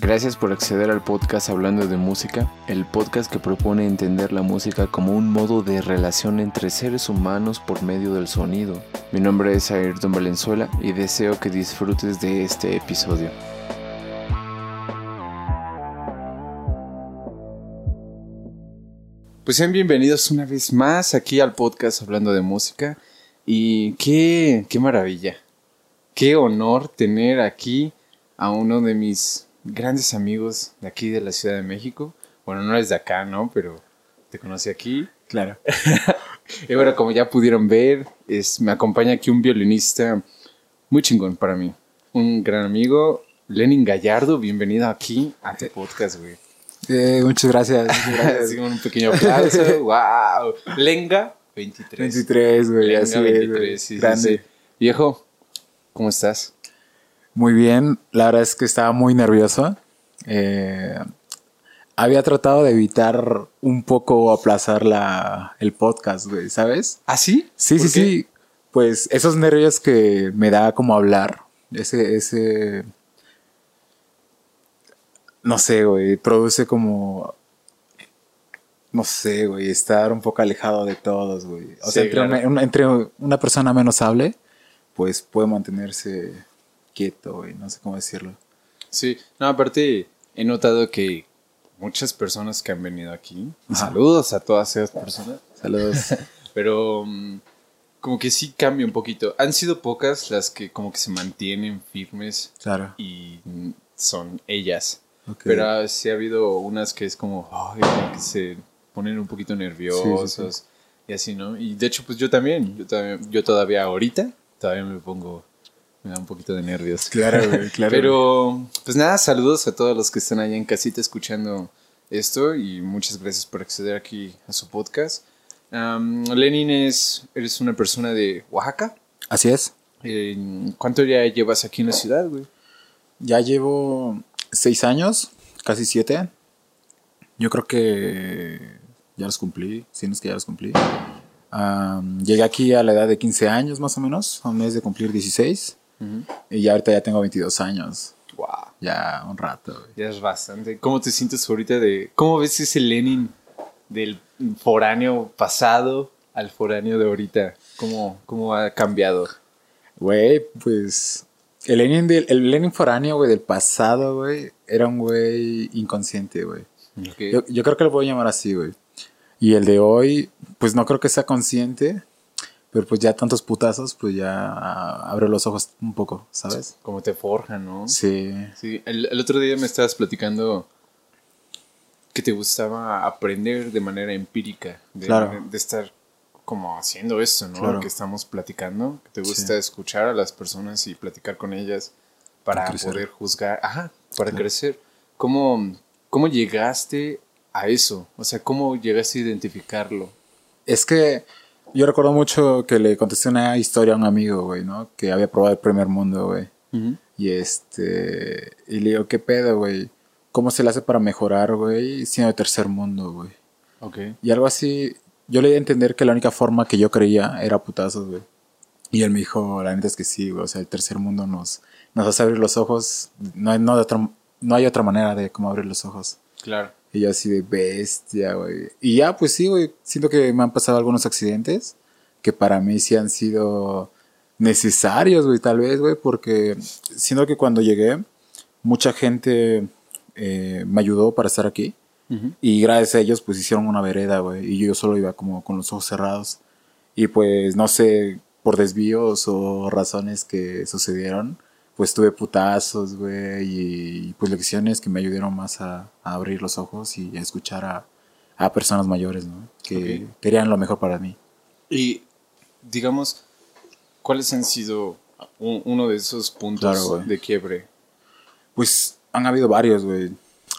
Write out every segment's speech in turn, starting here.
Gracias por acceder al podcast Hablando de Música, el podcast que propone entender la música como un modo de relación entre seres humanos por medio del sonido. Mi nombre es Ayrton Valenzuela y deseo que disfrutes de este episodio. Pues sean bienvenidos una vez más aquí al podcast Hablando de Música y qué, qué maravilla, qué honor tener aquí a uno de mis grandes amigos de aquí de la Ciudad de México. Bueno, no es de acá, ¿no? Pero te conocí aquí. Claro. y bueno, como ya pudieron ver, es, me acompaña aquí un violinista muy chingón para mí. Un gran amigo, Lenin Gallardo. Bienvenido aquí a tu podcast, güey. Eh, muchas gracias. Muchas gracias. un pequeño aplauso. ¡Wow! Lenga 23. 23, güey. Lenga Así 23, es, güey. sí, sí, Grande. sí. Viejo, ¿cómo estás? Muy bien. La verdad es que estaba muy nervioso. Eh, había tratado de evitar un poco aplazar la, el podcast, güey, ¿sabes? ¿Ah, sí? Sí, ¿Por sí, qué? sí. Pues esos nervios que me da como hablar. Ese, ese. No sé, güey. Produce como. No sé, güey. Estar un poco alejado de todos, güey. O Sí, sea, entre, claro. una- entre una persona menos hable, pues puede mantenerse quieto, güey. No sé cómo decirlo. Sí, no, aparte he notado que muchas personas que han venido aquí, Ajá. saludos a todas esas personas, Saludos. pero mm, como que sí cambia un poquito. Han sido pocas las que como que se mantienen firmes claro. y son ellas. Ok. Pero ah, sí ha habido unas que es como, como que se ponen un poquito nerviosos y así, ¿no? Y de hecho, pues yo también, yo, también, yo todavía ahorita, todavía me pongo, me da un poquito de nervios. Claro, güey, claro. Pero, pues nada, saludos a todos los que están allá en casita escuchando esto y muchas gracias por acceder aquí a su podcast. Am, Lenin es, eres una persona de Oaxaca. Así es. Eh, ¿Cuánto ya llevas aquí en la ciudad, güey? Ya llevo seis años, casi siete. Yo creo que ya los cumplí, si no es que ya los cumplí. Am, llegué aquí a la edad de 15 años más o menos, a un mes de cumplir 16. Y ya ahorita ya tengo 22 años. Wow. Ya un rato. güey. Ya es bastante. ¿Cómo te sientes ahorita de... ¿Cómo ves ese Lenin del foráneo pasado al foráneo de ahorita? ¿Cómo, cómo ha cambiado? Güey, pues el Lenin, del, el Lenin foráneo, güey, del pasado, güey, era un güey inconsciente, güey. Yo, yo creo que lo puedo llamar así, güey. Y el de hoy, pues no creo que sea consciente, pero pues ya tantos putazos, pues ya ah, abre los ojos un poco, ¿sabes? Como te forjan, ¿no? Sí. Sí, el, el otro día me estabas platicando que te gustaba aprender de manera empírica, de, Claro. de estar como haciendo esto, ¿no? Claro. Que estamos platicando, que te gusta Sí. escuchar a las personas y platicar con ellas para poder juzgar, ajá, para crecer. ¿Cómo, ¿Cómo llegaste a eso? O sea, ¿cómo llegaste a identificarlo? Es que yo recuerdo mucho que le contesté una historia a un amigo, güey, ¿no? Que había probado el primer mundo, güey. Y este. Y le digo, ¿qué pedo, güey? ¿Cómo se le hace para mejorar, güey, siendo de tercer mundo, güey? Ok. Y algo así, yo le di a entender que la única forma que yo creía era putazos, güey. Y él me dijo, la neta es que sí, güey. O sea, el tercer mundo nos, nos hace abrir los ojos. No no, de otra, no hay otra manera de cómo abrir los ojos. Claro. Y yo así de bestia, güey. Y ya, pues sí, güey. Siento que me han pasado algunos accidentes que para mí sí han sido necesarios, güey, tal vez, güey. Porque siento que cuando llegué, mucha gente eh, me ayudó para estar aquí. Y gracias a ellos, pues hicieron una vereda, güey. Y yo solo iba como con los ojos cerrados. Y pues, no sé, por desvíos o razones que sucedieron, pues tuve putazos, güey. Y, pues lecciones que me ayudaron más a, a abrir los ojos y a escuchar a, a personas mayores, ¿no? Que Ok. querían lo mejor para mí. Y digamos, ¿cuáles han sido un- uno de esos puntos Claro, de quiebre? Pues han habido varios, güey.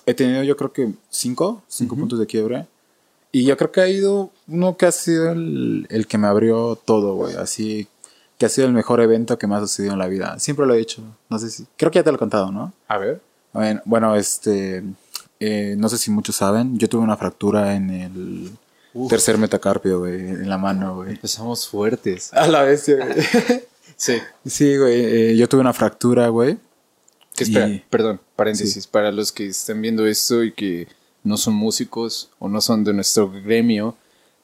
He tenido yo creo que cinco, cinco puntos de quiebre. Y yo creo que ha ido uno que ha sido el, el que me abrió todo, güey. Así que ha sido el mejor evento que me ha sucedido en la vida. Siempre lo he dicho. No sé si... Creo que ya te lo he contado, ¿no? A ver. Bueno, bueno, este... eh, no sé si muchos saben. Yo tuve una fractura en el Uf. tercer metacarpio, güey. En la mano, güey. Empezamos fuertes. A la vez, güey. Sí. Sí, güey. eh, yo tuve una fractura, güey. Que espera, Y- perdón, paréntesis, para los que están viendo esto y que no son músicos o no son de nuestro gremio,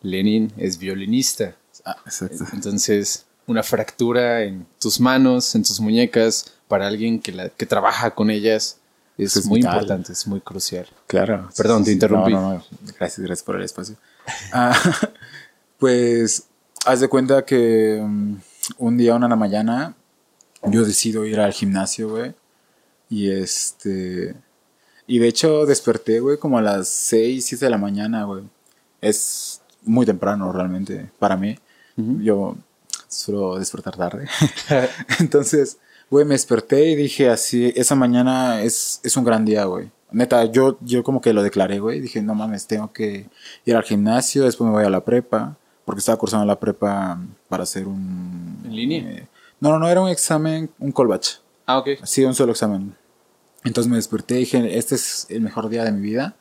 Lenin es violinista. Ah, exacto. Entonces, una fractura en tus manos, en tus muñecas, para alguien que, la, que trabaja con ellas, es, Es muy vital. importante, es muy crucial. Claro. Perdón, te interrumpí. No, no, no. Gracias, gracias por el espacio. Ah, pues, haz de cuenta que mm, un día, una de la mañana, yo decido ir al gimnasio, güey. Y este. Y de hecho desperté, güey, como a las 6, 7 de la mañana, güey. Es muy temprano realmente para mí. Yo suelo despertar tarde. Entonces, güey, me desperté y dije así, esa mañana es, es un gran día, güey. Neta, yo, yo como que lo declaré, güey. Dije, no mames, tengo que ir al gimnasio, después me voy a la prepa, porque estaba cursando la prepa para hacer un... ¿En línea? eh, no, no, no, era un examen, un colbach. Ah, ok. Sí, un solo examen. Entonces me desperté y dije, este es el mejor día de mi vida.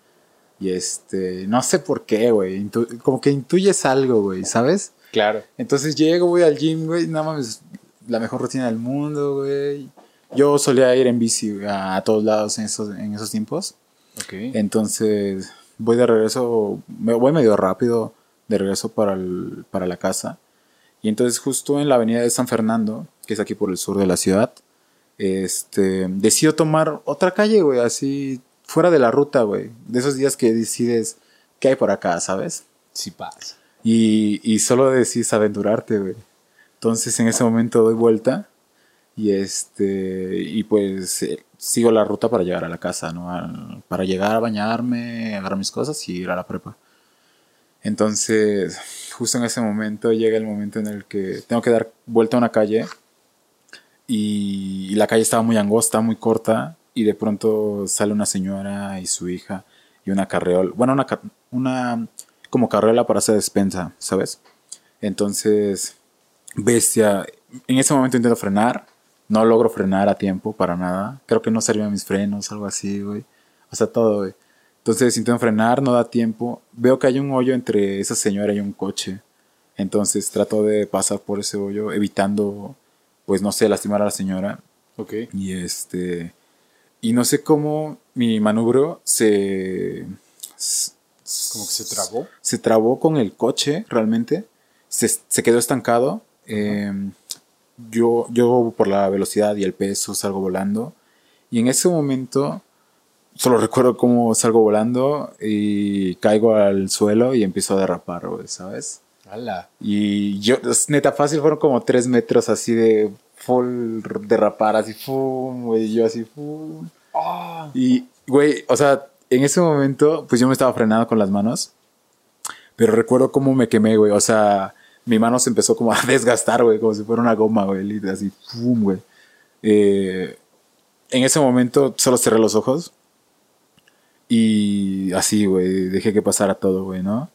Y este, no sé por qué, güey. Como que intuyes algo, güey, ¿sabes? Claro. Entonces llego, voy al gym, güey, nada más la mejor rutina del mundo, güey. Yo solía ir en bici güey, a, a todos lados en esos, en esos tiempos. Ok. Entonces voy de regreso, me voy medio rápido de regreso para, el- para la casa. Y entonces justo en la avenida de San Fernando, que es aquí por el sur de la ciudad, este, decido tomar otra calle, güey, así fuera de la ruta, güey. De esos días que decides qué hay por acá, ¿sabes? Sí pasa. Y, y solo decides aventurarte, güey. Entonces en ese momento doy vuelta y este y pues eh, sigo la ruta para llegar a la casa, ¿no? Para llegar a bañarme, agarrar mis cosas y ir a la prepa. Entonces, justo en ese momento llega el momento en el que tengo que dar vuelta a una calle y, la calle estaba muy angosta, muy corta y de pronto sale una señora y su hija y una carreola, bueno, una, una como carriola para hacer despensa, ¿sabes? Entonces, bestia, en ese momento intento frenar, no logro frenar a tiempo para nada, creo que no servían mis frenos, algo así, güey, o sea, todo, güey. Entonces intento frenar, no da tiempo, veo que hay un hoyo entre esa señora y un coche, entonces trato de pasar por ese hoyo, evitando, pues no sé, lastimar a la señora, Ok. y este. Y no sé cómo mi manubrio se. Como que se trabó. Se trabó con el coche, realmente. Se, se quedó estancado. Eh, yo, yo, por la velocidad y el peso, salgo volando. Y en ese momento. Solo recuerdo cómo salgo volando y caigo al suelo y empiezo a derrapar, ¿sabes? Hala. Y yo, neta fácil, fueron como tres metros así de full derrapar, así, fum, güey, y yo así, fum. Ah. Y, güey, o sea, en ese momento, pues yo me estaba frenando con las manos, pero recuerdo cómo me quemé, güey, o sea, mi mano se empezó como a desgastar, güey, como si fuera una goma, güey, así, fum, güey. Eh, en ese momento solo cerré los ojos y así, güey, dejé que pasara todo, güey, ¿no?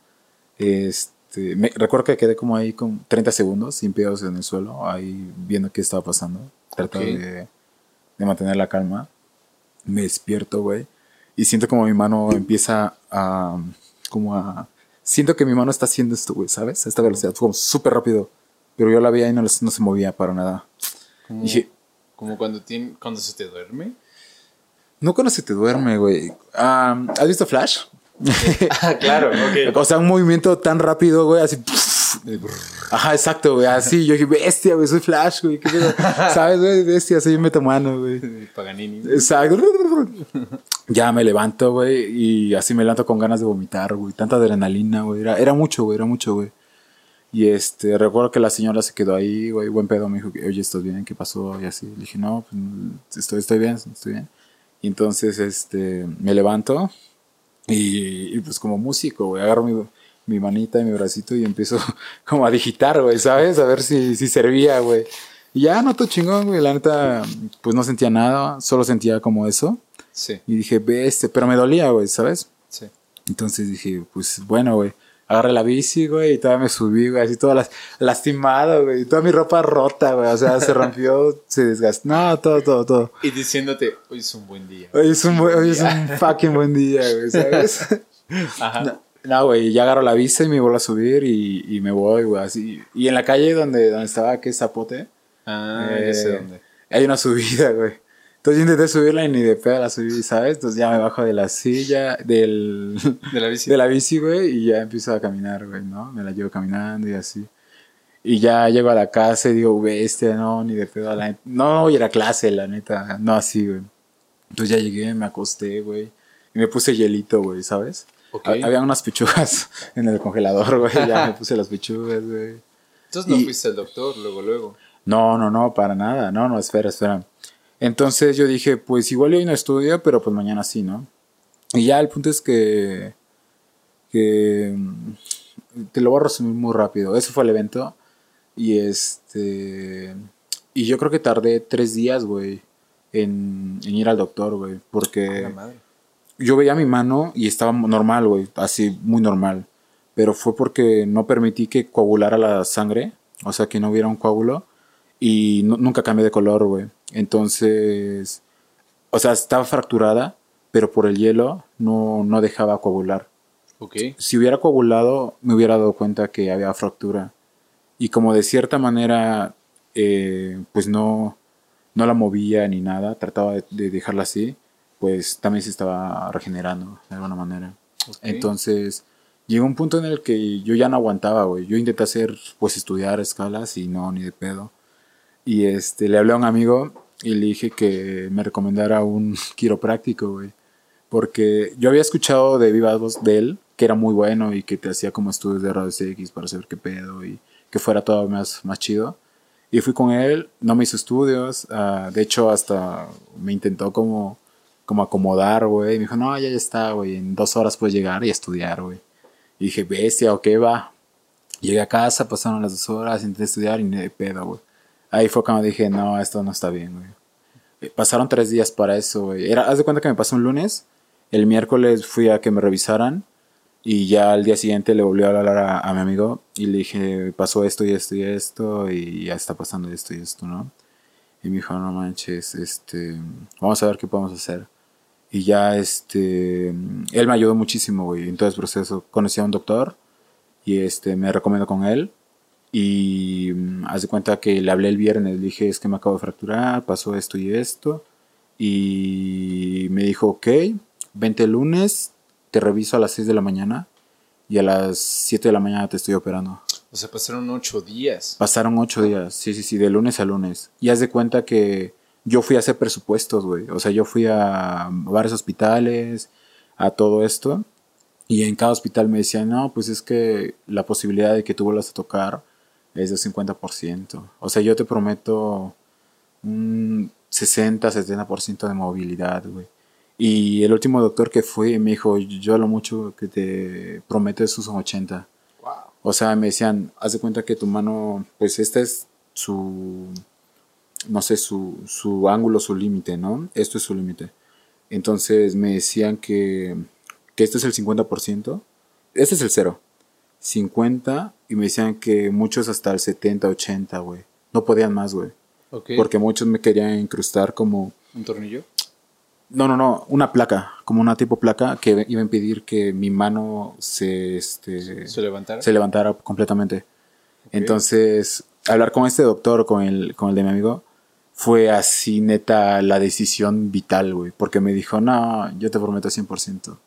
Este, me, recuerdo que quedé como ahí con 30 segundos sin pedos en el suelo, ahí viendo qué estaba pasando, tratando de mantener la calma. Me despierto, güey, y siento como mi mano empieza a, como a, siento que mi mano está haciendo esto, güey, ¿sabes? A esta velocidad, fue como súper rápido, pero yo la veía y no, no se movía para nada. Como, Dije, como cuando, tiene, cuando se te duerme. no cuando se te duerme, güey. Ah, ¿Has visto Flash? Ah, claro, ok. O sea, un movimiento tan rápido, güey, así. Ajá, exacto, güey. Así, yo dije, bestia, güey, soy Flash, güey. ¿Sabes, güey? Bestia, soy un metamano, güey. Paganini. Exacto. Ya me levanto, güey, y así me levanto con ganas de vomitar, güey. Tanta adrenalina, güey. Era, era mucho, güey, era mucho, güey. Y este, recuerdo que la señora se quedó ahí, güey, buen pedo. Me dijo, oye, ¿estás bien? ¿Qué pasó? Y así. Le dije, no, pues, estoy, estoy bien, estoy bien. Y entonces, este, me levanto y, y, pues como músico, güey, agarro mi, mi manita y mi bracito y empiezo como a digitar, güey, ¿sabes? A ver si, si servía, güey. Y ya, no, todo chingón, güey. La neta, pues no sentía nada, solo sentía como eso. Sí, Y dije, bestia, pero me dolía, güey, ¿sabes? sí. Entonces dije, pues bueno, güey. Agarré la bici, güey, y todavía me subí, güey, así toda las, lastimado, güey. y Toda mi ropa rota, güey. O sea, se rompió, se desgastó. No, todo, todo, todo. Y diciéndote, hoy es un buen día. Hoy es un, buen- hoy es un fucking buen día, güey, ¿sabes? Ajá. No, No, güey, ya agarro la bici y me vuelvo a subir y, y me voy, güey, así. Y en la calle donde, donde estaba, que es Zapote, Ah, eh, ya sé dónde. hay una subida, güey. Entonces yo intenté subirla y ni de pedo la subí, ¿sabes? Entonces ya me bajo de la silla, del... De la bici. De la bici, güey, y ya empiezo a caminar, güey, ¿no? Me la llevo caminando y así. Y ya llego a la casa y digo, bestia, no, ni de pedo. La neta. No voy a ir a clase, la neta. No así, güey. Entonces ya llegué, me acosté, güey. Y me puse hielito, güey, ¿sabes? Ok. Ha- Había unas pechugas en el congelador, güey. Ya me puse las pechugas, güey. Entonces no Y- fuiste al doctor luego, luego. No, no, no, para nada. No, no, espera, espera. Entonces yo dije, pues igual hoy no estudio, pero pues mañana sí, ¿no? Y ya el punto es que. que mm, te lo voy a resumir muy rápido. Ese fue el evento. Y este. Y yo creo que tardé tres días, güey, en, en ir al doctor, güey. Porque madre. yo veía mi mano y estaba normal, güey, así muy normal. Pero fue porque no permití que coagulara la sangre, o sea, que no hubiera un coágulo. Y nu- nunca cambié de color, güey. Entonces, o sea, estaba fracturada, pero por el hielo no, no dejaba coagular. Ok. Si hubiera coagulado, me hubiera dado cuenta que había fractura. Y como de cierta manera, eh, pues no, no la movía ni nada, trataba de, de dejarla así, pues también se estaba regenerando de alguna manera. ok. Entonces, llegó un punto en el que yo ya no aguantaba, güey. Yo intenté hacer, pues estudiar escalas y no, ni de pedo. Y este, le hablé a un amigo y le dije que me recomendara un quiropráctico, güey. Porque yo había escuchado de viva voz de él que era muy bueno y que te hacía como estudios de rayos para saber qué pedo y que fuera todo más, más chido. Y fui con él, no me hizo estudios, ah, de hecho hasta me intentó como, como acomodar, güey. Me dijo, no, ya, ya está, güey, en dos horas puedes llegar y estudiar, güey. Y dije, bestia, ok, va. Llegué a casa, pasaron las dos horas, intenté estudiar y ni de pedo, güey. Ahí fue cuando dije, no, esto no está bien, güey. Pasaron tres días para eso, güey. Era, haz de cuenta que me pasó un lunes, el miércoles fui a que me revisaran y ya al día siguiente le volví a hablar a, a mi amigo y le dije, pasó esto y esto y esto y ya está pasando esto y esto, ¿no? Y me dijo, no manches, este, vamos a ver qué podemos hacer. Y ya, este, él me ayudó muchísimo, güey, en todo el proceso. Conocí a un doctor y, este, me recomendó con él. Y mm, haz de cuenta que le hablé el viernes, le dije, es que me acabo de fracturar, pasó esto y esto. Y me dijo, ok, vente el lunes, te reviso a las 6 de la mañana y a las 7 de la mañana te estoy operando. O sea, pasaron ocho días. Pasaron ocho días, sí, sí, sí, de lunes a lunes. Y haz de cuenta que yo fui a hacer presupuestos, güey. O sea, yo fui a varios hospitales, a todo esto. Y en cada hospital me decían, no, pues es que la posibilidad de que tú vuelvas a tocar es del 50%. O sea, yo te prometo un 60, 70% de movilidad, güey. Y el último doctor que fui me dijo, yo lo mucho que te prometo es un 80. Wow. O sea, me decían, haz de cuenta que tu mano, pues este es su, no sé, su, su ángulo, su límite, ¿no? Esto es su límite. Entonces me decían que, que esto es el 50%, este es el cero, 50, y me decían que muchos hasta el 70, 80, güey. No podían más, güey. Porque muchos me querían incrustar como, ¿Un tornillo? no, no, no, una placa, como una tipo placa que iba a impedir que mi mano se, este, ¿Se levantara? se levantara completamente. Entonces, hablar con este doctor, con el, con el de mi amigo, fue así neta la decisión vital, güey. Porque me dijo, no, yo te prometo 100%.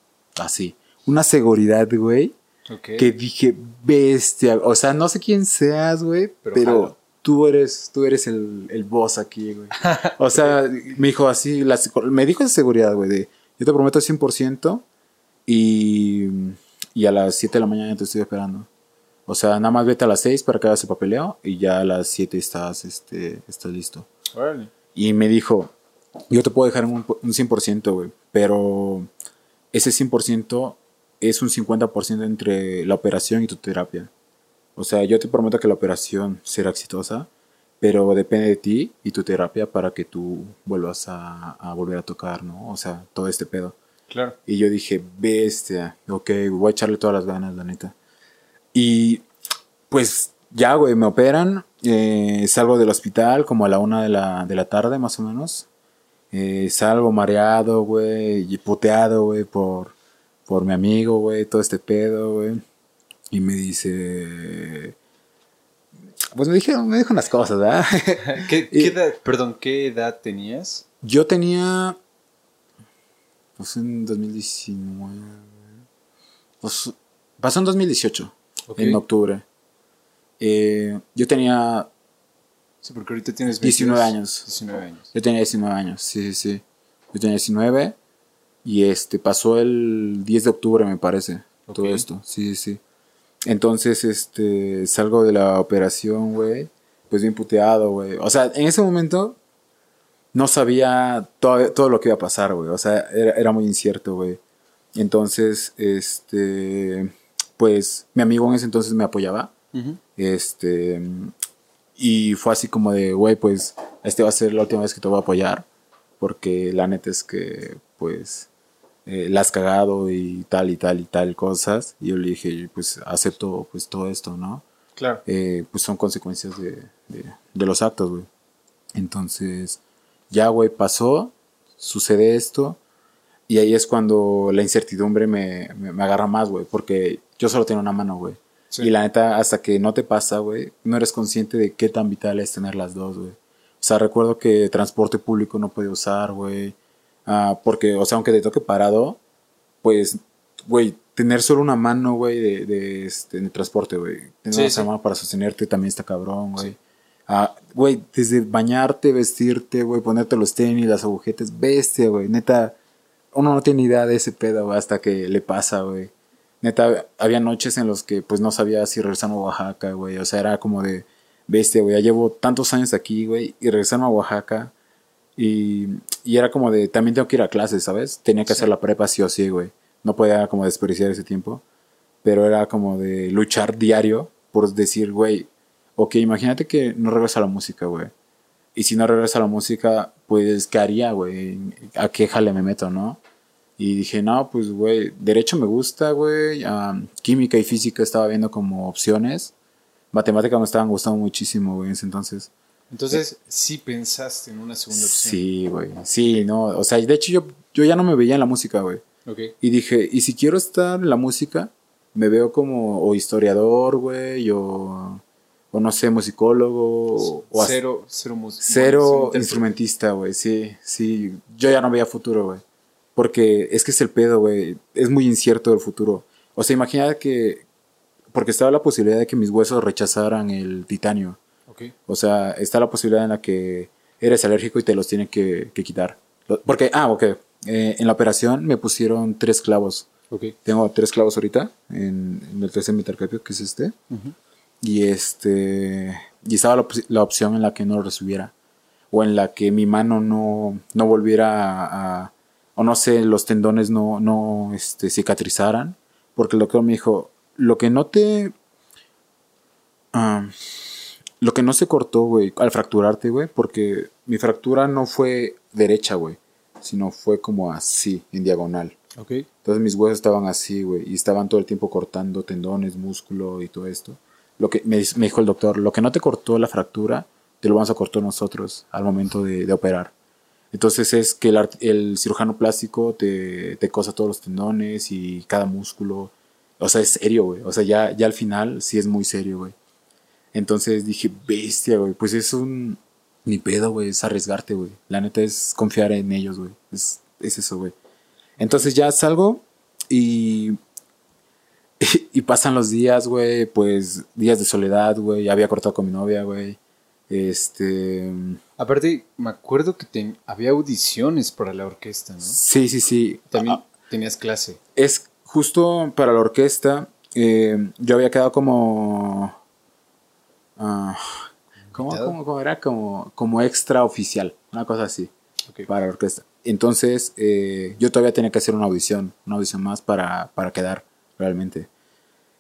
Así. Una seguridad, güey, Ok. que dije, bestia. O sea, no sé quién seas, güey, Pero tú eres, tú eres el, el boss aquí, güey. O sea, me dijo así, la, me dijo esa seguridad, güey, de yo te prometo 100% y, y a las 7 de la mañana te estoy esperando. O sea, nada más vete a las 6 para que hagas el papeleo y ya a las 7 estás, este, estás listo. Y me dijo, yo te puedo dejar un, un 100%, güey, pero ese 100% es un 50% entre la operación y tu terapia. O sea, yo te prometo que la operación será exitosa, pero depende de ti y tu terapia para que tú vuelvas a, a volver a tocar, ¿no? O sea, todo este pedo. Claro. Y yo dije, bestia, ok, voy a echarle todas las ganas, la neta. Y pues ya, güey, me operan, eh, salgo del hospital como a la una de la, de la tarde, más o menos. Eh, salgo mareado, güey, y puteado, güey, por, por mi amigo, güey, todo este pedo, güey. Y me dice... Pues me, dijeron, me dijo unas cosas, ¿verdad? ¿Qué, Y- qué edad, perdón, ¿qué edad tenías? Yo tenía. Pues en 2019. Pues pasó en 2018, Ok. en octubre. Eh, yo tenía. Sí, porque ahorita tienes 19 22, años. 19 años. Yo tenía 19 años, sí, sí, sí. Yo tenía 19. Y este pasó el 10 de octubre, me parece. Todo esto, sí, sí, sí. Entonces, este. Salgo de la operación, güey. Pues bien puteado, güey. O sea, en ese momento. No sabía todo, todo lo que iba a pasar, güey. O sea, era, era muy incierto, güey. Entonces, este. Pues mi amigo en ese entonces me apoyaba. Este. Y fue así como de, güey, pues, este va a ser la última vez que te voy a apoyar. Porque la neta es que, pues, eh, la has cagado y tal y tal y tal cosas. Y yo le dije, pues, acepto, pues, todo esto, ¿no? Claro. Eh, pues son consecuencias de, de, de los actos, güey. Entonces, ya, güey, pasó, sucede esto. Y ahí es cuando la incertidumbre me, me, me agarra más, güey. Porque yo solo tengo una mano, güey. Sí. Y la neta, hasta que no te pasa, güey, no eres consciente de qué tan vital es tener las dos, güey. O sea, recuerdo que transporte público no podía usar, güey. Ah, porque, o sea, aunque te toque parado, pues, güey, tener solo una mano, güey, de, de, este, de transporte, güey. Tener Sí, una sí. mano para sostenerte también está cabrón, güey. Ah, güey, desde bañarte, vestirte, güey, ponerte los tenis, las agujetas, bestia, güey. Neta, uno no tiene idea de ese pedo, güey, hasta que le pasa, güey. Neta, había noches en los que, pues, no sabía si regresarme a Oaxaca, güey. O sea, era como de, bestia, güey, ya llevo tantos años aquí, güey, y regresarme a Oaxaca. Y, y era como de, también tengo que ir a clases, ¿sabes? Tenía que hacer la prepa sí o sí, güey. No podía como desperdiciar ese tiempo. Pero era como de luchar diario por decir, güey, ok, imagínate que no regresa a la música, güey. Y si no regresa a la música, pues, ¿qué haría, güey? ¿A qué jale me meto, no? Y dije, no, pues, güey, derecho me gusta, güey. química y física estaba viendo como opciones. Matemática me estaban gustando muchísimo, güey, en ese entonces. Entonces, sí pensaste en una segunda opción. Sí, güey. Sí, no. O sea, de hecho yo, yo ya no me veía en la música, güey. Ok. Y dije, y si quiero estar en la música, me veo como o historiador, güey, o, o no sé, musicólogo, o, o cero, cero bueno, cero instrumentista, güey. Sí, sí. Yo ya no veía futuro, güey. Porque es que es el pedo, güey. Es muy incierto el futuro. O sea, imagina que... Porque estaba la posibilidad de que mis huesos rechazaran el titanio. Ok. O sea, está la posibilidad en la que eres alérgico y te los tienen que, que quitar. Porque, ah, ok. Eh, en la operación me pusieron tres clavos. Ok. Tengo tres clavos ahorita en, en el tercer metacarpio, que es este. Y este. Y estaba la, opci- la opción en la que no lo recibiera. O en la que mi mano no, no volviera a, a- O no sé, los tendones no, no este, cicatrizaran. Porque el doctor me dijo: Lo que no te. ah, lo que no se cortó, güey, al fracturarte, güey, porque mi fractura no fue derecha, güey, sino fue como así, en diagonal. Ok. Entonces mis huesos estaban así, güey, y estaban todo el tiempo cortando tendones, músculo y todo esto. Lo que me, me dijo el doctor, lo que no te cortó la fractura, te lo vamos a cortar nosotros al momento de, de operar. Entonces es que el cirujano plástico te, te cosa todos los tendones y cada músculo. O sea, es serio, güey. O sea, ya, ya al final sí es muy serio, güey. Entonces dije, bestia, güey. Pues es un... Ni pedo, güey. Es arriesgarte, güey. La neta es confiar en ellos, güey. Es, es eso, güey. Entonces ya salgo y... Y pasan los días, güey. Pues días de soledad, güey. Ya había cortado con mi novia, güey. Este... Aparte, me acuerdo que ten- había audiciones para la orquesta, ¿no? Sí, sí, sí. También Ah, tenías clase. es justo para la orquesta. eh, yo había quedado como. Ah, ¿cómo, cómo- cómo era? Como, como extra oficial, una cosa así, para la orquesta. Entonces, eh, yo todavía tenía que hacer una audición, una audición más para, para quedar realmente.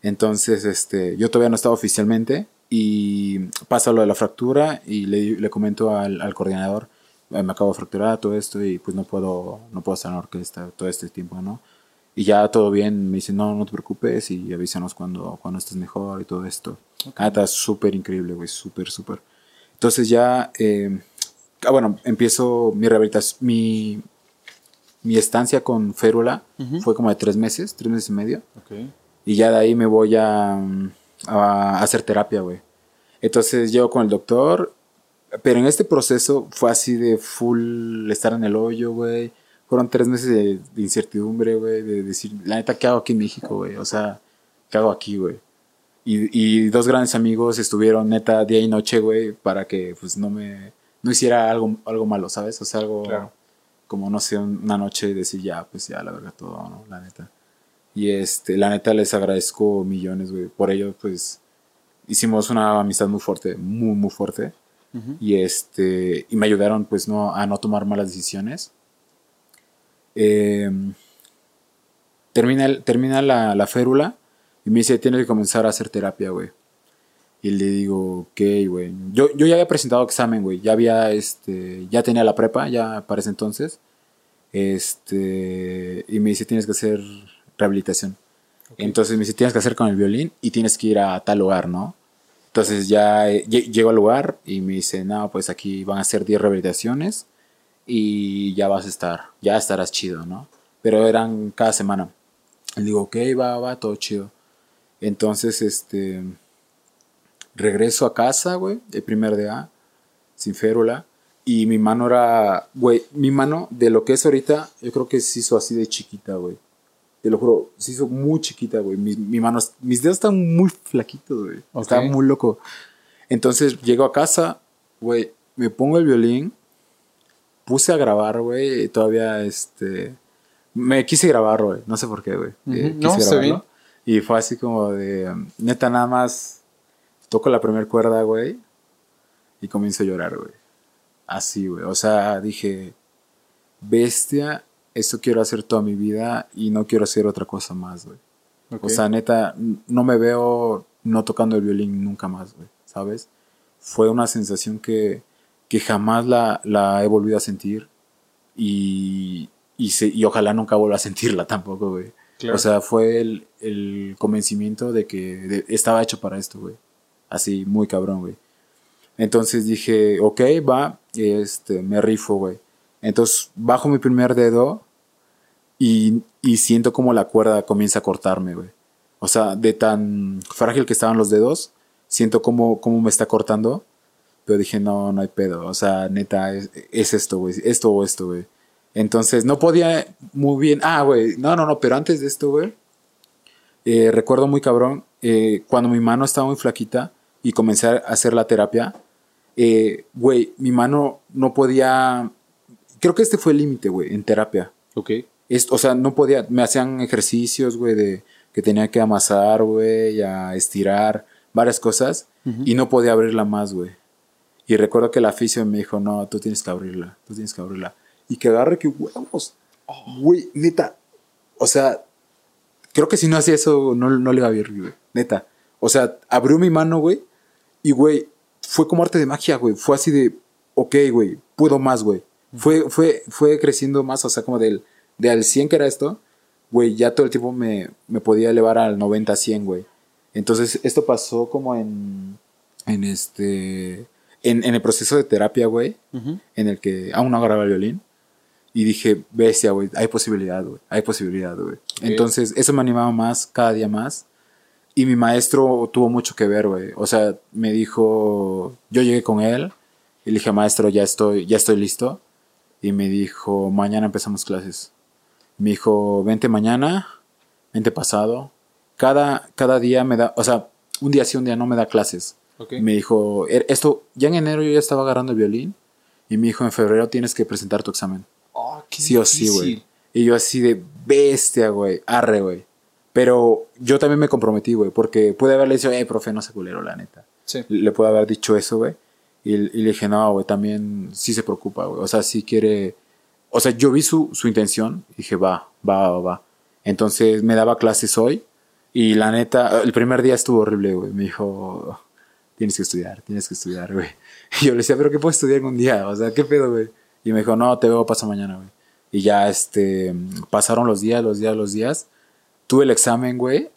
Entonces, este, yo todavía no estaba oficialmente y pasa lo de la fractura y le, le comento al, al coordinador, "Eh, me acabo de fracturar todo esto y pues no puedo, no puedo estar en la orquesta todo este tiempo, ¿no? Y ya todo bien, me dice, no, no te preocupes y avísanos cuando, cuando estés mejor y todo esto. Ah, está súper increíble, güey, súper, súper. Entonces ya, eh, ah, bueno, empiezo mi rehabilitación, mi, mi estancia con férula fue como de tres meses, tres meses y medio. Y ya de ahí me voy a, a hacer terapia, güey. Entonces llego con el doctor. Pero en este proceso fue así de full estar en el hoyo, güey. Fueron tres meses de, de incertidumbre, güey, de decir, la neta, ¿qué hago aquí en México, güey? O sea, ¿qué hago aquí, güey? Y, y dos grandes amigos estuvieron neta día y noche, güey, para que pues no me, no hiciera algo, algo malo, ¿sabes? O sea, algo Claro. como, no sé, una noche decir, ya, pues ya, la verdad, todo, ¿no? La neta. Y este, la neta les agradezco millones, güey. Por ello, pues, hicimos una amistad muy fuerte, muy, muy fuerte. Ujú. Y este, y me ayudaron, pues, no, a no tomar malas decisiones. Eh, termina termina la, la férula y me dice, tienes que comenzar a hacer terapia, güey. Y le digo, ok, güey. Yo, yo ya había presentado examen, güey. Ya había, este, ya tenía la prepa, ya para ese entonces. Este, y me dice, tienes que hacer rehabilitación. Entonces me dice, tienes que hacer con el violín y tienes que ir a tal lugar, ¿no? Entonces ya eh, lle- llego al lugar y me dice, no, pues aquí van a ser 10 rehabilitaciones y ya vas a estar, ya estarás chido, ¿no? Pero eran cada semana. Le digo, ok, va, va, todo chido. Entonces, este, regreso a casa, güey, el primer día, sin férula. Y mi mano era, güey, mi mano de lo que es ahorita, yo creo que se hizo así de chiquita, güey. Te lo juro, se hizo muy chiquita, güey. Mi, mi mano, mis dedos están muy flaquitos, güey. Ok. Estaba muy loco. Entonces llego a casa, güey, me pongo el violín, puse a grabar, güey, y todavía, este, me quise grabar, güey, no sé por qué, güey. Ujú. Eh, No, quise está grabarlo. Y fue así como de, um, neta, nada más toco la primera cuerda, güey, y comienzo a llorar, güey. Así, güey. O sea, dije, bestia, esto quiero hacer toda mi vida y no quiero hacer otra cosa más, güey. O sea, neta, no me veo no tocando el violín nunca más, güey, ¿sabes? Fue una sensación que, que jamás la, la he volvido a sentir y, y, se- y ojalá nunca vuelva a sentirla tampoco, güey. Claro. O sea, fue el, el convencimiento de que de- estaba hecho para esto, güey. Así, muy cabrón, güey. Entonces dije, ok, va, este, me rifo, güey. Entonces bajo mi primer dedo y, y siento como la cuerda comienza a cortarme, güey. O sea, de tan frágil que estaban los dedos, siento como, como me está cortando. Pero dije, no, no hay pedo. O sea, neta, es, es esto, güey. Esto o esto, güey. Entonces, no podía muy bien. Ah, güey. No, no, no. Pero antes de esto, güey. eh, recuerdo muy cabrón. eh, cuando mi mano estaba muy flaquita y comencé a hacer la terapia. eh, Güey, mi mano no podía. Creo que este fue el límite, güey, en terapia. Ok. Es- o sea, no podía, me hacían ejercicios, güey, de que tenía que amasar, güey, a estirar, varias cosas, y no podía abrirla más, güey. Y recuerdo que la fisio me dijo, no, tú tienes que abrirla, tú tienes que abrirla. Y que agarre que huevos, güey, neta. O sea, creo que si no hacía eso, no, no le iba a abrir, güey, neta. O sea, abrió mi mano, güey, y, güey, fue como arte de magia, güey. Fue así de, ok, güey, puedo más, güey. Fue, fue, fue creciendo más, o sea, como del, de al 100 que era esto, güey, ya todo el tiempo me, me podía elevar al 90, 100, güey. Entonces, esto pasó como en, en este, en, en el proceso de terapia, güey, Ujú. en el que aún no agarraba el violín. Y dije, bestia, güey, hay posibilidad, güey, hay posibilidad, güey. Entonces, eso me animaba más, cada día más. Y mi maestro tuvo mucho que ver, güey. O sea, me dijo, yo llegué con él y le dije, maestro, ya estoy, ya estoy listo. Y me dijo, mañana empezamos clases. Me dijo, vente mañana, vente pasado. Cada, cada día me da, o sea, un día sí, un día no me da clases. Ok. Y me dijo, "Er- esto, ya en enero yo ya estaba agarrando el violín. Y me dijo, en febrero tienes que presentar tu examen. Oh, qué Sí o sí, güey. difícil. Y yo así de bestia, güey. Arre, güey. Pero yo también me comprometí, güey. Porque pude haberle dicho, hey, profe, no sé culero, la neta. Sí. Le pude haber dicho eso, güey. Y, y le dije, no, güey, también sí se preocupa, güey. O sea, sí quiere. O sea, yo vi su, su intención y dije, va, va, va, va. Entonces me daba clases hoy. Y la neta, el primer día estuvo horrible, güey. Me dijo, tienes que estudiar, tienes que estudiar, güey. Y yo le decía, pero ¿qué puedo estudiar en un día? O sea, ¿qué pedo, güey? Y me dijo, no, te veo paso mañana, güey. Y ya, este, pasaron los días, los días, los días. Tuve el examen, güey.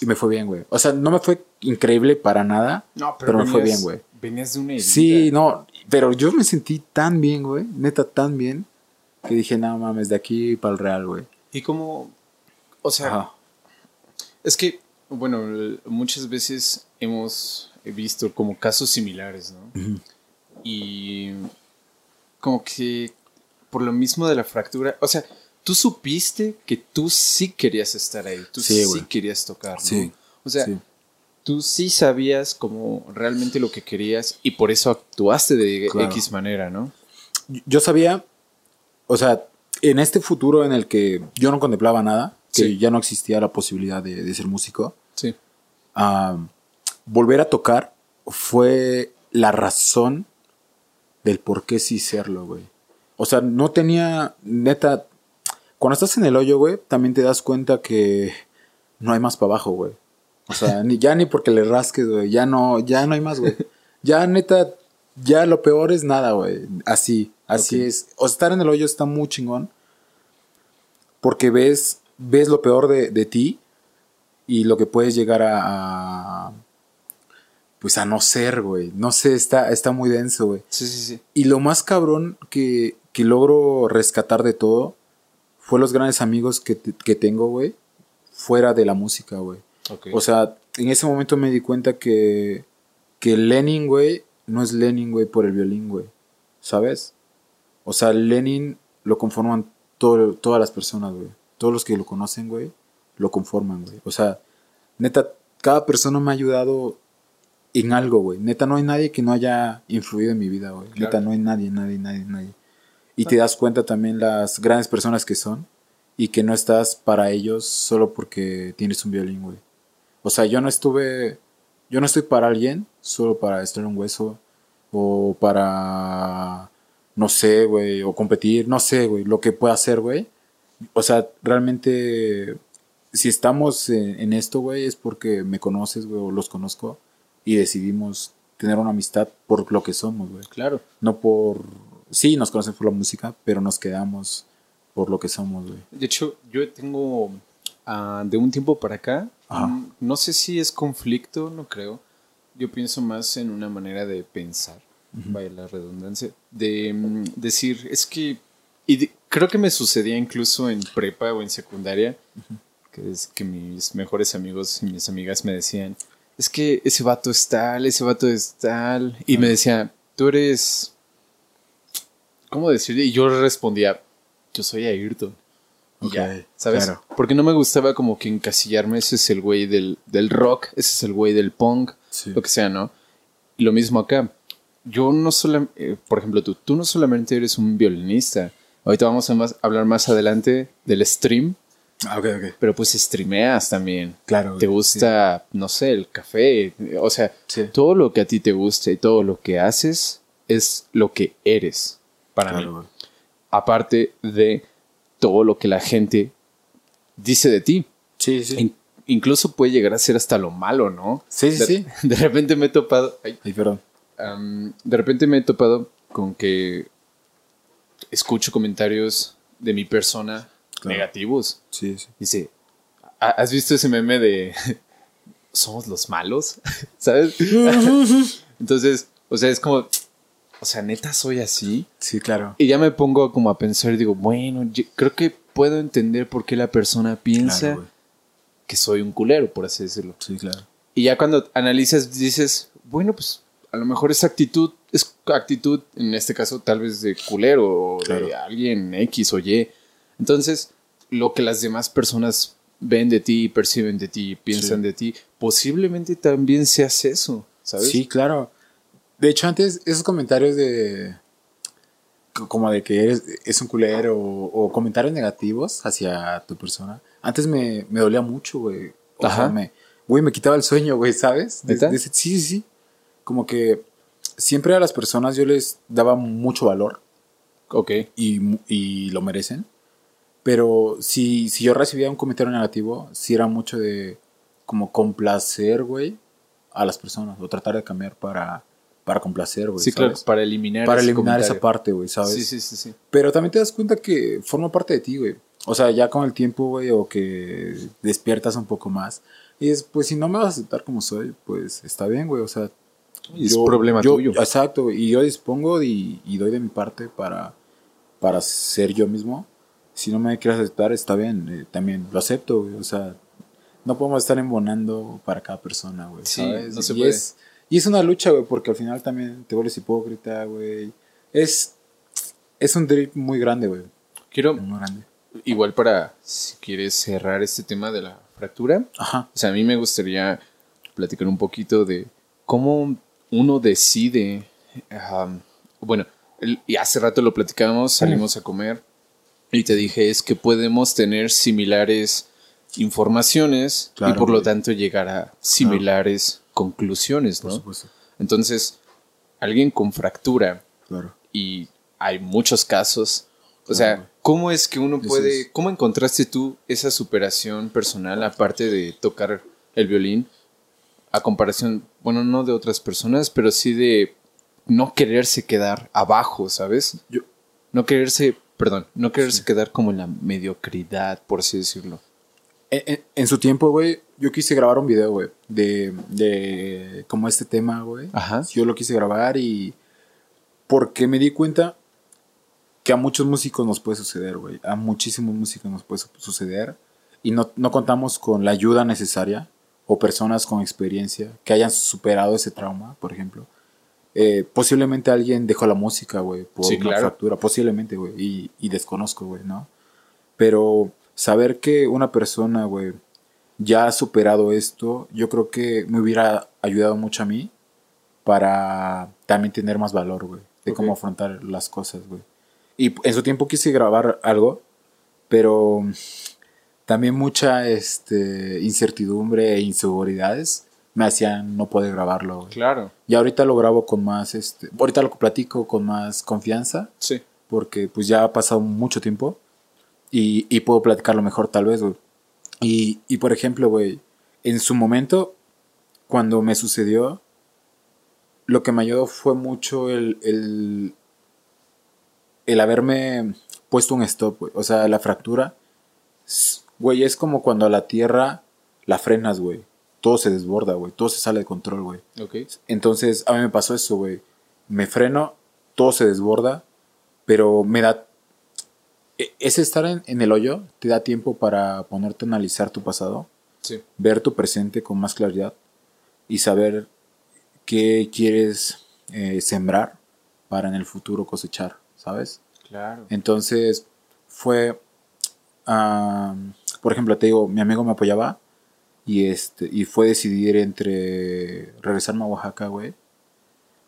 Y me fue bien, güey. O sea, no me fue increíble para nada. No, pero, me fue bien, güey. Venías de una herida. Sí, no, pero yo me sentí tan bien, güey, neta tan bien, que dije, no mames, de aquí para el real, güey. Y como, o sea, Ajá. es que, bueno, muchas veces hemos visto como casos similares, ¿no? y como que por lo mismo de la fractura, o sea, tú supiste que tú sí querías estar ahí, tú Sí, querías tocar, ¿no? Sí, O sea, sí. tú sí sabías como realmente lo que querías y por eso actuaste de Claro. X manera, ¿no? Yo sabía, o sea, en este futuro en el que yo no contemplaba nada, que Sí. ya no existía la posibilidad de, de ser músico, Sí. ah, volver a tocar fue la razón del por qué sí serlo, güey. O sea, no tenía, neta, cuando estás en el hoyo, güey, también te das cuenta que no hay más para abajo, güey. O sea, ni, ya ni porque le rasques, güey, ya no, ya no hay más, güey. Ya, neta, ya lo peor es nada, güey. Así, así es. O sea, estar en el hoyo está muy chingón. Porque ves, ves lo peor de, de ti y lo que puedes llegar a, a- pues a no ser, güey. No sé, está, está muy denso, güey. Sí, sí, sí. Y lo más cabrón que, que logro rescatar de todo fue los grandes amigos que, que tengo, güey, fuera de la música, güey. O sea, en ese momento me di cuenta que, que Lenin, güey, no es Lenin, güey, por el violín, güey. ¿Sabes? O sea, Lenin lo conforman todo- todas las personas, güey. Todos los que lo conocen, güey, lo conforman, güey. O sea, neta, cada persona me ha ayudado en algo, güey. Neta, no hay nadie que no haya influido en mi vida, güey. Claro. Neta, no hay nadie, nadie, nadie, nadie. Y te das cuenta también las grandes personas que son y que no estás para ellos solo porque tienes un violín, güey. O sea, yo no estuve, yo no estoy para alguien solo para estar un hueso o para, no sé, güey, o competir, no sé, güey, lo que pueda hacer, güey. O sea, realmente, si estamos en, en esto, güey, es porque me conoces, güey, o los conozco y decidimos tener una amistad por lo que somos, güey. claro. No por, sí, nos conocen por la música, pero nos quedamos por lo que somos, güey. De hecho, yo tengo ah, de un tiempo para acá, mm, no sé si es conflicto, no creo. Yo pienso más en una manera de pensar, vaya la redundancia, de mm, decir, es que, y de- creo que me sucedía incluso en prepa o en secundaria, que es que mis mejores amigos y mis amigas me decían, es que ese vato es tal, ese vato es tal, y me decía, tú eres, ¿cómo decir? Y yo respondía, yo soy Ayrton. Y Ok, ya, ¿sabes? claro. Porque no me gustaba como que encasillarme, ese es el güey del, del rock, ese es el güey del punk, Sí. lo que sea, ¿no? Y lo mismo acá. Yo no solamente, por ejemplo, tú, tú no solamente eres un violinista. Ahorita vamos a más- hablar más adelante del stream, Ah, ok, ok. pero pues streameas también. Claro. Te gusta, no sé, el café, o sea, Sí. todo lo que a ti te gusta y todo lo que haces es lo que eres para Claro, mí aparte de todo lo que la gente dice de ti. Sí, sí. In- incluso puede llegar a ser hasta lo malo, ¿no? Sí, sí, de, sí. de repente me he topado. ay, Ay, perdón. de repente me he topado con que escucho comentarios de mi persona Claro. negativos. Sí, sí. Dice, "¿Ha- ¿has visto ese meme de somos los malos? ¿Sabes? Entonces, o sea, es como, o sea, neta soy así. Sí, claro. Y ya me pongo como a pensar y digo, bueno, yo creo que puedo entender por qué la persona piensa Claro, que soy un culero, por así decirlo. Sí, claro. Y ya cuando analizas dices, bueno, pues a lo mejor esa actitud es actitud, en este caso tal vez de culero o de alguien X o Y. Entonces, lo que las demás personas ven de ti, perciben de ti, piensan Sí. de ti, posiblemente también seas eso, ¿sabes? Sí, claro. De hecho, antes esos comentarios de. co- como de que eres es un culero o, o comentarios negativos hacia tu persona. Antes me, me dolía mucho, güey. O Ajá. sea, me. Güey, me quitaba el sueño, güey, ¿sabes? De- de sí, sí, sí. Como que siempre a las personas yo les daba mucho valor Ok, y, y lo merecen. Pero si, si yo recibía un comentario negativo, sí era mucho de como complacer, güey, a las personas o tratar de cambiar para, para complacer, güey. sí, claro, para eliminar Para eliminar esa parte, güey, ¿sabes? Sí, sí, sí, sí. Pero también te das cuenta que forma parte de ti, güey. O sea, ya con el tiempo, güey, o que despiertas un poco más. Y es, pues si no me vas a aceptar como soy, pues está bien, güey. O sea, es problema yo- tuyo. Exacto, güey, y yo dispongo y, y doy de mi parte para, para ser yo mismo. Si no me quieres aceptar, está bien, eh, también lo acepto, güey. O sea, no podemos estar embonando para cada persona, güey. Sí, ¿sabes? no se y puede. Es, Y es una lucha, güey, porque al final también te vuelves hipócrita, güey. Es, es un drip muy grande, güey. Quiero, Muy grande. igual para, si quieres cerrar este tema de la fractura, Ajá. o sea, a mí me gustaría platicar un poquito de cómo uno decide, um, bueno, el- y hace rato lo platicamos, salimos a comer y te dije es que podemos tener similares informaciones y por lo tanto llegar a similares conclusiones, Por ¿no? supuesto. Entonces, alguien con fractura Claro. y hay muchos casos. O sea. ¿cómo es que uno puede, cómo encontraste tú esa superación personal aparte de tocar el violín a comparación, bueno, no de otras personas, pero sí de no quererse quedar abajo, ¿sabes? Yo, No quererse, perdón, no quererse quedar como en la mediocridad, por así decirlo. En, en- en su tiempo, güey, yo quise grabar un video, güey, de, de como este tema, güey. Ajá. Yo lo quise grabar y porque me di cuenta que a muchos músicos nos puede suceder, güey. A muchísimos músicos nos puede su- suceder y no, no contamos con la ayuda necesaria o personas con experiencia que hayan superado ese trauma, por ejemplo. Eh, posiblemente alguien dejó la música, güey, por Sí, una claro. fractura. Posiblemente, güey, y, y desconozco, güey, ¿no? Pero saber que una persona, güey, ya ha superado esto, yo creo que me hubiera ayudado mucho a mí para también tener más valor, güey, de Ok. cómo afrontar las cosas, güey. Y en su tiempo quise grabar algo, pero también mucha este, incertidumbre e inseguridades me hacían no poder grabarlo, güey. Claro. Y ahorita lo grabo con más, este, ahorita lo platico con más confianza Sí. porque pues ya ha pasado mucho tiempo y, y puedo platicarlo mejor tal vez, güey. Y, y por ejemplo, güey, en su momento, cuando me sucedió, lo que me ayudó fue mucho el, el, el haberme puesto un stop, güey. O sea, la fractura, güey, es como cuando a la tierra la frenas, güey. Todo se desborda, güey. Todo se sale de control, güey. Ok. Entonces, a mí me pasó eso, güey. Me freno, todo se desborda, pero me da... e- Ese estar en, en el hoyo te da tiempo para ponerte a analizar tu pasado, Sí. ver tu presente con más claridad y saber qué quieres eh, sembrar para en el futuro cosechar, ¿sabes? Claro. Entonces, fue... ah, por ejemplo, te digo, mi amigo me apoyaba y, este, y fue decidir entre regresarme a Oaxaca, güey,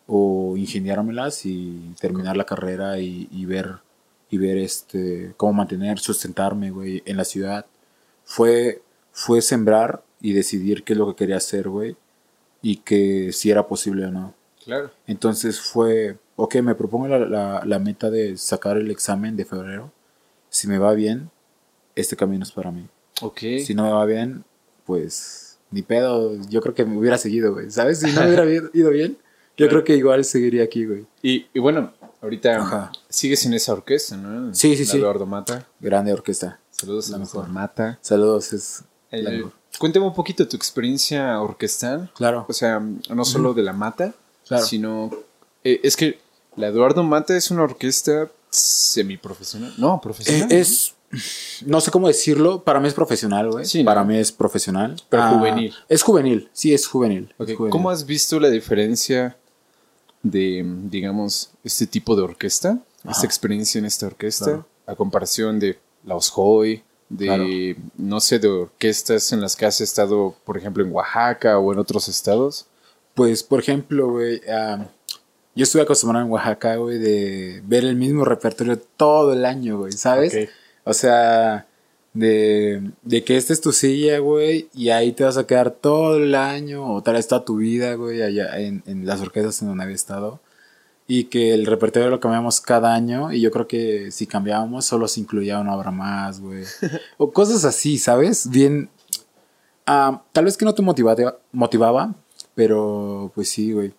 o ingeniármelas y terminar la carrera y, y ver, y ver este, cómo mantener, sustentarme, güey, en la ciudad. Fue, fue sembrar y decidir qué es lo que quería hacer, güey, y que si era posible o no. Claro. Entonces fue, ok, me propongo la, la- la meta de sacar el examen de febrero. Si me va bien, este camino es para mí. Ok. Si no me va bien, pues ni pedo. Yo creo que me hubiera seguido, güey. ¿Sabes? Si no me hubiera ido bien, yo creo que igual seguiría aquí, güey. Y, y bueno, ahorita Ajá. sigues en esa orquesta, ¿no? Sí, sí, sí. Eduardo Mata. Grande orquesta. Saludos La a mejor. Mata. Saludos, es la Eh, mejor. cuéntame un poquito tu experiencia orquestal. Claro. O sea, no solo de la Mata, Claro. sino... eh, es que la Eduardo Mata es una orquesta semiprofesional. No, Eh, profesional. es, no sé cómo decirlo, para mí es profesional, güey. Sí, ¿no? Para mí es profesional. Pero Ah, juvenil. Es juvenil, sí, es juvenil. Ok, es juvenil. ¿Cómo has visto la diferencia de, digamos, este tipo de orquesta? Ajá. Esta experiencia en esta orquesta, Claro. a comparación de la Osjoy, de, Claro. no sé, de orquestas en las que has estado, por ejemplo, en Oaxaca o en otros estados. Pues, por ejemplo, güey, yo estuve acostumbrado en Oaxaca, güey, de ver el mismo repertorio todo el año, güey, ¿sabes? O sea, de, de que esta es tu silla, güey, y ahí te vas a quedar todo el año, o tal vez toda tu vida, güey, allá en, en las orquestas en donde había estado. Y que el repertorio lo cambiamos cada año, y yo creo que si cambiábamos, solo se incluía una obra más, güey. o cosas así, ¿sabes? Bien. ah, tal vez que no te motivaba, motivaba, pero pues sí, güey.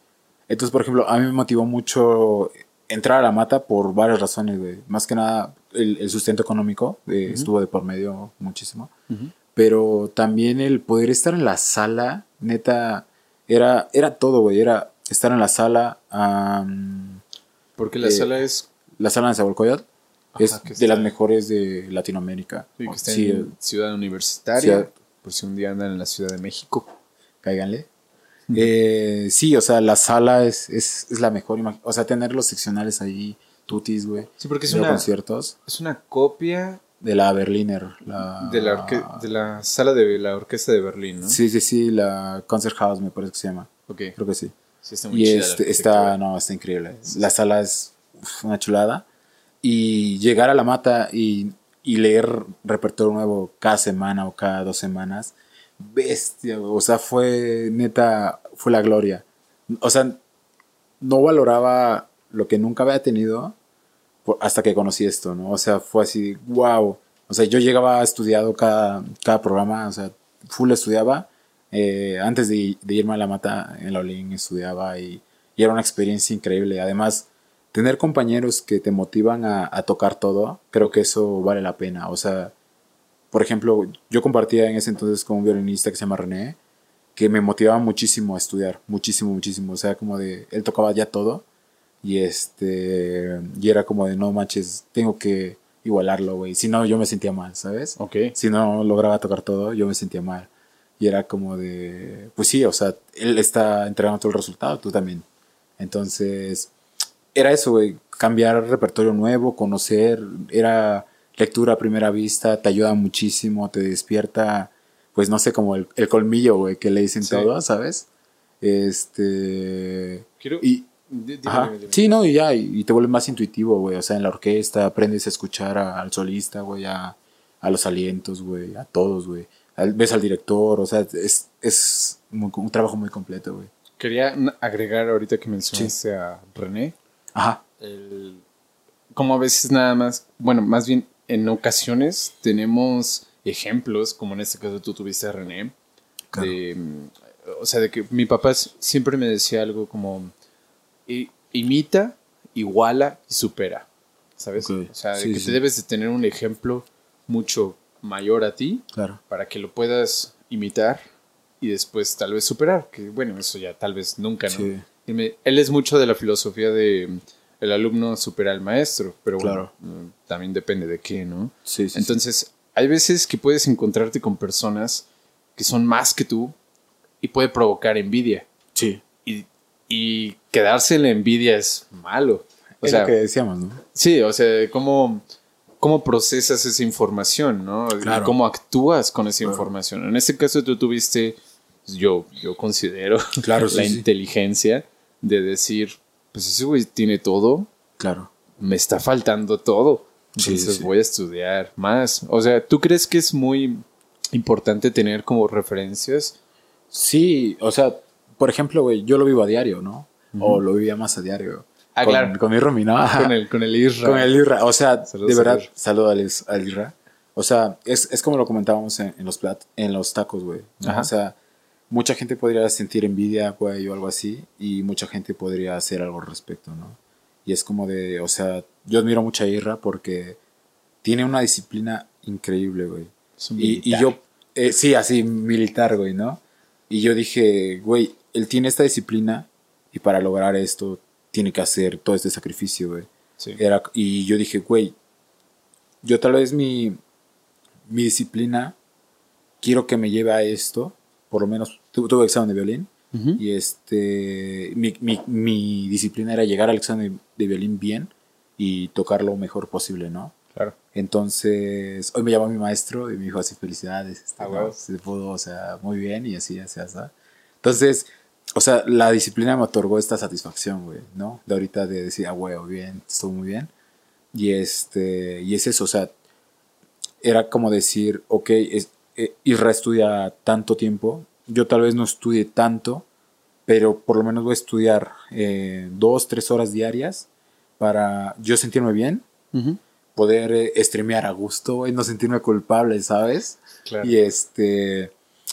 Entonces, por ejemplo, a mí me motivó mucho entrar a la mata por varias razones, güey. Más que nada, el, el sustento económico eh, estuvo de por medio muchísimo. Pero también el poder estar en la sala, neta, era, era todo, güey. Era estar en la sala. am, Porque la Eh, sala es la sala de Zabolcoyot es de las mejores de Latinoamérica. sí, que está Sí, en Ciudad Universitaria. Ciudad- Por si un día andan en la Ciudad de México. cáiganle. Eh, sí, o sea, la sala es, es, es la mejor. O sea, tener los seccionales ahí, tutis, güey. Sí, porque es una, conciertos. es una copia De la Berliner. La, de la, de la sala de la orquesta de Berlín, ¿no? Sí, sí, sí, la Concert House me parece que se llama. Ok. Creo que sí. Sí, está muy Y chida este, está, no, está increíble. La sala es uf, una chulada. Y llegar a la mata y, y leer repertorio nuevo cada semana o cada dos semanas, bestia, o sea, fue neta, fue la gloria. O sea, no valoraba lo que nunca había tenido hasta que conocí esto, ¿no? O sea, fue así, wow. O sea, yo llegaba estudiado cada, cada programa, o sea, full estudiaba. Eh, antes de, irme a la mata en la Olin estudiaba y, y era una experiencia increíble. Además, tener compañeros que te motivan a, a tocar todo, creo que eso vale la pena. O sea, por ejemplo, yo compartía en ese entonces con un violinista que se llama René, que me motivaba muchísimo a estudiar, muchísimo, muchísimo. O sea, como de, él tocaba ya todo y este, y era como de, no manches, tengo que igualarlo, güey. Si no, yo me sentía mal, ¿sabes? Ok. Si no lograba tocar todo, yo me sentía mal. Y era como de, pues sí, o sea, él está entregando todo el resultado, tú también. Entonces, era eso, güey, cambiar repertorio nuevo, conocer, era lectura a primera vista, te ayuda muchísimo, te despierta, pues no sé, como el, el colmillo, güey, que le dicen Sí. todo, ¿sabes? Este... Quiero... Y, dime, Ajá. dime, dime. Sí, no, y ya, y, y te vuelves más intuitivo, güey. O sea, en la orquesta aprendes a escuchar a- al solista, güey, a, a los alientos, güey, a todos, güey. Ves al director, o sea, es, es muy- un trabajo muy completo, güey. Quería agregar ahorita que mencionaste a René, Ajá. el, como a veces nada más, bueno, más bien en ocasiones tenemos ejemplos, como en este caso tú tuviste a René, Claro. de, o sea, de que mi papá siempre me decía algo como, "I- imita, iguala y supera, ¿sabes? O sea, de que sí. te debes de tener un ejemplo mucho mayor a ti Claro. para que lo puedas imitar y después tal vez superar, que bueno, eso ya tal vez nunca, ¿no? Sí. Me- él es mucho de la filosofía de el alumno supera al maestro, pero bueno, Claro. mm, también depende de qué, ¿no? Sí, sí. sí. Entonces, hay veces que puedes encontrarte con personas que son más que tú y puede provocar envidia. sí. Y, y quedarse en la envidia es malo. O es sea, lo que decíamos, ¿no? Sí, o sea, cómo, cómo procesas esa información, ¿no? Claro. Y cómo actúas con esa Claro. información. En este caso tú tuviste, yo, yo considero, Claro, la sí, sí. inteligencia de decir, pues ese güey tiene todo, Claro. me está faltando todo. Entonces sí. voy a estudiar más. O sea, ¿tú crees que es muy importante tener como referencias? Sí, o sea, por ejemplo, güey, yo lo vivo a diario, ¿no? O lo vivía más a diario. Ah, con, claro. Con mi ¿no? Con el, con el Isra. Con el Irra, o sea, Saludos de verdad, saludo al, al Irra. O sea, es, es como lo comentábamos en, en los plat, en los tacos, güey. ¿no? O sea, mucha gente podría sentir envidia, güey, o algo así, y mucha gente podría hacer algo al respecto, ¿no? Y es como de, o sea, yo admiro mucho a Irra porque tiene una disciplina increíble, güey. Y, y yo, eh, sí, así, militar, güey, ¿no? Y yo dije, güey, él tiene esta disciplina y para lograr esto tiene que hacer todo este sacrificio, güey. Sí. Era, y yo dije, güey, yo tal vez mi, mi disciplina quiero que me lleve a esto, por lo menos tu- tuve examen de violín, y este, mi, mi, mi disciplina era llegar al examen de, de violín bien y tocar lo mejor posible, ¿no? Claro. Entonces, hoy me llamó mi maestro y me dijo así, felicidades, este, Ah, se pudo, o sea, muy bien y así, así, así. Entonces, o sea, la disciplina me otorgó esta satisfacción, güey, ¿no? De ahorita de decir, ah, huevo, bien, estuvo muy bien. Y este, y es eso, o sea, era como decir, ok, es, eh, Isra estudia tanto tiempo, yo tal vez no estudie tanto, pero por lo menos voy a estudiar eh, dos, tres horas diarias para yo sentirme bien, Ujú. Poder eh, streamear a gusto, güey, no sentirme culpable, ¿sabes? Claro. Y este,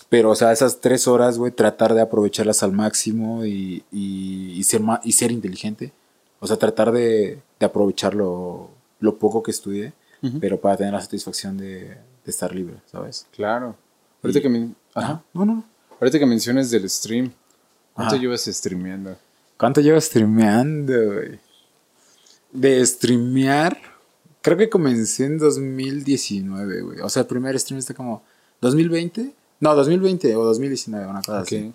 pero, o sea, esas tres horas, güey, tratar de aprovecharlas al máximo y, y, y ser, y ser inteligente. O sea, tratar de, de aprovechar lo, lo poco que estudié, pero para tener la satisfacción de, de estar libre, ¿sabes? Claro. Ahorita, Y- que men- Ajá. Ajá. No, no. Ahorita que mencionas del stream, ¿cuánto Ajá. llevas streameando? ¿Cuánto llevo streameando, güey? De streamear, creo que comencé en 2019, güey. O sea, el primer stream está como 2020. No, 2020 o 2019, una cosa así.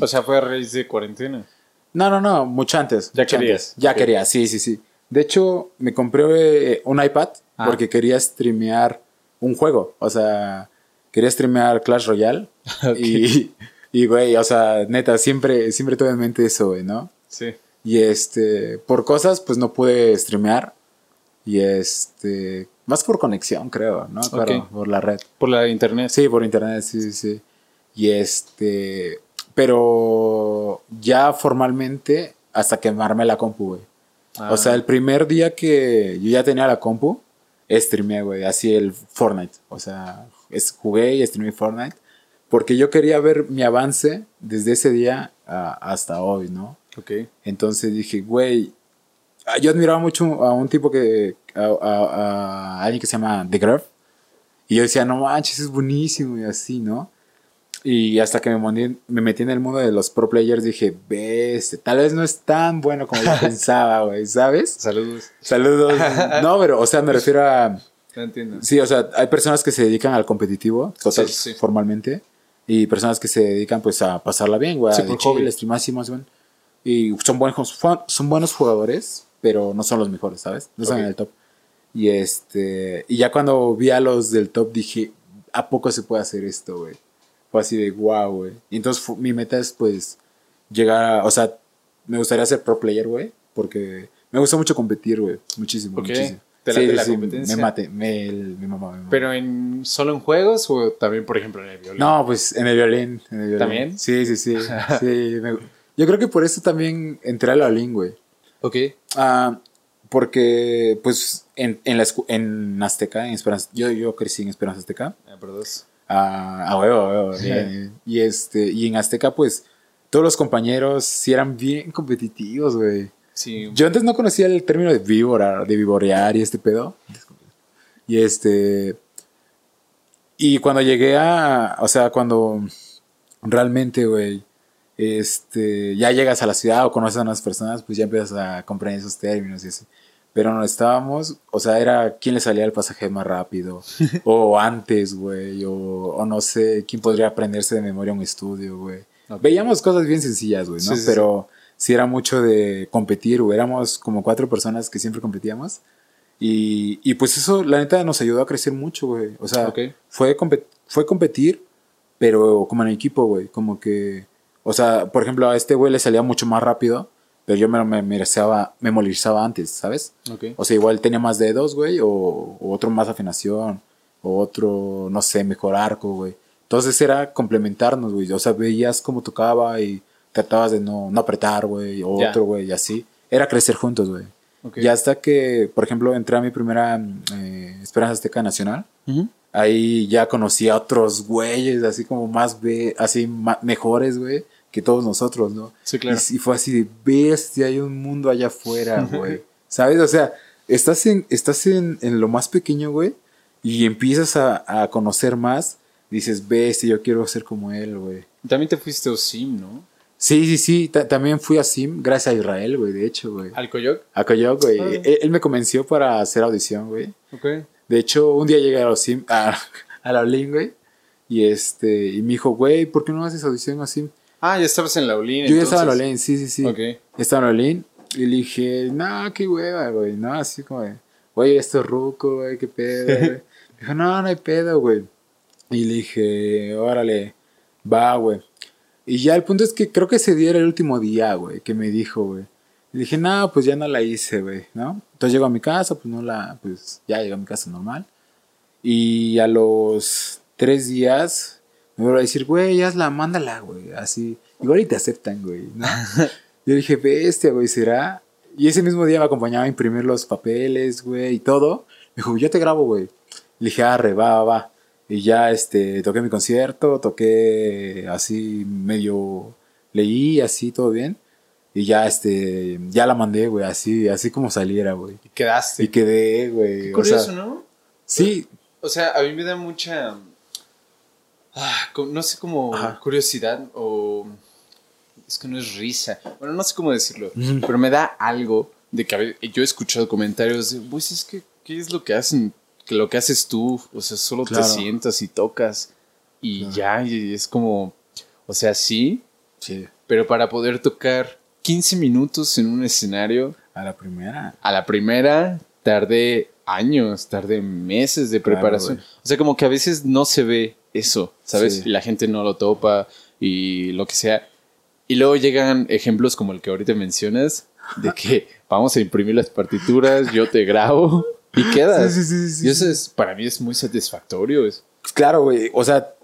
O sea, fue a raíz de cuarentena. no, no, no, mucho antes. Ya mucho querías. antes. Ya Ok. quería, sí, sí, sí. De hecho, me compré eh, un iPad Ah. porque quería streamear un juego. O sea, quería streamear Clash Royale. Ok. Y, y, güey, o sea, neta, siempre, siempre tuve en mente eso, güey, ¿no? Sí. Y este, por cosas, pues no pude streamear. Y este, más por conexión, creo, ¿no? Claro, por la red. Por la internet. Sí, por internet, sí, sí, sí. Y este, pero ya formalmente hasta quemarme la compu, güey. Ah. O sea, el primer día que yo ya tenía la compu, streameé, güey, así el Fortnite. O sea, es, jugué y streameé Fortnite. Porque yo quería ver mi avance desde ese día a- hasta hoy, ¿no? Ok. Entonces dije, güey, ah, yo admiraba mucho a un tipo que, a, a- a alguien que se llama The Graph. Y yo decía, no manches, es buenísimo y así, ¿no? Y hasta que me, me metí en el mundo de los pro players dije, ves, tal vez no es tan bueno como yo pensaba, güey, ¿sabes? Saludos. Saludos. No, pero, o sea, me refiero a... No entiendo. Sí, o sea, hay personas que se dedican al competitivo, total, Sí, sí. formalmente, y personas que se dedican pues a pasarla bien, güey, Sí, de por chill, hobby. streamar así más bien. Y son buenos, son buenos jugadores, pero no son los mejores, ¿sabes? No están Ok. en el top. Y este, y ya cuando vi a los del top dije, ¿a poco se puede hacer esto, güey? Fue así de wow, güey. Y entonces mi meta es pues llegar a, o sea, me gustaría ser pro player, güey, porque me gusta mucho competir, güey, muchísimo, Ok. muchísimo. ¿Te late la competencia? Me mate, me, el- mi mamá. ¿Pero en, solo en juegos o también, por ejemplo, en el violín? No, pues en el violín. En el violín. ¿También? Sí, sí, sí. sí me- yo creo que por eso también entré al violín, güey. Ok. Ah, porque, pues, en, en, la en Azteca, en Esperanza, yo, yo crecí en Esperanza Azteca. Ah, por dos. Ah, a huevo, a huevo. y, este, y en Azteca, pues, todos los compañeros sí eran bien competitivos, güey. Sí. Yo antes no conocía el término de víbora, de vivorear y este pedo. Y este. Y cuando llegué a. O sea, cuando realmente, güey. Este. Ya llegas a la ciudad o conoces a unas personas, pues ya empiezas a comprender esos términos y así. Pero no estábamos. O sea, era quién le salía el pasaje más rápido. o antes, güey. O, o no sé, quién podría aprenderse de memoria un estudio, güey. Ok. Veíamos cosas bien sencillas, güey, ¿no? Sí, sí, Pero sí era mucho de competir, güey. Éramos como cuatro personas que siempre competíamos. Y, y pues eso, la neta, nos ayudó a crecer mucho, güey. O sea, Ok. fue, fue competir, pero como en equipo, güey. Como que, o sea, por ejemplo, a este güey le salía mucho más rápido, pero yo me, me memorizaba, memorizaba antes, ¿sabes? Ok. O sea, igual tenía más dedos, güey, o, o otro más afinación, o otro, no sé, mejor arco, güey. Entonces era complementarnos, güey. O sea, veías cómo tocaba y tratabas de no, no apretar, güey, o otro, güey, y así. Era crecer juntos, güey. Ok. Y hasta que, por ejemplo, entré a mi primera mm, eh, Esperanza Azteca Nacional, Ujú. Ahí ya conocí a otros güeyes, así como más, ve así mejores, güey, que todos nosotros, ¿no? Sí, claro. Y, y fue así de bestia, hay un mundo allá afuera, güey. ¿Sabes? O sea, estás en, estás en, en lo más pequeño, güey, y empiezas a, a conocer más. Dices, bestia, yo quiero ser como él, güey. También te fuiste a OSIM, ¿no? Sí, sí, sí. ta- también fui a Sim, gracias a Israel, güey, de hecho, güey. ¿Al Coyoc? A Coyoc, güey. Ah. Él, él me convenció para hacer audición, güey. Ok. De hecho, un día llegué a, los Sim, a, a la Olin, güey. Y este, y me dijo, güey, ¿por qué no haces audición a Sim? Ah, ya estabas en la Olin. Yo ya estaba en la. Olin, sí, sí, sí. Ok. Estaba en la Olin. Y le dije, no, qué hueva, güey. No, así como de, güey, esto es ruco, güey, qué pedo, güey. Me dijo, no, no hay pedo, güey. Y le dije, órale, va, güey. Y ya el punto es que creo que ese día era el último día, güey, que me dijo, güey. Y dije, no, pues ya no la hice, güey, ¿no? Entonces llego a mi casa, pues no la, pues ya llego a mi casa normal. Y a los tres días me vuelvo a decir, güey, hazla, mándala, güey, así. Igual y te aceptan, güey, ¿no? Yo dije, bestia, güey, ¿será? Y ese mismo día me acompañaba a imprimir los papeles, güey, y todo. Me dijo, yo te grabo, güey. Le dije, arre, va, va, va. Y ya, este, toqué mi concierto, toqué así medio, leí así, todo bien. Y ya, este, ya la mandé, güey, así, así como saliera, güey. Y quedaste. Y quedé, güey. Qué o sea, curioso, ¿no? Sí, O sea, a mí me da mucha. ah, no sé cómo. Ajá. Curiosidad o. Es que no es risa. Bueno, no sé cómo decirlo. Pero me da algo de que a yo he escuchado comentarios de. Pues es que. ¿Qué es lo que hacen? Que lo que haces tú. O sea, solo Claro. te sientas y tocas. Y Claro. ya. Y es como. O O sea, sí, Sí. pero para poder tocar 15 minutos en un escenario, A la primera. a la primera tardé años, tardé meses de Claro, preparación. güey. o sea, como que a veces no se ve eso, ¿sabes? Sí. Y la gente no lo topa y lo que sea. Y luego llegan ejemplos como el que ahorita mencionas, de que vamos a imprimir las partituras, yo te grabo y quedas. Sí, sí, y eso es, para mí es muy satisfactorio. Es, Pues claro, güey. O sea,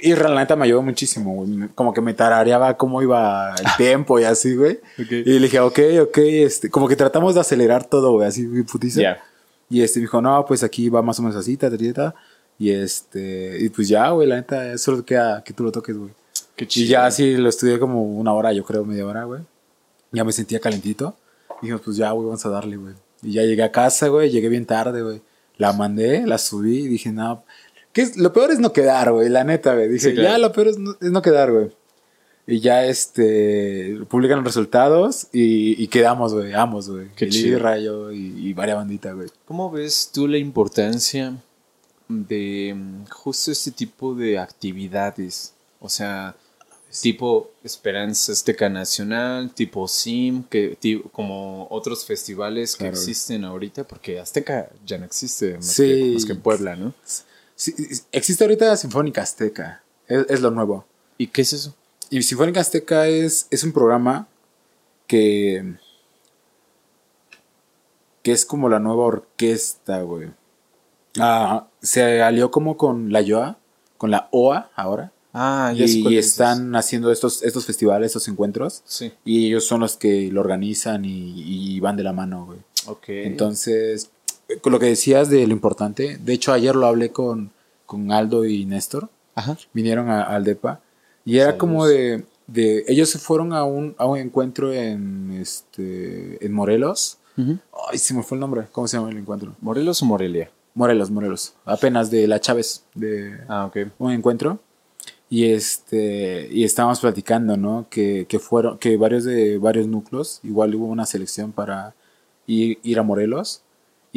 y la neta me ayudó muchísimo, güey. Como que me tarareaba cómo iba el tiempo y así, güey. Ok. Y le dije, ok, ok, este, como que tratamos de acelerar todo, güey, así, putiza. Ya. Y este me dijo, no, pues aquí va más o menos así, ta, ta. Y este, y pues ya, güey, la neta, solo queda que tú lo toques, güey. Qué Y chido. ya así lo estudié como una hora, yo creo, media hora, güey. Ya me sentía calentito. Dijimos, pues ya, güey, vamos a darle, güey. Y ya llegué a casa, güey, llegué bien tarde, güey. La mandé, la subí y dije, no, ¿qué es? Lo peor es no quedar, güey, la neta, güey. Dije, Sí, claro. ya, lo peor es no, es no quedar, güey. Y ya, este, publican los resultados y, y quedamos, güey, ambos, güey. Qué El chido. Rayo y, y varias banditas, güey. ¿Cómo ves tú la importancia de mm, justo este tipo de actividades? O sea, tipo Esperanza Azteca Nacional, tipo SIM, que, ti- como otros festivales que Claro. existen ahorita, porque Azteca ya no existe más, Sí. que, más que en Puebla, ¿no? Sí, existe ahorita Sinfónica Azteca, es, es lo nuevo. ¿Y qué es eso? Y Sinfónica Azteca es, es un programa que, que es como la nueva orquesta, güey. Ah, se alió como con la YOA, con la OA ahora. Ah, Y, cuál y dices. están haciendo estos, estos festivales, estos encuentros. Sí, Y ellos son los que lo organizan y, y van de la mano, güey. ok. Entonces, con lo que decías de lo importante, de hecho ayer lo hablé con, con Aldo y Néstor. Ajá. vinieron a- al DEPA y era como de, de- ellos se fueron a un, a un encuentro en este en Morelos. Ay se me fue el nombre. Cómo se llama el encuentro ¿Morelos o Morelia? Morelos Morelos. Apenas de la Chávez de Ah, ok. un encuentro. Y este y estábamos platicando no que, que fueron que varios de varios núcleos igual hubo una selección para ir, ir a Morelos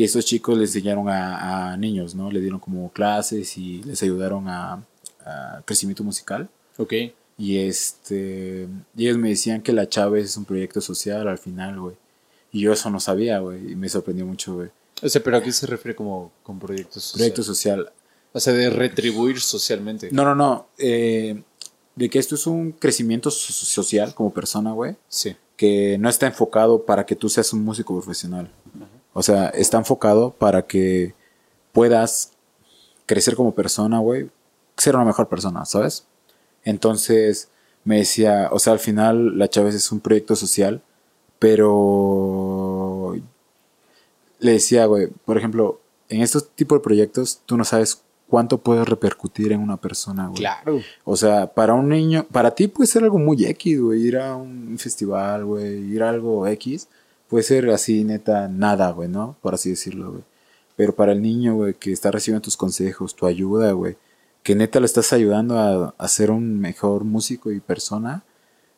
y estos chicos les enseñaron a, a niños no le dieron como clases y les ayudaron a, a crecimiento musical Ok. y este y ellos me decían que la Chávez es un proyecto social al final güey y yo eso no sabía güey y me sorprendió mucho güey O sea, pero ¿a qué se refiere como con proyectos sociales? proyecto social O sea, de retribuir socialmente. No, no, no. eh, de que esto es un crecimiento so- social como persona, güey. Sí. Que no está enfocado para que tú seas un músico profesional. O sea, está enfocado para que puedas crecer como persona, güey. Ser una mejor persona, ¿sabes? Entonces me decía, o sea, al final la Chávez es un proyecto social, pero le decía, güey, por ejemplo, en estos tipos de proyectos tú no sabes cuánto puede repercutir en una persona, güey. Claro. O sea, para un niño, para ti puede ser algo muy X, güey, ir a un festival, güey, ir a algo X, puede ser así, neta, nada, güey, ¿no? Por así decirlo, güey. Pero para el niño, güey, que está recibiendo tus consejos, tu ayuda, güey, que neta lo estás ayudando a, a ser un mejor músico y persona,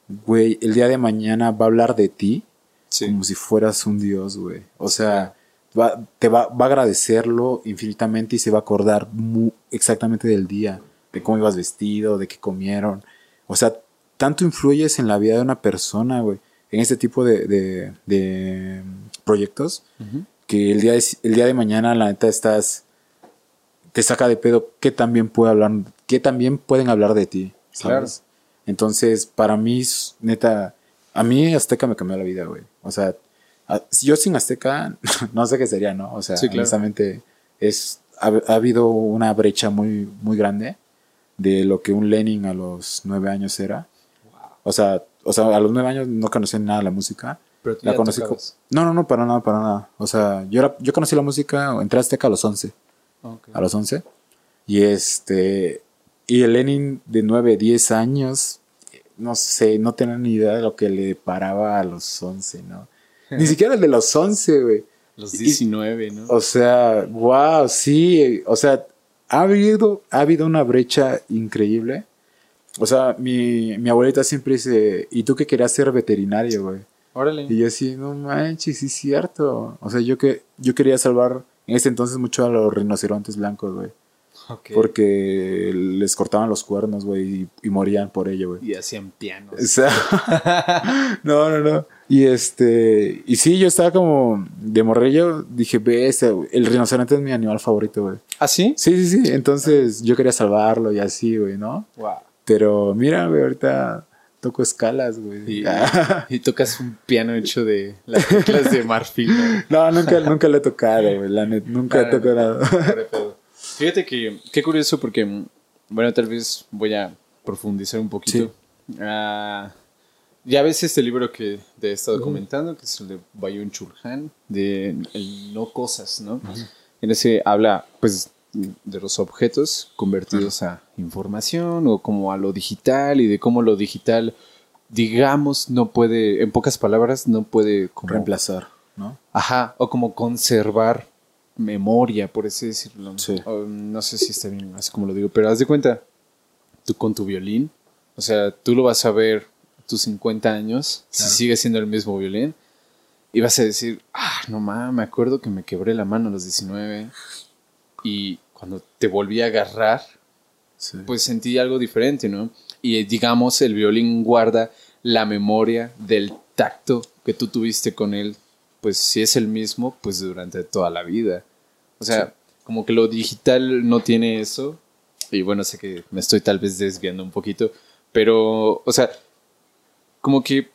güey, el día de mañana va a hablar de ti Sí. como si fueras un dios, güey. O sea, va, te va, va a agradecerlo infinitamente y se va a acordar exactamente del día, de cómo ibas vestido, de qué comieron. O sea, tanto influyes en la vida de una persona, güey, en este tipo de, de- de proyectos, que el día, de, el día de mañana, la neta, estás. te saca de pedo qué también puede hablar, qué también pueden hablar de ti, ¿sabes? Entonces, para mí, neta, a mí Azteca me cambió la vida, güey. O sea, yo sin Azteca, no sé qué sería, ¿no? O sea, Sí, claro. honestamente, es, ha, ha habido una brecha muy, muy grande de lo que un Lenin a los nueve años era. O sea, o sea, a los nueve años no conocía nada de la música. Pero tú La ya conocí. No, no, no, para nada, para nada. O sea, yo, era- yo conocí la música, entré a Azteca a los 11 Ok. a los 11. Y este. Y el Lenin de 9, 10 años, no sé, no tenía ni idea de lo que le paraba a los 11, ¿no? Ni siquiera el de los 11, güey. Los Y- 19, ¿no? O sea, wow, sí. O sea, ha habido, ha habido una brecha increíble. O sea, mi, mi abuelita siempre dice, ¿y tú qué querías ser veterinario, güey? Órale. Y yo así, no manches, sí es cierto. O sea, yo que yo quería salvar en ese entonces mucho a los rinocerontes blancos, güey. Ok. Porque les cortaban los cuernos, güey, y, y morían por ello, güey. Y hacían pianos. O sea, no, no, no. Y este, y sí, yo estaba como de morrillo, dije, ve, ese, güey, el rinoceronte es mi animal favorito, güey. ¿Ah, sí? Sí, sí, sí. Entonces yo quería salvarlo y así, güey, ¿no? Wow. Pero mira, güey, ahorita toco escalas, güey. Y, y tocas un piano hecho de las teclas de marfil. ¿no? No, nunca, nunca le he tocado, güey. La net, nunca he Claro, tocado. Fíjate que, qué curioso porque, mm, bueno, tal vez voy a profundizar un poquito. Ah, ya ves este libro que te he estado comentando, que es el de Bayun Chulhan, de el No Cosas, ¿no? En ese habla, pues, de los objetos convertidos a información o como a lo digital y de cómo lo digital, digamos, no puede, en pocas palabras, no puede como Reemplazar, ¿no? Ajá, o como conservar memoria, por así decirlo. Sí. O, no sé si está bien así como lo digo, pero haz de cuenta, tú con tu violín, o sea, tú lo vas a ver tus 50 años, si sigue siendo el mismo violín, y vas a decir, ah, no mames, me acuerdo que me quebré la mano a los 19, y cuando te volví a agarrar, Sí. pues sentí algo diferente, ¿no? Y eh, digamos, el violín guarda la memoria del tacto que tú tuviste con él, pues si es el mismo, pues durante toda la vida. O sea, como que lo digital no tiene eso. Y bueno, sé que me estoy tal vez desviando un poquito, pero, o sea, como que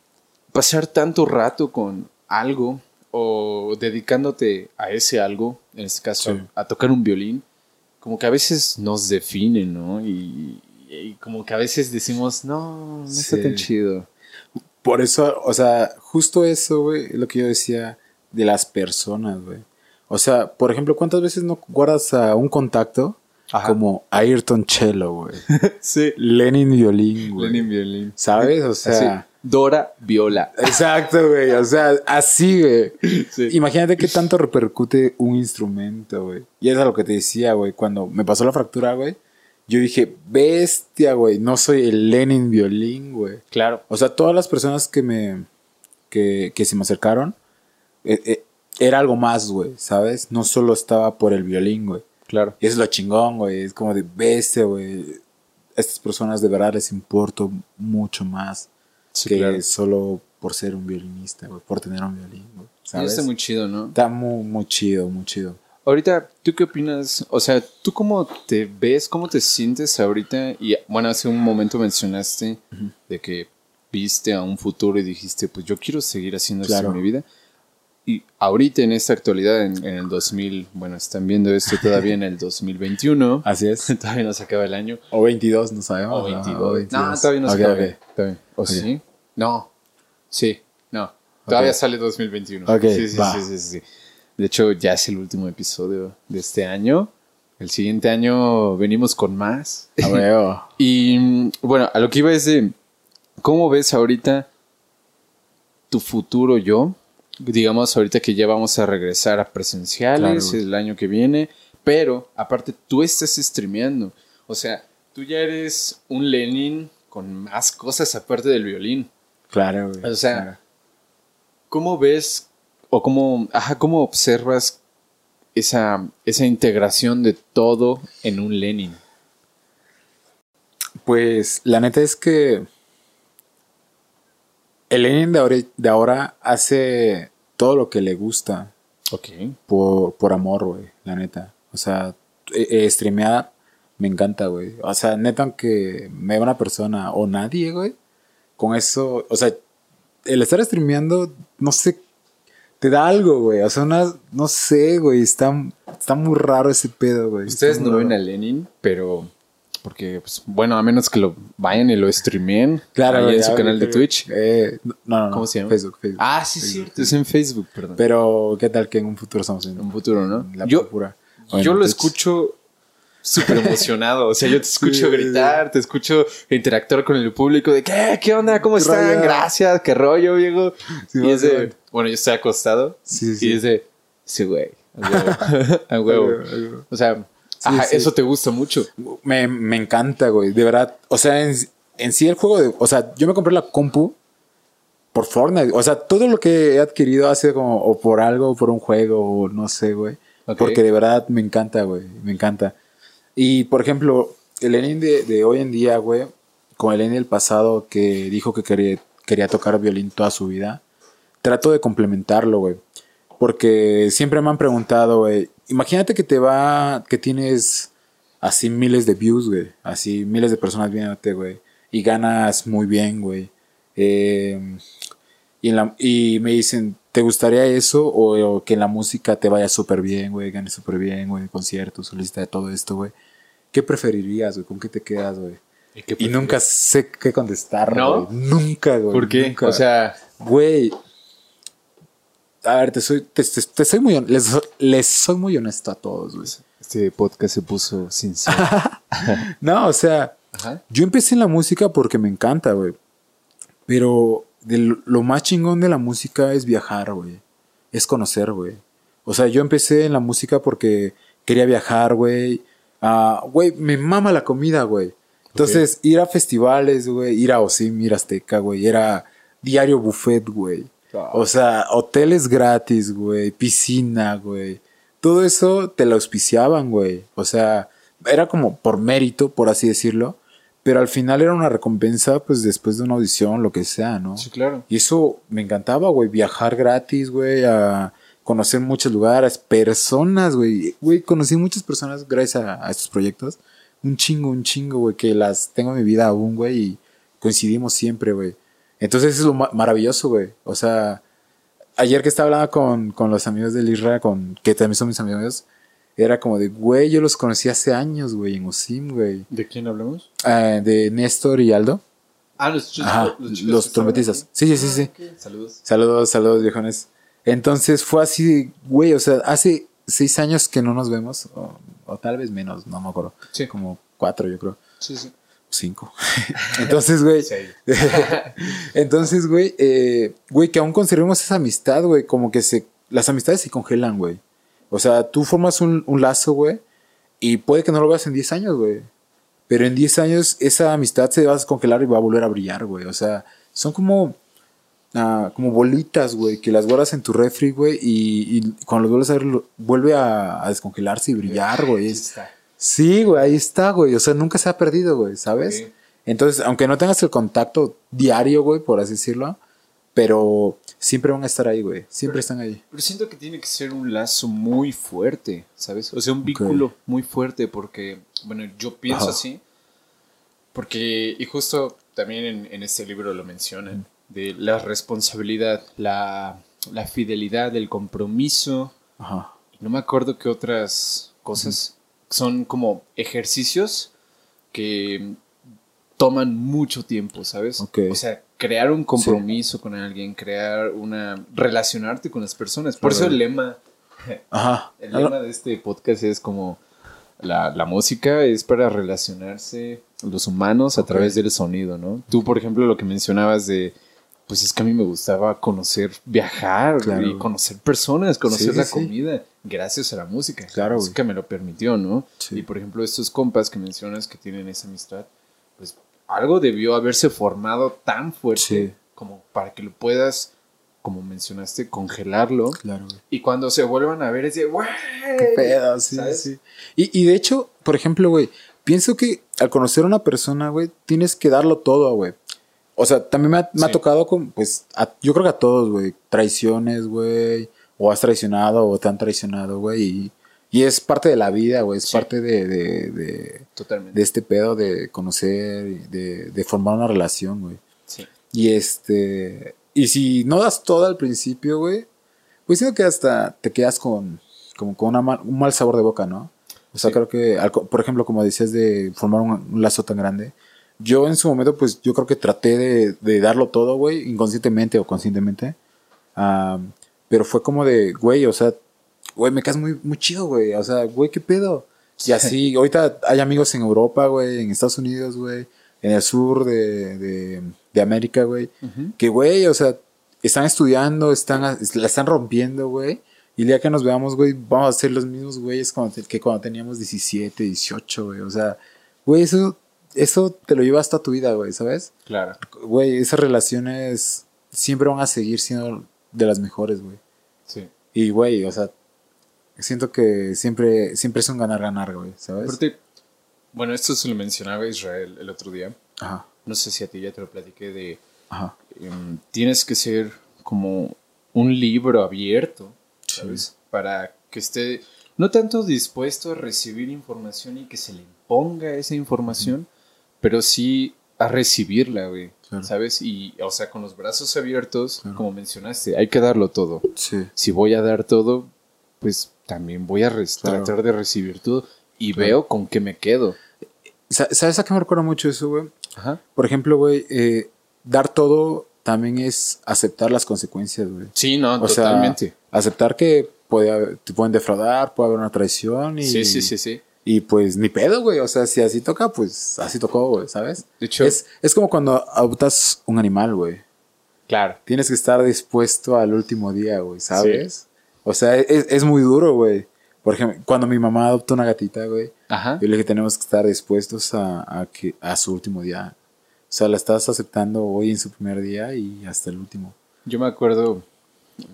pasar tanto rato con algo o dedicándote a ese algo, en este caso Sí. a tocar un violín, como que a veces nos define, ¿no? Y, y como que a veces decimos, no, no está tan chido. Por eso, o sea, justo eso, güey, es lo que yo decía de las personas, güey. O sea, por ejemplo, ¿cuántas veces no guardas a un contacto Ajá. como Ayrton Cello, güey? Sí. Lenin Violín, güey. Lenin violín. ¿Sabes? O sea, Dora viola. exacto, güey. O sea, así, güey. Sí. Imagínate qué tanto repercute un instrumento, güey. Y es a lo que te decía, güey. Cuando me pasó la fractura, güey, yo dije, bestia, güey. No soy el Lenin Violín, güey. Claro. O sea, todas las personas que me. que, que se me acercaron. eh, eh, era algo más, güey, ¿sabes? No solo estaba por el violín, güey. Claro. Y eso es lo chingón, güey. Es como de bestia, güey. A estas personas de verdad les importo mucho más Sí, que claro. solo por ser un violinista, güey. Por tener un violín, güey. ¿Sabes? está muy chido, ¿no? Está muy, muy chido, muy chido. Ahorita, ¿tú qué opinas? O sea, ¿tú cómo te ves, cómo te sientes ahorita? Y bueno, hace un momento mencionaste de que viste a un futuro y dijiste, pues yo quiero seguir haciendo esto Claro. en mi vida. Y ahorita en esta actualidad, en, en el 2000, bueno, están viendo esto todavía en el 2021. Así es. todavía no se acaba el año. O 22, no sabemos. O 22. ¿no? O No, 22. todavía no se Ok, acaba. ok. Todavía. ¿O Ok. sí? No. Sí, no. Todavía Ok. sale 2021. Ok, sí, sí, sí, sí, sí. De hecho, ya es el último episodio de este año. El siguiente año venimos con más. A huevo. Y bueno, a lo que iba es de, ¿cómo ves ahorita tu futuro yo? Digamos, ahorita que ya vamos a regresar a presenciales Claro, el año que viene, pero aparte tú estás streameando. O sea, tú ya eres un Lenin con más cosas aparte del violín. Claro, güey. O sea, claro. ¿Cómo ves o cómo, ajá, cómo observas esa, esa integración de todo en un Lenin? Pues la neta es que el Lenin de ahora, de ahora hace todo lo que le gusta Ok. por, por amor, güey, la neta. O sea, eh, eh, streamear me encanta, güey. O sea, neta, aunque me vea una persona o nadie, güey, con eso, o sea, el estar streameando, no sé, te da algo, güey. O sea, una, no sé, güey, está, está muy raro ese pedo, güey. Ustedes no ven a Lenin, pero porque, pues, bueno, a menos que lo vayan y lo streameen Claro, ahí güey, en su canal de Twitch. Eh, no, no, no. ¿Cómo se llama? Facebook, Facebook. Ah, sí, Facebook, cierto, es en Facebook, perdón. Pero, ¿qué tal que en un futuro estamos en un futuro, ¿no? La yo pura. Yo lo Twitch. escucho súper emocionado. O sea, yo te escucho Sí, gritar, te escucho interactuar con el público de ¿qué? ¿Qué onda? ¿Cómo ¿Qué están? rollo? Gracias, qué rollo, viejo. Sí, y es de, bueno, yo estoy acostado. Sí, Y es de, sí, güey. A huevo. O sea, ajá, eso te gusta mucho. Me, me encanta, güey. De verdad. O sea, en, en sí el juego de. O sea, yo me compré la compu por Fortnite. O sea, todo lo que he adquirido ha sido como o por algo, o por un juego, o no sé, güey. Porque de verdad me encanta, güey. Me encanta. Y por ejemplo, el Lenin de, de hoy en día, güey, con el Lenin del pasado que dijo que quería, quería tocar violín toda su vida, trato de complementarlo, güey. Porque siempre me han preguntado, güey, imagínate que te va, que tienes así miles de views, güey, así miles de personas viéndote, güey, y ganas muy bien, güey. Eh, y, en la- y me dicen, ¿te gustaría eso? O, que en la música te vaya súper bien, güey, ganes súper bien, güey, conciertos, solista todo esto, güey. ¿Qué preferirías, güey? ¿Con qué te quedas, güey? ¿Y, qué Y nunca sé qué contestar, ¿No? güey. Nunca, güey. ¿Por qué? nunca. O sea, Güey. A ver, te soy, te, te- te soy muy les, les soy muy honesto a todos, güey. este podcast se puso sincero. No, o sea, Ajá. yo empecé en la música porque me encanta, güey. Pero de lo más chingón de la música es viajar, güey. Es conocer, güey. O sea, yo empecé en la música porque quería viajar, güey. Ah, Güey, me mama la comida, güey. Entonces, ir a festivales, güey, ir a Osim, ir a Azteca, güey, era diario buffet, güey. O sea, hoteles gratis, güey, piscina, güey. Todo eso te lo auspiciaban, güey. O sea, era como por mérito, por así decirlo. Pero al final era una recompensa, pues después de una audición, lo que sea, ¿no? Sí, claro. Y eso me encantaba, güey. Viajar gratis, güey. A conocer muchos lugares, personas, güey. Güey, conocí muchas personas gracias a, a estos proyectos. Un chingo, un chingo, güey. Que las tengo en mi vida aún, güey. Y coincidimos siempre, güey. Entonces eso es lo ma- maravilloso, güey. O sea, ayer que estaba hablando con, con los amigos del Isra, con, que también son mis amigos, era como de, güey, yo los conocí hace años, güey, en Osim, güey. ¿De quién hablamos? Ah, de Néstor y Aldo. Ah, los chicos. Ajá, los, trompetistas. Sí, sí, sí, sí. Saludos. Saludos, saludos, viejones. Entonces fue así, güey, o sea, hace seis años que no nos vemos, o, o tal vez menos, no me acuerdo. Sí. Como cuatro, yo creo. Sí, sí. Cinco. Entonces, güey. Entonces, güey, eh, güey, que aún conservemos esa amistad, güey, como que se, las amistades se congelan, güey. O sea, tú formas un, un lazo, güey, y puede que no lo veas en 10 años, güey. Pero en 10 años esa amistad se va a descongelar y va a volver a brillar, güey. O sea, son como, ah, como bolitas, güey, que las guardas en tu refri, güey, y, y cuando los vuelves a ver, lo- vuelve a, a descongelarse y brillar, güey. Ahí Es- está. Sí, güey, ahí está, güey. O sea, nunca se ha perdido, güey, ¿sabes? Sí. Entonces, aunque no tengas el contacto diario, güey, por así decirlo, pero siempre van a estar ahí, güey. Siempre están ahí. Pero siento que tiene que ser un lazo muy fuerte, ¿sabes? O sea, un vínculo muy fuerte porque, bueno, yo pienso Ajá. así. Porque, y justo también en, en este libro lo mencionan, de la responsabilidad, la, la fidelidad, el compromiso. Ajá. No me acuerdo qué otras cosas son como ejercicios que toman mucho tiempo, ¿sabes? Ok. O sea, crear un compromiso con alguien, crear una... relacionarte con las personas. Por eso el lema, Ajá. el lema de este podcast es como la, la música es para relacionarse los humanos a través del sonido, ¿no? Tú, por ejemplo, lo que mencionabas de... Pues es que a mí me gustaba conocer, viajar Claro. y conocer personas, conocer Sí, la sí, comida, gracias a la música. Claro, La güey. música me lo permitió, ¿no? Sí. Y por ejemplo, estos compas que mencionas que tienen esa amistad, pues algo debió haberse formado tan fuerte como para que lo puedas, como mencionaste, congelarlo. Claro, güey. Y cuando se vuelvan a ver es de, ¡güey! Qué pedo, sí, ¿Sabes? sí. Y, y de hecho, por ejemplo, güey, pienso que al conocer a una persona, güey, tienes que darlo todo, güey. O sea, también me ha, me ha tocado con, pues, a- yo creo que a todos, güey, traiciones, güey, o has traicionado o te han traicionado, güey, y, y es parte de la vida, güey, es Sí. parte de, de, de, Totalmente. de este pedo de conocer, de, de formar una relación, güey. Sí. Y este. Y si no das todo al principio, güey, pues siento que hasta te quedas con, como con una mal- un mal sabor de boca, ¿no? O sea, Sí. creo que, por ejemplo, como decías de formar un, un lazo tan grande, yo en su momento, pues yo creo que traté de, de darlo todo, güey, inconscientemente o conscientemente. Am, pero fue como de, güey, o sea, güey, me caes muy, muy chido, güey. O sea, güey, ¿qué pedo? Y así, ahorita hay amigos en Europa, güey, en Estados Unidos, güey, en el sur de, de, de América, güey. Que, güey, o sea, están estudiando, están, la están rompiendo, güey. Y el día que nos veamos, güey, vamos a ser los mismos güeyes cuando te- que cuando teníamos 17, 18, güey. O sea, güey, eso, eso te lo llevas toda tu vida, güey, ¿sabes? Claro. Güey, esas relaciones siempre van a seguir siendo de las mejores, güey. Sí. Y, güey, o sea, siento que siempre, siempre es un ganar-ganar, güey, ¿sabes? Aparte, Bueno, esto se lo mencionaba a Israel el otro día. Ajá. No sé si a ti ya te lo platiqué de... Ajá. em, tienes que ser como un libro abierto, ¿sabes? Para que esté no tanto dispuesto a recibir información y que se le imponga esa información, pero sí a recibirla, güey. Claro. ¿Sabes? Y, o sea, con los brazos abiertos, Claro. como mencionaste, hay que darlo todo. Sí. Si voy a dar todo, pues también voy a Claro. tratar de recibir todo. Y veo con qué me quedo. Sa- ¿Sabes a qué me recuerda mucho eso, güey? Ajá. Por ejemplo, güey, eh, dar todo también es aceptar las consecuencias, güey. Sí, no, O sea, totalmente. aceptar que puede haber- te pueden defraudar, puede haber una traición y... Sí, sí, sí, sí. Y pues ni pedo, güey. O sea, si así toca, pues así tocó, güey, ¿sabes? De hecho- es, es como cuando adoptas un animal, güey. Claro. Tienes que estar dispuesto al último día, güey, ¿sabes? O sea, es, es muy duro, güey. Por ejemplo, cuando mi mamá adoptó una gatita, güey, Ajá. yo le dije tenemos que estar dispuestos a, a que, a su último día. O sea, la estás aceptando hoy en su primer día y hasta el último. Yo me acuerdo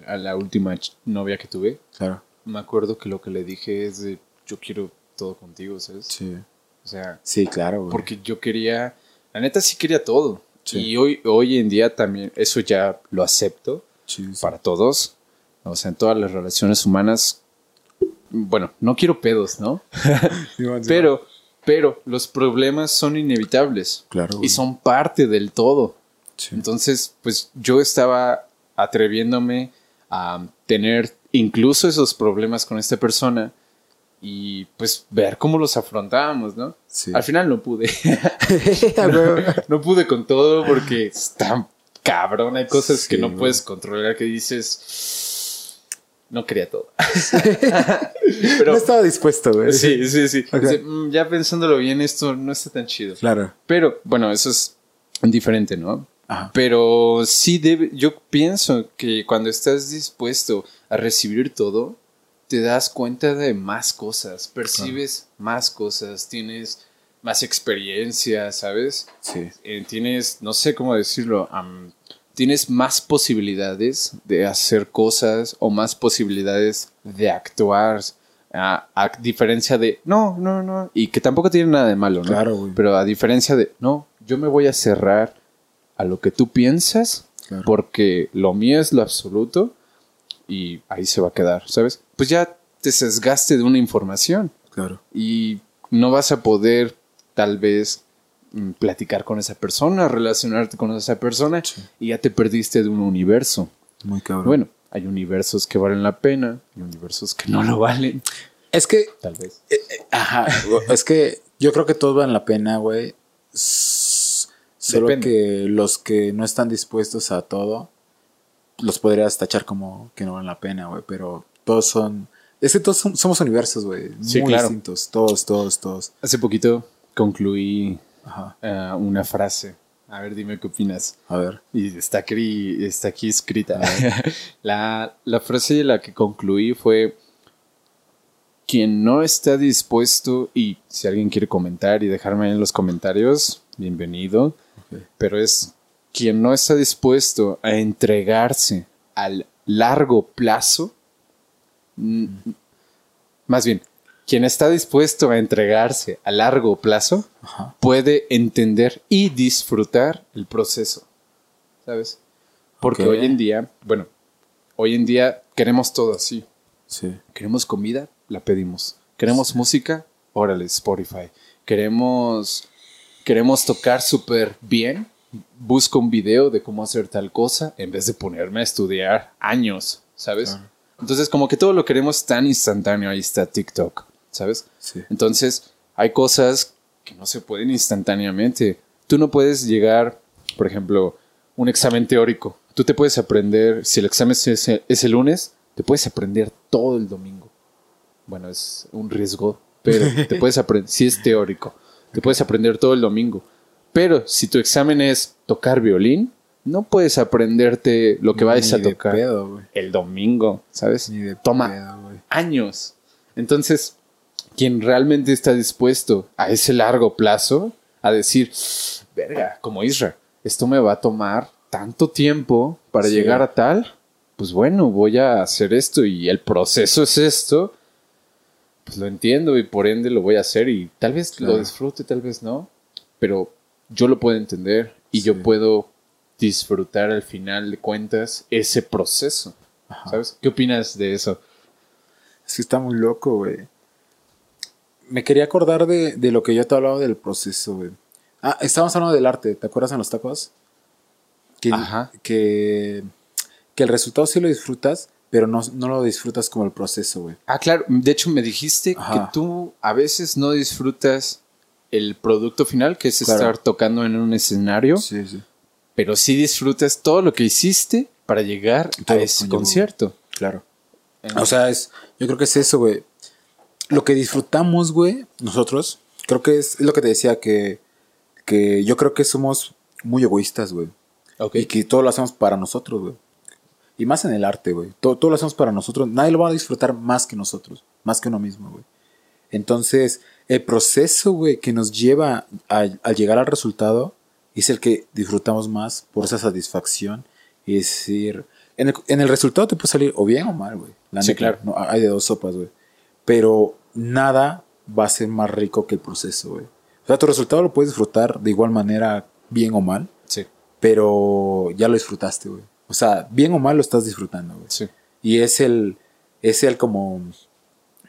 a la última novia que tuve, Claro. me acuerdo que lo que le dije es de yo quiero todo contigo, ¿sabes? Sí. O sea, Sí, claro, güey. porque yo quería, la neta sí quería todo. Sí. Y hoy, hoy en día también, eso ya lo acepto Sí, sí. para todos. O sea, en todas las relaciones humanas, bueno, no quiero pedos, ¿no? Pero, pero los problemas son inevitables. Claro, Y son parte del todo. Entonces, pues yo estaba atreviéndome a tener incluso esos problemas con esta persona y pues ver cómo los afrontábamos, ¿no? Sí. Al final no pude. No pude con todo porque está cabrón. Hay cosas que no puedes controlar que dices. No quería todo. Pero no estaba dispuesto, güey. sí, sí, sí. "Mm, Ya pensándolo bien, esto no está tan chido. Claro. Pero bueno, eso es diferente, ¿no? Ajá. Pero sí debe, yo pienso que cuando estás dispuesto a recibir todo, te das cuenta de más cosas, percibes más cosas, tienes más experiencia, ¿sabes? Sí. Eh, tienes, no sé cómo decirlo, tienes más posibilidades de hacer cosas o más posibilidades de actuar. A, a diferencia de, no, no, no, y que tampoco tiene nada de malo, ¿no? Claro, güey. Pero a diferencia de, no, yo me voy a cerrar a lo que tú piensas Claro. porque lo mío es lo absoluto y ahí se va a quedar, ¿sabes? Pues ya te sesgaste de una información Claro. y no vas a poder tal vez mm, platicar con esa persona, relacionarte con esa persona Sí. y ya te perdiste de un universo. Muy cabrón. Bueno, hay universos que valen la pena y universos que no lo valen, es que tal vez. Ajá, es que yo creo que todos valen la pena, güey. Solo Depende. que los que no están dispuestos a todo, los podrías tachar como que no valen la pena, güey. Pero todos son. Es que todos som- somos universos, güey. Sí, muy claro. distintos. Todos, todos, todos. Hace poquito concluí Ajá. eh, una frase. A ver, dime qué opinas. A ver. Y está aquí, está aquí escrita. la, la frase de la que concluí fue, quien no está dispuesto, y si alguien quiere comentar y dejarme en los comentarios, bienvenido, pero es quien no está dispuesto a entregarse al largo plazo, mm, más bien, quien está dispuesto a entregarse a largo plazo, Ajá. puede entender y disfrutar el proceso. ¿Sabes? Porque hoy en día, bueno, hoy en día queremos todo así. Sí. Queremos comida, la pedimos. Queremos música, órale, Spotify. Queremos, queremos tocar súper bien, busco un video de cómo hacer tal cosa en vez de ponerme a estudiar años, ¿sabes? Claro. Entonces, como que todo lo queremos tan instantáneo, ahí está TikTok, ¿sabes? Sí. Entonces, hay cosas que no se pueden instantáneamente. Tú no puedes llegar, por ejemplo, un examen teórico. Tú te puedes aprender, si el examen es, es el lunes, te puedes aprender todo el domingo. Bueno, es un riesgo, pero te puedes aprender, si es teórico, te puedes aprender todo el domingo. Pero si tu examen es tocar violín, no puedes aprenderte lo que vayas Ni a de tocar pedo, el domingo, ¿sabes? Ni de Toma pedo, años. Entonces, quien realmente está dispuesto a ese largo plazo, a decir, verga, como Isra, esto me va a tomar tanto tiempo para Sí. llegar a tal, pues bueno, voy a hacer esto y el proceso es esto, pues lo entiendo y por ende lo voy a hacer y tal vez Claro. lo disfrute, tal vez no, pero yo lo puedo entender y yo puedo disfrutar al final de cuentas ese proceso. Ajá. ¿Sabes? ¿Qué opinas de eso? Es que está muy loco, güey. Me quería acordar de, de lo que yo te hablaba del proceso, güey. Ah, estábamos hablando del arte, ¿te acuerdas en los tacos? Que, Ajá. que, que el resultado sí lo disfrutas, pero no, no lo disfrutas como el proceso, güey. Ah, claro, de hecho me dijiste Ajá. que tú a veces no disfrutas el producto final, que es Claro. estar tocando en un escenario, Sí, sí. pero sí disfrutas todo lo que hiciste para llegar Todo a ese conllevó. concierto. Claro. O sea, es, yo creo que es eso, güey. Lo que disfrutamos, güey, nosotros, creo que es, es lo que te decía, que, que yo creo que somos muy egoístas, güey. Y que todo lo hacemos para nosotros, güey. Y más en el arte, güey. Todo, todo lo hacemos para nosotros. Nadie lo va a disfrutar más que nosotros. Más que uno mismo, güey. Entonces, el proceso, güey, que nos lleva a, a llegar al resultado es el que disfrutamos más por esa satisfacción. Y decir, en el, en el resultado te puede salir o bien o mal, güey. Sí, neta, claro. no, hay de dos sopas, güey. Pero nada va a ser más rico que el proceso, güey. O sea, tu resultado lo puedes disfrutar de igual manera, bien o mal Sí, pero ya lo disfrutaste, güey. O sea, bien o mal lo estás disfrutando, güey. sí. Y es el, es el como,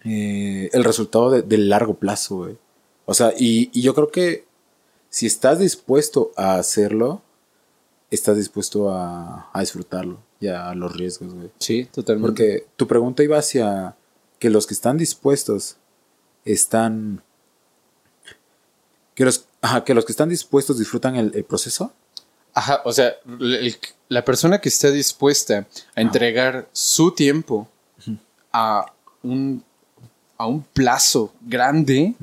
eh, el resultado de- del largo plazo, güey. O sea, y, y yo creo que si estás dispuesto a hacerlo, estás dispuesto a, a disfrutarlo y a los riesgos, güey. Sí, totalmente. Porque tu pregunta iba hacia que los que están dispuestos están... Que los, ajá, que los que están dispuestos disfrutan el, el proceso. Ajá, o sea, el- la persona que está dispuesta a entregar su tiempo a un, a un plazo grande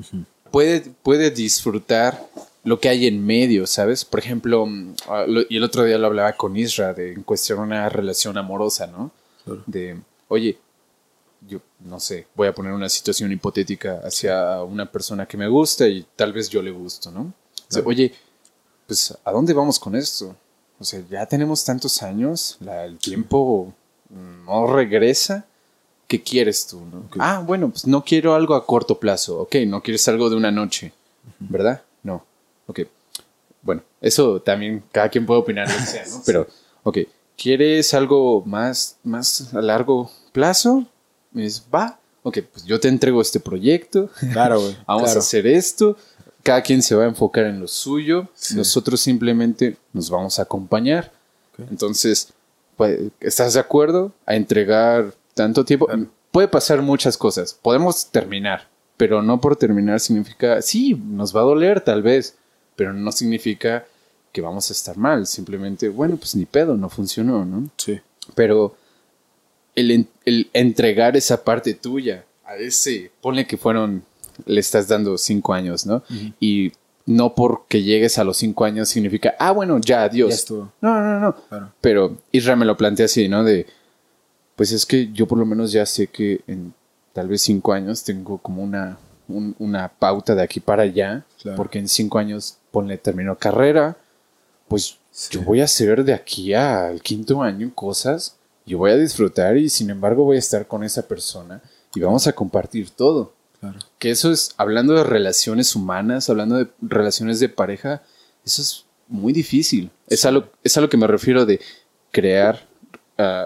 puede, puede disfrutar lo que hay en medio, ¿sabes? Por ejemplo, mm, ah, y el otro día lo hablaba con Isra de en cuestión una relación amorosa, ¿no? Claro. De, oye, yo no sé, voy a poner una situación hipotética hacia una persona que me gusta y tal vez yo le gusto, ¿no? Oye, pues, ¿a dónde vamos con esto? O sea, ya tenemos tantos años, la- el tiempo no regresa. ¿Qué quieres tú? no? Ah, bueno, pues no quiero algo a corto plazo. Ok, no quieres algo de una noche, ¿verdad? No. Ok. Bueno, eso también cada quien puede opinar lo que sea, ¿no? Pero, ok, ¿quieres algo más, más a largo plazo? Dices, va. Ok, pues yo te entrego este proyecto. Claro, güey. Vamos claro. a hacer esto. Cada quien se va a enfocar en lo suyo. Sí. Nosotros simplemente nos vamos a acompañar. Entonces, pues, ¿estás de acuerdo a entregar tanto tiempo? Puede pasar muchas cosas. Podemos terminar, pero no por terminar significa, sí, nos va a doler tal vez, pero no significa que vamos a estar mal. Simplemente, bueno, pues ni pedo, no funcionó, ¿no? Sí. Pero el, el entregar esa parte tuya a ese, ponle que fueron, le estás dando cinco años, ¿no? Y no porque llegues a los cinco años significa, ah, bueno, ya, adiós. Ya. No, no, no. Claro. Pero Isra me lo plantea así, ¿no? De, pues es que yo por lo menos ya sé que en tal vez cinco años tengo como una, un- una pauta de aquí para allá, Claro. porque en cinco años, ponle, termino carrera, pues Sí. yo voy a hacer de aquí al quinto año cosas, yo voy a disfrutar y sin embargo voy a estar con esa persona y vamos a compartir todo. Claro. Que eso es, hablando de relaciones humanas, hablando de relaciones de pareja, eso es muy difícil. Es, a lo, es a lo que me refiero de crear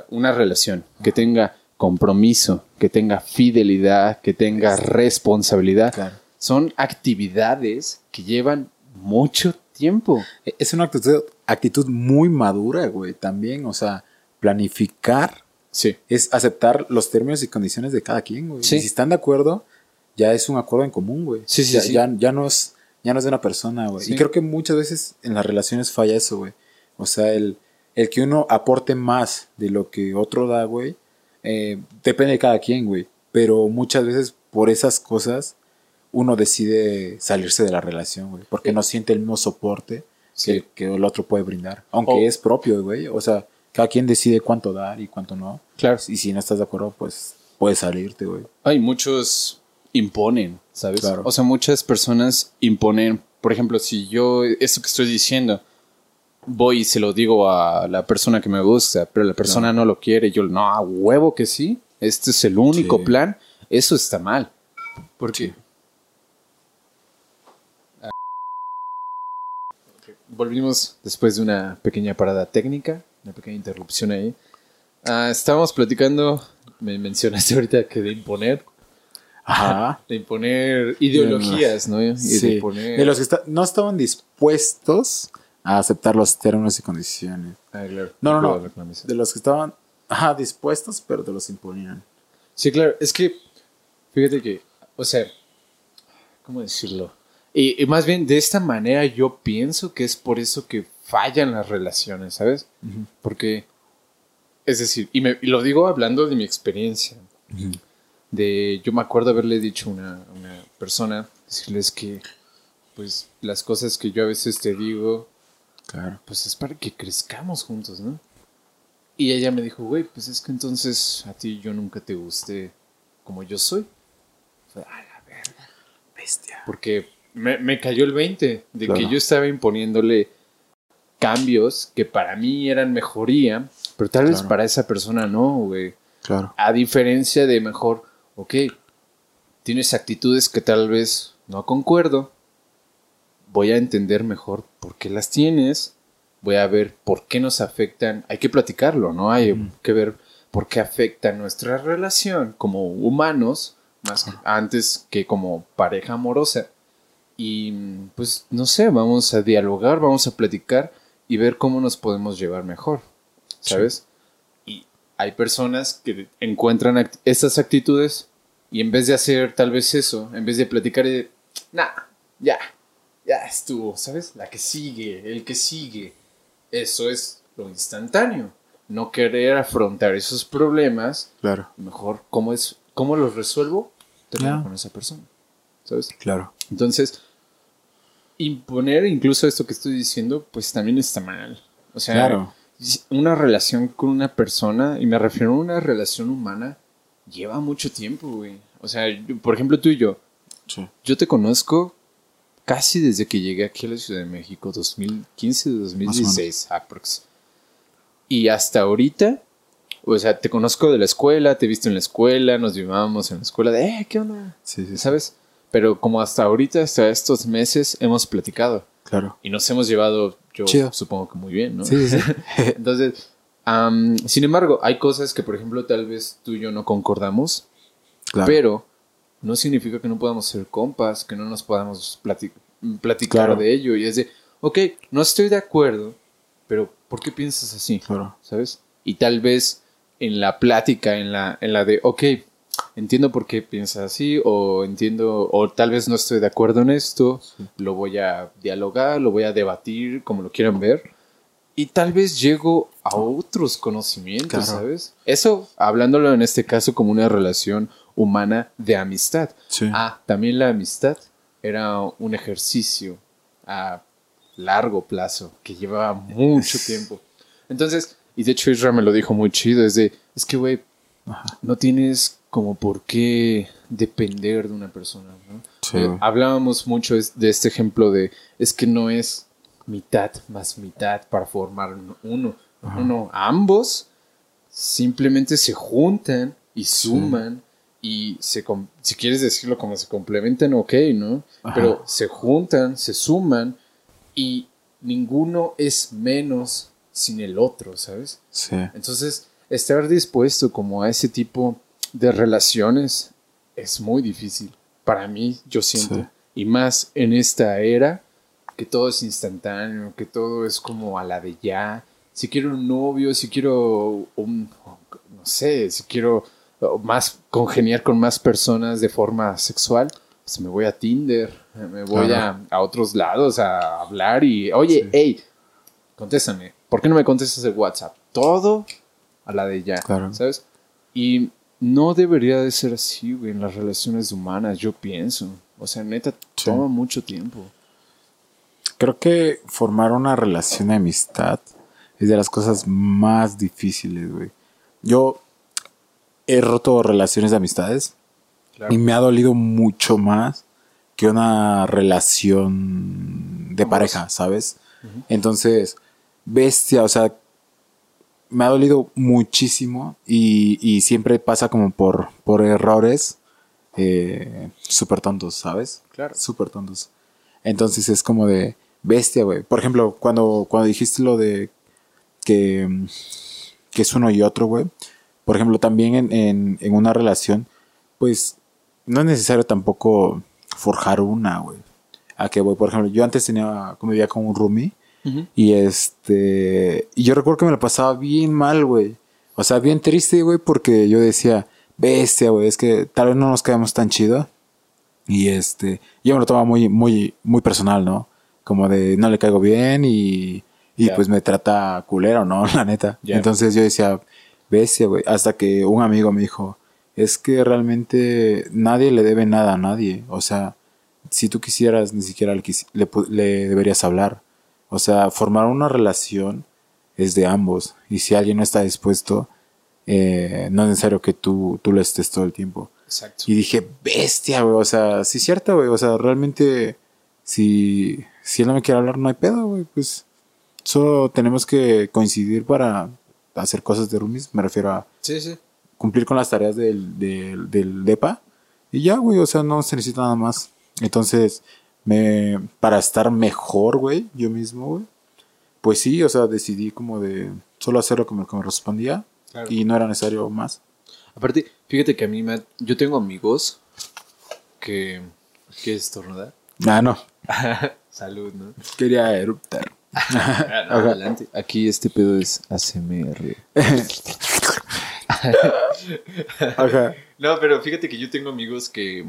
una relación que tenga compromiso, que tenga fidelidad, que tenga responsabilidad. Claro. Son actividades que llevan mucho tiempo. E, Es una actitud, actitud muy madura, güey, también. O sea, planificar Sí. es aceptar los términos y condiciones de cada quien, güey. Sí. Y si están de acuerdo, ya es un acuerdo en común, güey. Sí, sí, ya, sí. Ya, ya no es, ya no es de una persona, güey. Sí. Y creo que muchas veces en las relaciones falla eso, güey. O sea, el, el que uno aporte más de lo que otro da, güey, eh, depende de cada quien, güey. Pero muchas veces por esas cosas uno decide salirse de la relación, güey. Porque no siente el mismo soporte Sí. que, que el otro puede brindar. Aunque es propio, güey. O sea, cada quien decide cuánto dar y cuánto no. Claro. Y si no estás de acuerdo, pues puedes salirte, güey. Hay muchos imponen, ¿sabes? Claro. O sea, muchas personas imponen. Por ejemplo, si yo, esto que estoy diciendo, voy y se lo digo a la persona que me gusta, pero la persona no lo quiere, yo, no, a huevo que sí, este es el único Sí. plan, eso está mal. Porque... Ah. Ok, Volvimos después de una pequeña parada técnica, una pequeña interrupción ahí. Ah, estábamos platicando, me mencionaste ahorita que de imponer, Ajá. de imponer ideologías, ¿no? Y de imponer... De los que está- no estaban dispuestos a aceptar los términos y condiciones. Ah, claro. No, no, no. De los que estaban ajá, dispuestos, pero te los imponían. Sí, claro, es que, fíjate que, o sea, ¿cómo decirlo? Y, y más bien, de esta manera yo pienso que es por eso que fallan las relaciones, ¿sabes? Porque, es decir, y, me, y lo digo hablando de mi experiencia, de, yo me acuerdo haberle dicho a una, a una persona, decirles que, pues, las cosas que yo a veces te digo, Claro. pues es para que crezcamos juntos, ¿no? Y ella me dijo, güey, pues es que entonces a ti yo nunca te guste como yo soy. Fue, a la verga. Bestia. Porque me, me cayó el 20 de Claro. que yo estaba imponiéndole cambios que para mí eran mejoría, pero tal vez para esa persona no, güey. Claro. A diferencia de mejor, ok, tienes actitudes que tal vez no concuerdo, voy a entender mejor por qué las tienes, voy a ver por qué nos afectan, hay que platicarlo, ¿no? Hay que ver por qué afecta nuestra relación como humanos, más antes que como pareja amorosa. Y pues no sé, vamos a dialogar, vamos a platicar y ver cómo nos podemos llevar mejor, ¿sabes? Y hay personas que encuentran act- estas actitudes y en vez de hacer tal vez eso, en vez de platicar, y, nah, ya, ya estuvo, ¿sabes? La que sigue, el que sigue. Eso es lo instantáneo. No querer afrontar esos problemas, Claro. mejor, ¿cómo, es, cómo los resuelvo? Termino con esa persona, ¿sabes? Claro. Entonces, imponer incluso esto que estoy diciendo, pues también está mal. O sea, Claro. una relación con una persona, y me refiero a una relación humana, lleva mucho tiempo, güey. O sea, yo- por ejemplo, tú y yo, Sí. yo te conozco casi desde que llegué aquí a la Ciudad de México, 2015, 2016, aprox. Y hasta ahorita, o sea, te conozco de la escuela, te he visto en la escuela, nos llevábamos en la escuela de, eh, ¿qué onda? Sí, sí. ¿Sabes? Pero como hasta ahorita, hasta estos meses, hemos platicado Claro. y nos hemos llevado, yo Chido. supongo que muy bien, ¿no? Sí, sí, sí. Entonces, am, sin embargo, hay cosas que, por ejemplo, tal vez tú y yo no concordamos, claro. pero no significa que no podamos ser compas, que no nos podamos plati- platicar Claro. de ello. Y es de, ok, no estoy de acuerdo, pero ¿por qué piensas así? Claro. ¿Sabes? Y tal vez en la plática, en la, en la de, ok, entiendo por qué piensas así, o entiendo, o tal vez no estoy de acuerdo en esto, lo voy a dialogar, lo voy a debatir, como lo quieran ver. Y tal vez llego a otros conocimientos, Claro. ¿sabes? Eso, hablándolo en este caso como una relación humana de amistad. Sí. Ah, también la amistad era un ejercicio a largo plazo que llevaba mucho tiempo. Entonces, y de hecho Israel me lo dijo muy chido, es de, es que, güey, no tienes como por qué depender de una persona, ¿no? Sí, Eh, hablábamos mucho de este ejemplo de, es que no es mitad más mitad para formar un- uno. Uno, ambos simplemente se juntan y suman y se, si quieres decirlo como se complementan, ok, ¿no? Ajá. Pero se juntan, se suman y ninguno es menos sin el otro, ¿sabes? Sí. Entonces, estar dispuesto como a ese tipo de relaciones es muy difícil. Para mí, yo siento. Sí. Y más en esta era, que todo es instantáneo, que todo es como a la de ya. Si quiero un novio, si quiero un, no sé, si quiero más congeniar con más personas de forma sexual, pues me voy a Tinder, me voy Claro. a, a otros lados a hablar y, oye, Sí. hey, contéstame. ¿Por qué no me contestas el WhatsApp? Todo a la de ya, Claro. ¿sabes? Y no debería de ser así, güey, en las relaciones humanas, yo pienso. O sea, neta, Sí. toma mucho tiempo. Creo que formar una relación de amistad es de las cosas más difíciles, güey. Yo he roto relaciones de amistades Claro. y me ha dolido mucho más que una relación de pareja, ¿sabes? Entonces, bestia, o sea, me ha dolido muchísimo y, y siempre pasa como por, por errores eh, súper tontos, ¿sabes? Claro. Súper tontos. Entonces es como de bestia, güey. Por ejemplo, cuando, cuando dijiste lo de que, que es uno y otro, güey. Por ejemplo, también en, en, en una relación, pues no es necesario tampoco forjar una, güey. A que, güey, por ejemplo, yo antes tenía, convivía con un roomie y este, y yo recuerdo que me lo pasaba bien mal, güey. O sea, bien triste, güey, porque yo decía, bestia, güey, es que tal vez no nos quedamos tan chido. Y este, yo me lo tomaba muy, muy, muy personal, ¿no? Como de no le caigo bien y, y pues me trata culero, ¿no? La neta. Entonces yo decía, bestia, güey. Hasta que un amigo me dijo, es que realmente nadie le debe nada a nadie. O sea, si tú quisieras, ni siquiera le, quisi- le deberías hablar. O sea, formar una relación es de ambos. Y si alguien no está dispuesto, eh, no es necesario que tú, tú lo estés todo el tiempo. Exacto. Y dije, bestia, güey. O sea, sí es cierto, güey. O sea, realmente, si, si él no me quiere hablar, no hay pedo, güey. Pues solo tenemos que coincidir para hacer cosas de roomies. Me refiero a Sí, sí. cumplir con las tareas del, del, del DEPA. Y ya, güey, o sea, no se necesita nada más. Entonces, me, para estar mejor, güey, yo mismo, güey, pues sí, o sea, decidí como de solo hacer lo que me, que me respondía Claro. y no era necesario más. Aparte, fíjate que a mí me... Yo tengo amigos que... ¿Qué estornudar? Ah, no, Salud, ¿no? quería eruptar. Adelante. Aquí este pedo es ASMR. Ajá. No, pero fíjate que yo tengo amigos que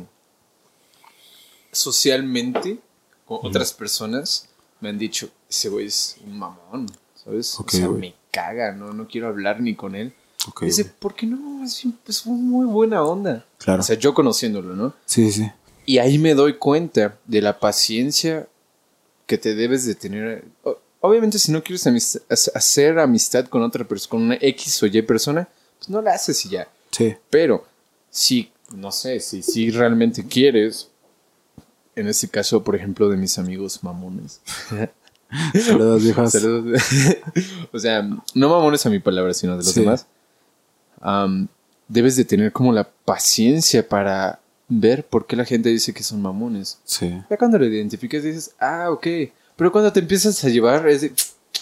socialmente con otras personas me han dicho, ese güey es un mamón, ¿sabes? O sea, me caga, ¿no? No quiero hablar ni con él. Dice. ¿por qué no? Es, es muy buena onda. Claro. O sea, yo conociéndolo, ¿no? Sí, sí. Y ahí me doy cuenta de la paciencia que te debes de tener. Obviamente, si no quieres amist- hacer amistad con otra persona, con una X o Y persona, pues no la haces y ya. Sí. Pero si, no sé, si, si realmente quieres, en este caso, por ejemplo, de mis amigos mamones. Saludos, viejas. Saludos. o sea, no mamones a mi palabra, sino de los Sí. demás. Debes de tener como la paciencia para ver por qué la gente dice que son mamones. Sí. Ya cuando lo identificas dices, ah, ok. Pero cuando te empiezas a llevar es de,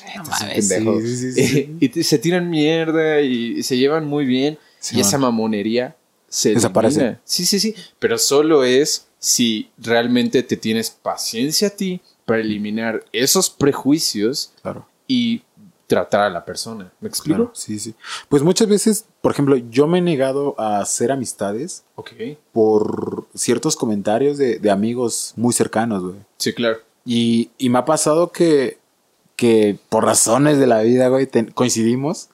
"Ah, estás un mames, pendejo". sí, sí, sí, sí. y se tiran mierda y, se llevan muy bien. Sí, y esa mamonería se Desaparece. elimina. Sí, sí, sí. Pero solo es si realmente te tienes paciencia a ti para eliminar esos prejuicios Claro. y tratar a la persona. ¿Me explico? Claro, sí, sí. Pues muchas veces, por ejemplo, yo me he negado a hacer amistades Ok. por ciertos comentarios de, de amigos muy cercanos, güey. Sí, claro. Y, y me ha pasado que, que por razones de la vida, güey, ten- coincidimos.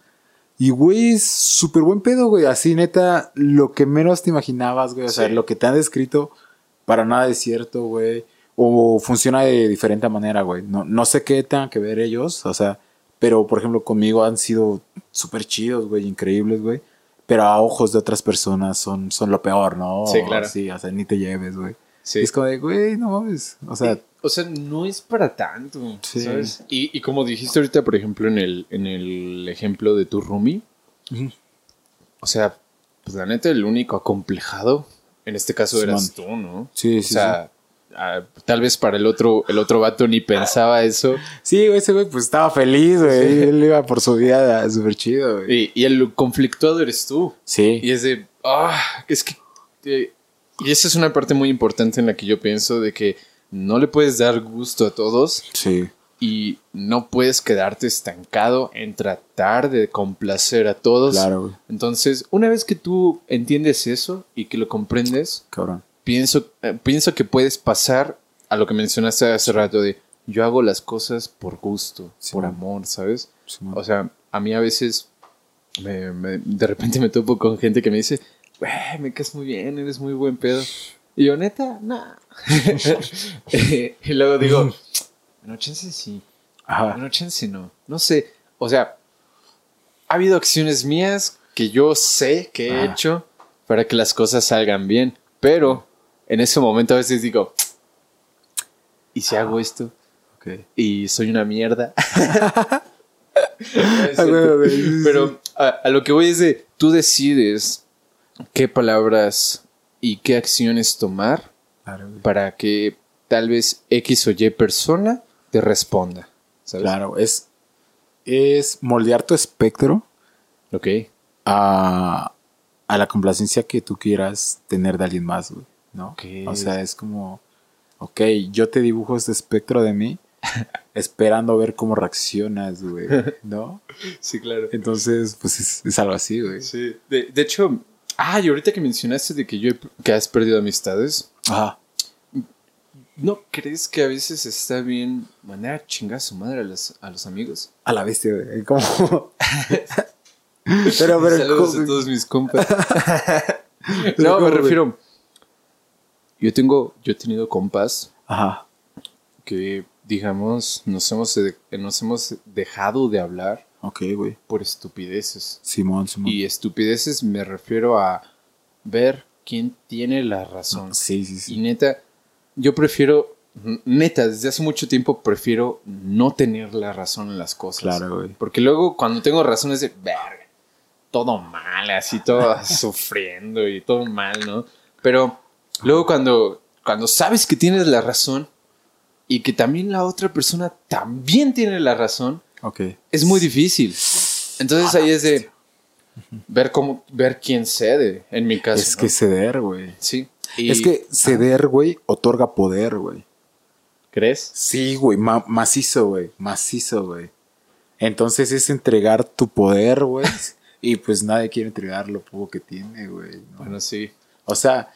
Y, güey, es súper buen pedo, güey. Así, neta, lo que menos te imaginabas, güey. O sea, Sí. lo que te han descrito, para nada es cierto, güey. O funciona de diferente manera, güey. No, no sé qué tengan que ver ellos, o sea, pero, por ejemplo, conmigo han sido súper chidos, güey, increíbles, güey. Pero a ojos de otras personas son, son lo peor, ¿no? Sí, claro. Sí, o sea, ni te lleves, güey. Sí. Es como de, güey, no mames. O sea, O sea, no es para tanto, Sí. ¿sabes? Y, y como dijiste ahorita, por ejemplo, en el, en el ejemplo de tu roomie, o sea, pues la neta, el único acomplejado, en este caso eras tú, ¿no? Sí, o sí, sea, ah, tal vez para el otro, el otro vato ni pensaba eso. Sí, ese güey pues estaba feliz, güey. Él iba por su vida súper chido, güey. Y, y el conflictuado eres tú. Sí. Y es de, ah, es que... eh, y esa es una parte muy importante en la que yo pienso de que no le puedes dar gusto a todos Sí. y no puedes quedarte estancado en tratar de complacer a todos. Claro, güey. Entonces, una vez que tú entiendes eso y que lo comprendes, Cabrón. Pienso, eh, pienso que puedes pasar a lo que mencionaste hace rato de yo hago las cosas por gusto, Sí, por man. amor, ¿sabes? Sí. O sea, a mí a veces me- me- de repente me topo con gente que me dice, "Güey, me caes muy bien, eres muy buen pedo. Y yo, neta, nah. y luego digo, no, chance sí. Ajá. No, chance no. No sé. O sea, ha habido acciones mías que yo sé que he Ah. hecho para que las cosas salgan bien. Pero en ese momento a veces digo, ¿y si hago esto? Ok. Y soy una mierda. Ah. Pero a, a lo que voy es de, tú decides qué palabras y qué acciones tomar Claro, para que tal vez X o Y persona te responda. ¿Sabes? Claro, es, es moldear tu espectro Ok. a, a la complacencia que tú quieras tener de alguien más, güey, ¿no? O sea, es como, ok, yo te dibujo este espectro de mí esperando ver cómo reaccionas, güey, ¿no? Sí, claro. Entonces, pues es, es algo así, güey. Sí. De, de hecho, ah, y ahorita que mencionaste de que yo que has perdido amistades, Ajá. ¿no crees que a veces está bien mandar a chingar a su madre a los, a los amigos? A la bestia, güey. Como... pero, pero, Saludos ¿cómo- a todos mis compas. No, ¿cómo, me refiero. Yo tengo, yo he tenido compas Ajá. que, digamos, nos hemos, nos hemos dejado de hablar Ok, güey. por estupideces. Simón, Simón. Y estupideces me refiero a ver quién tiene la razón. Sí, sí, Y sí. neta, yo prefiero, neta, desde hace mucho tiempo prefiero no tener la razón en las cosas. Claro, güey. Porque luego cuando tengo razón es de, verga, todo mal, así todo sufriendo y todo mal, ¿no? Pero luego cuando, cuando sabes que tienes la razón y que también la otra persona también tiene la razón, es muy difícil. Entonces ahí es de ver cómo, ver quién cede, en mi caso. Es ¿no? que ceder, güey. sí. Y- Es que ceder, güey, otorga poder, güey. ¿Crees? Sí, güey, ma- macizo, güey, macizo, güey. Entonces es entregar tu poder, güey. y pues nadie quiere entregar lo poco que tiene, güey. ¿no? Bueno, sí. O sea,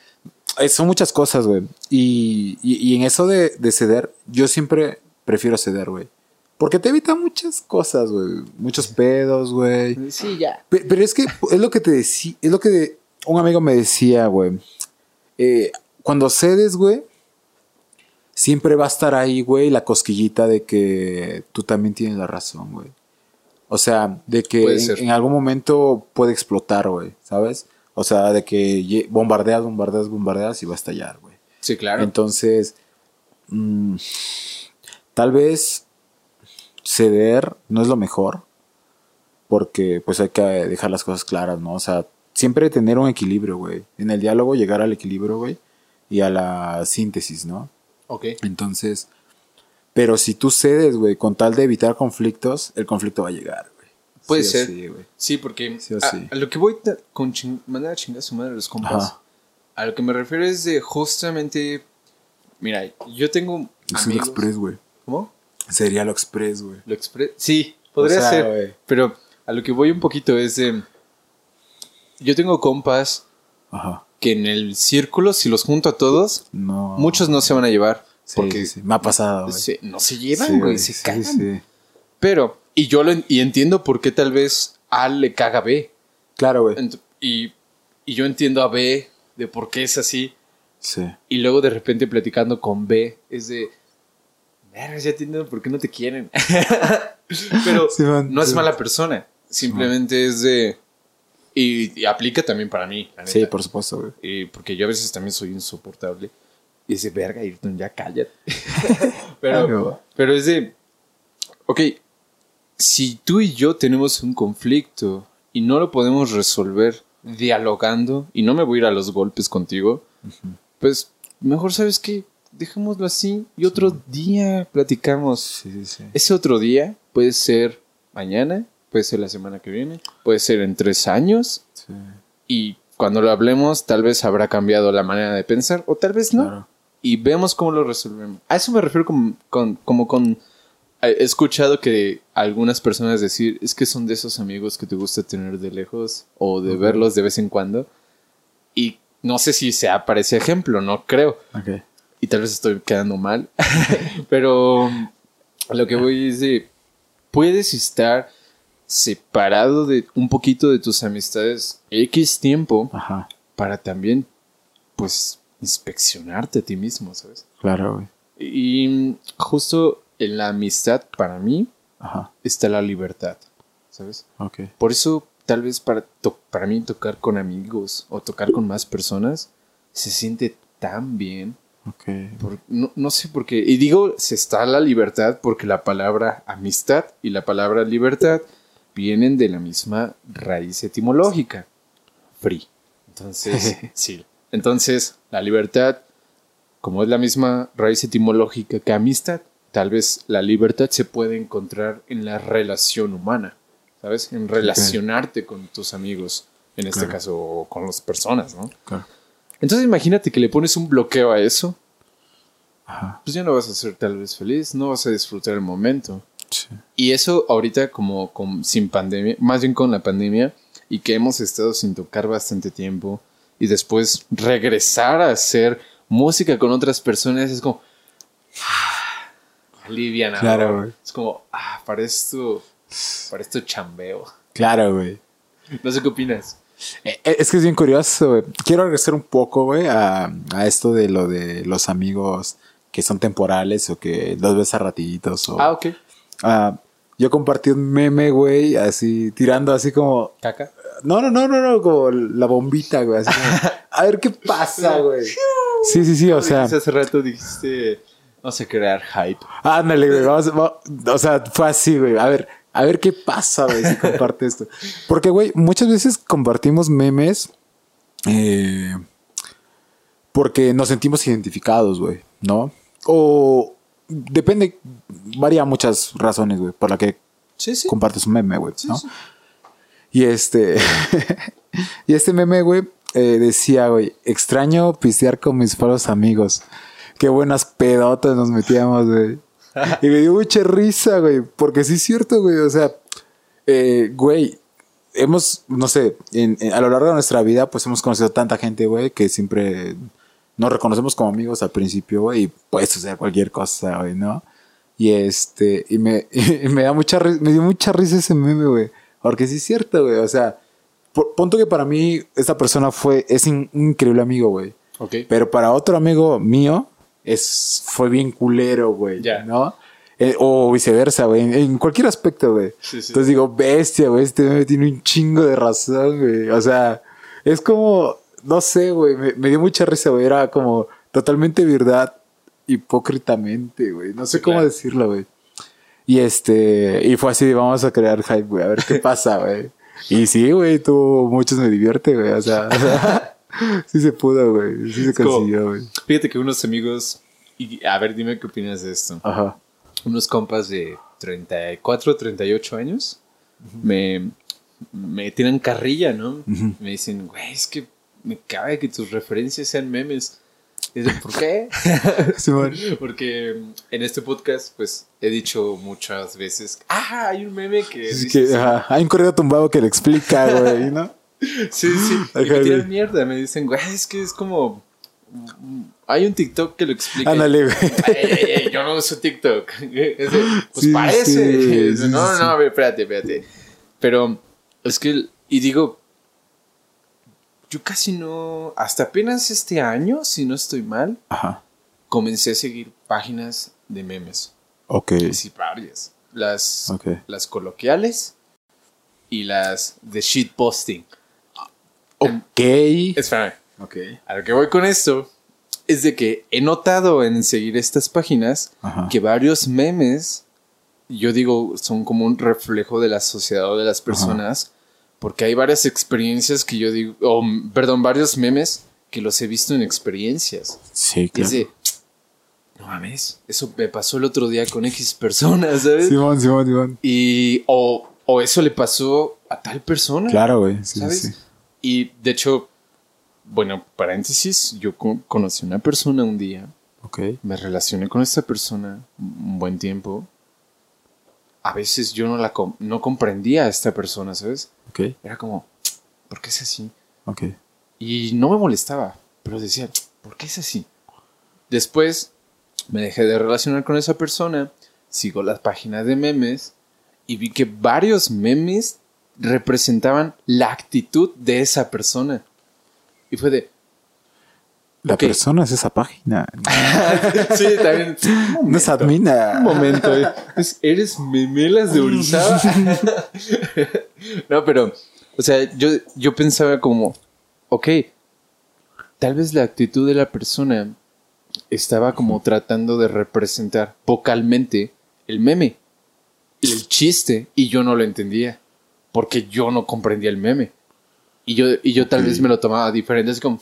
son muchas cosas, güey. Y, y- y en eso de, de ceder, yo siempre prefiero ceder, güey. Porque te evita muchas cosas, güey. Muchos pedos, güey. Sí, ya. Pe- Pero, es que es lo que te decía, es lo que un amigo me decía, güey. Eh, cuando cedes, güey, siempre va a estar ahí, güey, la cosquillita de que tú también tienes la razón, güey. O sea, de que en, en algún momento puede explotar, güey, ¿sabes? O sea, de que bombardeas, bombardeas, bombardeas y va a estallar, güey. Sí, claro. Entonces, mm, tal vez ceder no es lo mejor, porque pues hay que dejar las cosas claras, ¿no? O sea, siempre tener un equilibrio, güey. En el diálogo llegar al equilibrio, güey, y a la síntesis, ¿no? ok. Entonces, pero si tú cedes, güey, con tal de evitar conflictos, el conflicto va a llegar. Puede Sí ser. sí. Sí, porque Sí a, a lo que voy con ching- mandar a chingar a su madre a los compas. Ajá. A lo que me refiero es de justamente. Mira, yo tengo. Es amigos- express, güey. ¿Cómo? Sería lo express, güey. Lo expre- Sí, podría O sea, ser. Pero a lo que voy un poquito es de. Yo tengo compas Ajá. que en el círculo, si los junto a todos, No. muchos no se van a llevar. Porque sí, sí. me ha pasado, se- no se llevan, güey, se sí, cagan. sí. Pero, y yo lo en- y entiendo por qué tal vez A le caga a B. Claro, güey. Y, y yo entiendo a B de por qué es así. Sí. Y luego de repente platicando con B es de. Verga, ya entiendo por qué no te quieren. Pero Sí, man, no es sí. mala persona. Simplemente es de. Y, y aplica también para mí. la Sí, neta. por supuesto, güey. Y porque yo a veces también soy insoportable. Y dice, verga, Ayrton, ya cállate. pero, pero es de. Ok, si tú y yo tenemos un conflicto y no lo podemos resolver dialogando, y no me voy a ir a los golpes contigo, pues mejor sabes que dejémoslo así y otro día platicamos. Sí, sí, sí. Ese otro día puede ser mañana, puede ser la semana que viene, puede ser en tres años, y cuando lo hablemos tal vez habrá cambiado la manera de pensar o tal vez no. claro. Y vemos cómo lo resolvemos. A eso me refiero con, con- como con... He escuchado que algunas personas decir, es que son de esos amigos que te gusta tener de lejos o de verlos de vez en cuando. Y no sé si sea para ese ejemplo, no creo. Y tal vez estoy quedando mal. Pero lo que voy es de, puedes estar separado de un poquito de tus amistades X tiempo Ajá. para también, pues, inspeccionarte a ti mismo, ¿sabes? Claro, güey. Y justo en la amistad, para mí, Ajá. está la libertad, ¿sabes? Por eso, tal vez para, para mí tocar con amigos o tocar con más personas, se siente tan bien. Ok. Por- no, no sé por qué. Y digo, se está la libertad porque la palabra amistad y la palabra libertad vienen de la misma raíz etimológica. Free. Entonces, sí. Entonces, la libertad, como es la misma raíz etimológica que amistad, tal vez la libertad se puede encontrar en la relación humana, ¿sabes? En relacionarte con tus amigos, en este Claro. caso, con las personas, ¿no? Claro. Entonces imagínate que le pones un bloqueo a eso, Ajá. pues ya no vas a ser tal vez feliz, no vas a disfrutar el momento. Sí. Y eso ahorita como, con- sin pandemia, más bien con la pandemia, y que hemos estado sin tocar bastante tiempo, y después regresar a hacer música con otras personas, es como... alivianador. Claro, güey. Es como, ah, para esto, para esto chambeo. Claro, güey. No sé qué opinas. Eh, eh, Es que es bien curioso, güey. Quiero regresar un poco, güey, a, a esto de lo de los amigos que son temporales o que los ves a ratitos. O, Ah, ok. Ah, yo compartí un meme, güey, así, tirando así como... Caca. No, no, no, no, no, como la bombita, güey. Así como, a ver qué pasa, güey. Sí, sí, sí, o sea... Hace rato dijiste, vamos a crear hype. Ándale, güey. Vamos, va- o sea, fue así, güey. A ver, a ver qué pasa, güey, si comparte esto. Porque, güey, muchas veces compartimos memes eh, porque nos sentimos identificados, güey, ¿no? O depende, varía muchas razones, güey, por la que Sí, sí. compartes un meme, güey, ¿no? sí. Y este, y este meme, güey, eh, decía, güey, extraño pistear con mis palos amigos. Qué buenas pedotas nos metíamos, güey. Y me dio mucha risa, güey, porque sí es cierto, güey, o sea, eh, güey, hemos, no sé, en- en- a lo largo de nuestra vida, pues hemos conocido tanta gente, güey, que siempre nos reconocemos como amigos al principio, güey, y puede suceder cualquier cosa, güey, ¿no? Y este, y me, y me da mucha ri- me dio mucha risa ese meme, güey. Porque sí es cierto, güey. O sea, por- punto que para mí esta persona fue, es in- un increíble amigo, güey. Ok. Pero para otro amigo mío, es, fue bien culero, güey. Ya. ¿No? Eh, o viceversa, güey. En, en cualquier aspecto, güey. Sí, sí. Entonces digo, bestia, güey. Este tiene un chingo de razón, güey. O sea, es como, no sé, güey. Me, me dio mucha risa, güey. Era como totalmente verdad, hipócritamente, güey. No sé Sí, cómo claro. decirlo, güey. Y este, y fue así, vamos a crear hype, güey, a ver qué pasa, güey. Y sí, güey, tuvo muchos me divierte, güey, o sea, sí se pudo, güey, sí se consiguió, güey. Fíjate que unos amigos, y a ver, dime qué opinas de esto. Ajá. Unos compas de 34, 38 años me, me tiran carrilla, ¿no? Me dicen, güey, es que me cabe que tus referencias sean memes. ¿por qué? Porque en este podcast, pues, he dicho muchas veces, ah, hay un meme que... Es dice que, ajá, hay un correo tumbado que le explica, güey, ¿no? Sí, sí. Y me tiran mierda. Me dicen, güey, es que es como. Hay un TikTok que lo explica. Ándale, güey. Ey, ey, ey, yo no uso TikTok. Es de, pues Sí, parece. sí, no, no, a ver, espérate, espérate. Pero es que, y digo, yo casi no. Hasta apenas este año, si no estoy mal, Ajá. comencé a seguir páginas de memes. Ok. Sí, varias. Las, las coloquiales y las de shitposting. Ok. Espérame. Ok. A lo que voy con esto es de que he notado en seguir estas páginas Ajá. que varios memes, yo digo, son como un reflejo de la sociedad o de las personas, porque hay varias experiencias que yo digo, o m- perdón, varios memes que los he visto en experiencias. Sí, claro. es de, no mames, eso me pasó el otro día con X personas, ¿sabes? Simón, Simón, Simón. Y, o, o eso le pasó a tal persona. Claro, güey. Sí, sí, ¿sabes? sí. Y de hecho, bueno, paréntesis, yo co- conocí a una persona un día, Ok. me relacioné con esta persona un buen tiempo. A veces yo no la com- no comprendía a esta persona, ¿sabes? Ok. Era como, ¿por qué es así? Ok. Y no me molestaba, pero decía, ¿por qué es así? Después me dejé de relacionar con esa persona, sigo las páginas de memes y vi que varios memes representaban la actitud de esa persona. Y fue de... La persona es esa página. sí, también... No es admina. Un momento, eh. Es- eres memelas de Orizaba. no, pero, o sea, yo, yo pensaba como, ok, tal vez la actitud de la persona estaba como tratando de representar vocalmente el meme, el chiste, y yo no lo entendía, porque yo no comprendía el meme. Y yo, y yo tal vez me lo tomaba diferente, así como,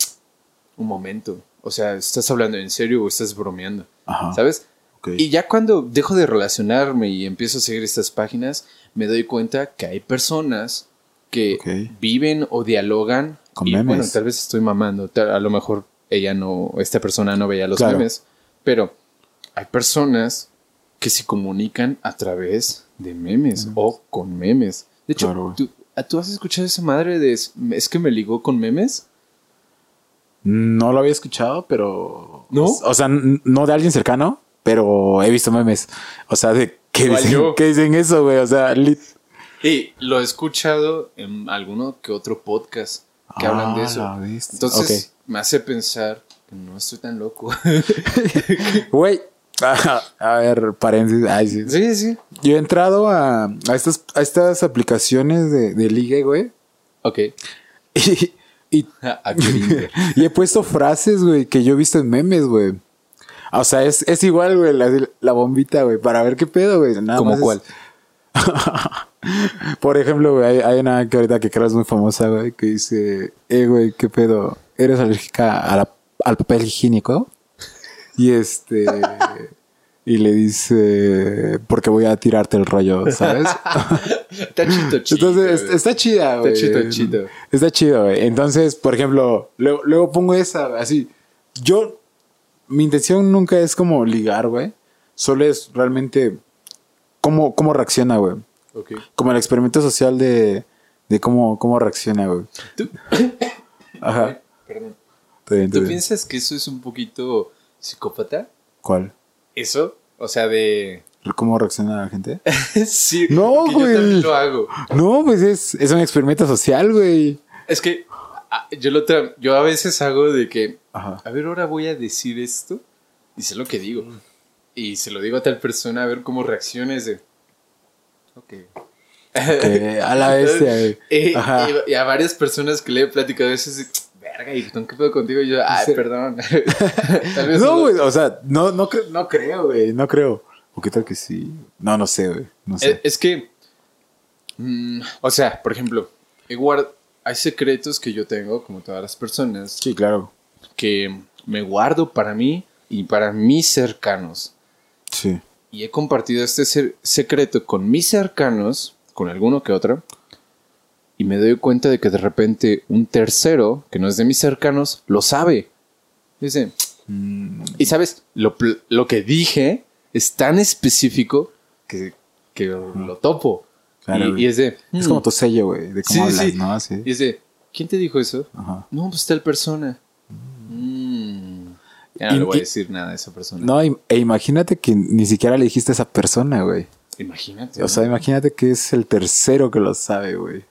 un momento. O sea, ¿estás hablando en serio o estás bromeando? Ajá. ¿Sabes? Ok. Y ya cuando dejo de relacionarme y empiezo a seguir estas páginas, me doy cuenta que hay personas que Ok. viven o dialogan. Con y memes. bueno, tal vez estoy mamando. A lo mejor ella no, esta persona no veía los Claro. memes. Pero hay personas que se comunican a través de memes o con memes. De hecho, Claro. ¿tú, ¿a- ¿tú has escuchado esa madre de es que me ligó con memes? No lo había escuchado, pero. ¿No? O, o sea, no de alguien cercano, pero he visto memes. O sea, de que dicen, que dicen eso, güey. O sea, lit- Y lo he escuchado en alguno que otro podcast que hablan de Ah, eso. Entonces me hace pensar que no estoy tan loco. Güey. A, ver, paréntesis. Ay, sí. sí, sí. Yo he entrado a, a, estas, a estas aplicaciones de, de ligue, güey. Ok. Y, y, he puesto frases, güey, que yo he visto en memes, güey. O sea, es, es igual, güey, la, la bombita, güey, para ver qué pedo, güey. ¿Cómo es- cuál? Por ejemplo, güey, hay, hay una que ahorita que creo es muy famosa, güey, que dice, eh, güey, ¿qué pedo? ¿Eres alérgica a la- al papel higiénico? Y este... y le dice, porque voy a tirarte el rollo, ¿sabes? Está chito, chido. Entonces, es- está chida, güey. chido, chido. Está chido, güey. Entonces, por ejemplo, luego, luego pongo esa, así. Yo, mi intención nunca es como ligar, güey. Solo es realmente cómo, cómo reacciona, güey. Como el experimento social de, de cómo, cómo reacciona, güey. ¿Tú, Ajá. perdón. Está está ¿Tú piensas que eso es un poquito psicópata? ¿Cuál? ¿Eso? O sea, de... ¿Cómo reacciona la gente? sí. No, güey. Yo también lo hago. No, pues es, es un experimento social, güey. Es que ah, yo, lo tra- yo a veces hago de que, Ajá. a ver, ahora voy a decir esto y sé lo que digo. Y se lo digo a tal persona a ver cómo reacciona es de... Ok. Que a la bestia, güey. Y, Ajá. y- y a varias personas que le he platicado a veces, de, verga, ¿y tú qué pedo contigo? Y yo, ay, Sí. perdón. Tal vez No, güey, o sea, no, no, cre- no creo, güey, no creo. ¿O qué tal que sí? No, no sé, güey, no sé. Es, es que, mm, o sea, por ejemplo, guard- hay secretos que yo tengo, como todas las personas, sí, claro. que me guardo para mí y para mis cercanos. Sí. Y he compartido este se- secreto con mis cercanos, con alguno que otro, y me doy cuenta de que de repente un tercero, que no es de mis cercanos, lo sabe. Dice, Mm, y sabes, lo, lo que dije es tan específico que, que lo topo. Claro, y, es de... Es "Mm". como tu sello, güey, de cómo Sí, hablas, sí. ¿no? Sí. Y es de, ¿quién te dijo eso? Ajá. No, pues tal persona. Mm. Ya no Y- le voy a y- decir nada a esa persona. No, e imagínate que ni siquiera le dijiste a esa persona, güey. Imagínate. O sea, ¿no? imagínate que es el tercero que lo sabe, güey.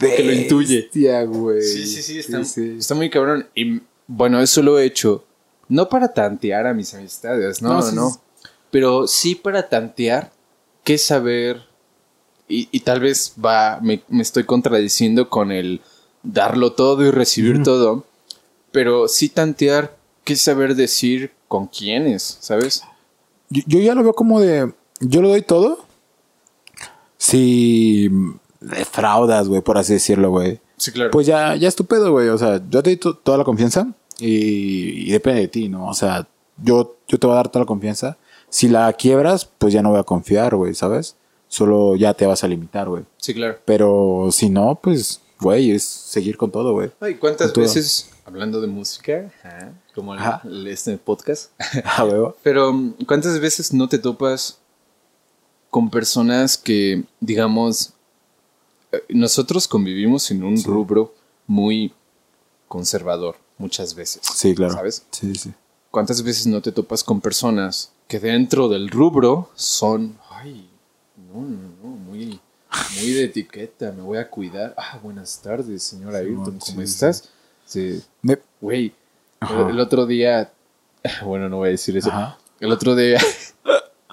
Que lo intuye. Bestia, güey. Sí, sí, sí, está, sí. está muy cabrón. Y bueno, eso lo he hecho no para tantear a mis amistades, no, No, no, sí, no. sí. Pero sí para tantear qué saber. Y, y tal vez va, me, me estoy contradiciendo con el darlo todo y recibir todo. Pero sí tantear qué saber decir con quiénes, ¿sabes? Yo, yo ya lo veo como de. Yo lo doy todo. Si defraudas, güey, por así decirlo, güey. Sí, claro. Pues ya, ya es tu pedo, güey. O sea, yo te doy to- toda la confianza y, y depende de ti, ¿no? O sea, yo, yo te voy a dar toda la confianza. Si la quiebras, pues ya no voy a confiar, güey, ¿sabes? Solo ya te vas a limitar, güey. sí, claro. Pero si no, pues, güey, es seguir con todo, güey. Ay, ¿Cuántas Con todo. veces, hablando de música, como el- Ajá. el- este podcast, A huevo. Pero, mm, ¿cuántas veces no te topas con personas que, digamos, nosotros convivimos en un rubro muy conservador muchas veces? Sí, claro. ¿Sabes? Sí, sí. ¿Cuántas veces no te topas con personas que dentro del rubro son, ay, no, no, no, muy, muy de etiqueta, me voy a cuidar. Ah, buenas tardes, señora Ayrton, ¿cómo sí, estás? Sí, Güey, el, otro día. Bueno, no voy a decir eso. Ajá. El otro día.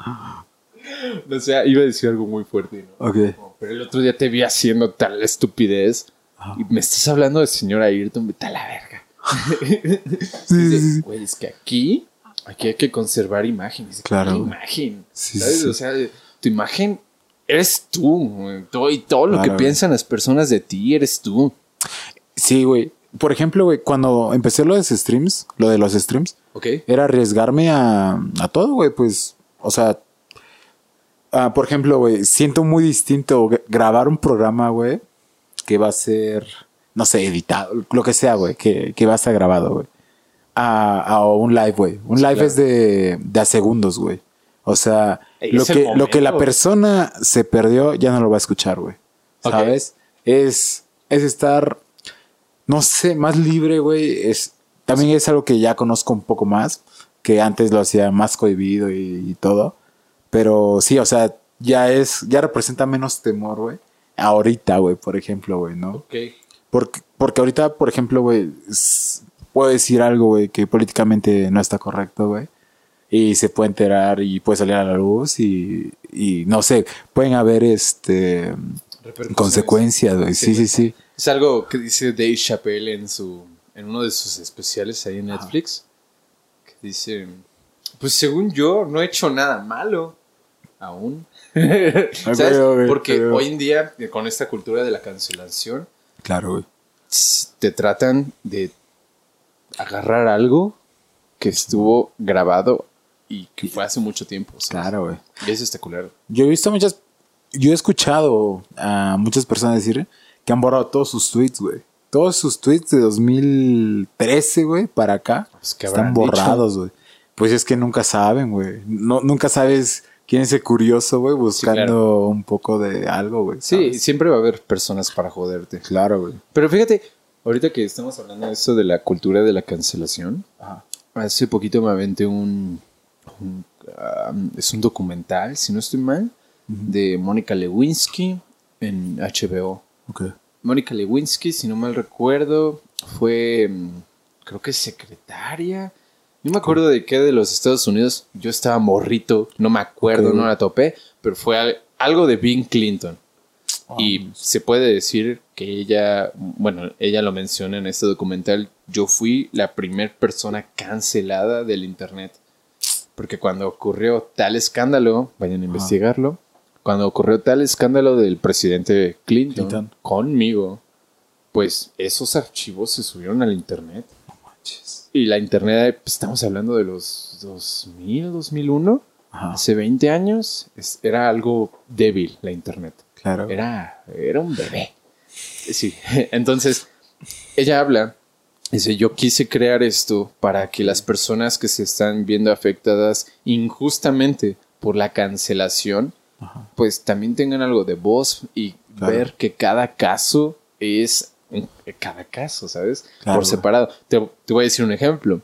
no sé, iba a decir algo muy fuerte, ¿no? Ok. Pero el otro día te vi haciendo tal estupidez. Y me estás hablando de señora Ayrton, vete a la verga. Sí, sí. Güey, es que aquí. Aquí hay que conservar imágenes. Claro, ¿Qué imagen? Sí, ¿Sabes? sí. O sea, tu imagen eres tú. Todo, y todo lo Claro, que güey. piensan las personas de ti eres tú. Sí, güey. por ejemplo, güey, cuando empecé lo de los streams, lo de los streams, Ok. era arriesgarme a, a todo, güey, pues, o sea, ah, por ejemplo, güey, siento muy distinto gra- grabar un programa, güey, que va a ser, no sé, editado, lo que sea, güey, que, que va a estar grabado, güey, a, a un live, güey. Un Sí, live claro. es de, de a segundos, güey. O sea, lo que, lo que la persona se perdió ya no lo va a escuchar, güey. ¿Sabes? Es, es estar, no sé, más libre, güey. Es, también es algo que ya conozco un poco más, que antes lo hacía más cohibido y, y todo. Pero sí, o sea, ya es, ya representa menos temor, güey. Ahorita, güey, por ejemplo, güey, ¿no? Ok. Porque, porque ahorita, por ejemplo, güey, puedo decir algo, güey, que políticamente no está correcto, güey. Y se puede enterar y puede salir a la luz y, y no sé, pueden haber este consecuencias, güey. Sí, sí, sí. Es algo que dice Dave Chappelle en su en uno de sus especiales ahí en Netflix. Que dice, pues según yo no he hecho nada malo aún. Porque hoy en día con esta cultura de la cancelación Claro, güey. te tratan de agarrar algo que estuvo grabado y que fue hace mucho tiempo. ¿sabes? Claro, güey. Y eso está culero. Yo he visto muchas, yo he escuchado a muchas personas decir que han borrado todos sus tweets, güey. Todos sus tweets de 2013, güey, para acá. Pues, ¿qué están borrados, güey. Pues es que nunca saben, güey. No, nunca sabes quién es el curioso, güey, buscando claro. un poco de algo, güey. Sí, siempre va a haber personas para joderte. Claro, güey. Pero fíjate, ahorita que estamos hablando de esto de la cultura de la cancelación, Ajá. hace poquito me aventé un, un, es un documental, si no estoy mal, de Mónica Lewinsky en HBO. Ok. Mónica Lewinsky, si no mal recuerdo, fue, mm, creo que secretaria. No me acuerdo de qué de los Estados Unidos. Yo estaba morrito, no me acuerdo, no la topé, pero fue al- algo de Bill Clinton. Y se puede decir que ella, bueno, ella lo menciona en este documental, yo fui la primer persona cancelada del Internet. Porque cuando ocurrió tal escándalo, vayan a investigarlo, cuando ocurrió tal escándalo del presidente Clinton, Clinton. conmigo, pues esos archivos se subieron al Internet. Manches. Y la Internet, pues, estamos hablando de los 2000, 2001, Ajá. hace 20 años, es- era algo débil la Internet. Claro. Era, era un bebé. Sí, entonces ella habla, dice, yo quise crear esto para que las personas que se están viendo afectadas injustamente por la cancelación, Ajá. pues también tengan algo de voz y Claro. ver que cada caso es un- cada caso, ¿sabes? Claro. Por separado. Te, te voy a decir un ejemplo.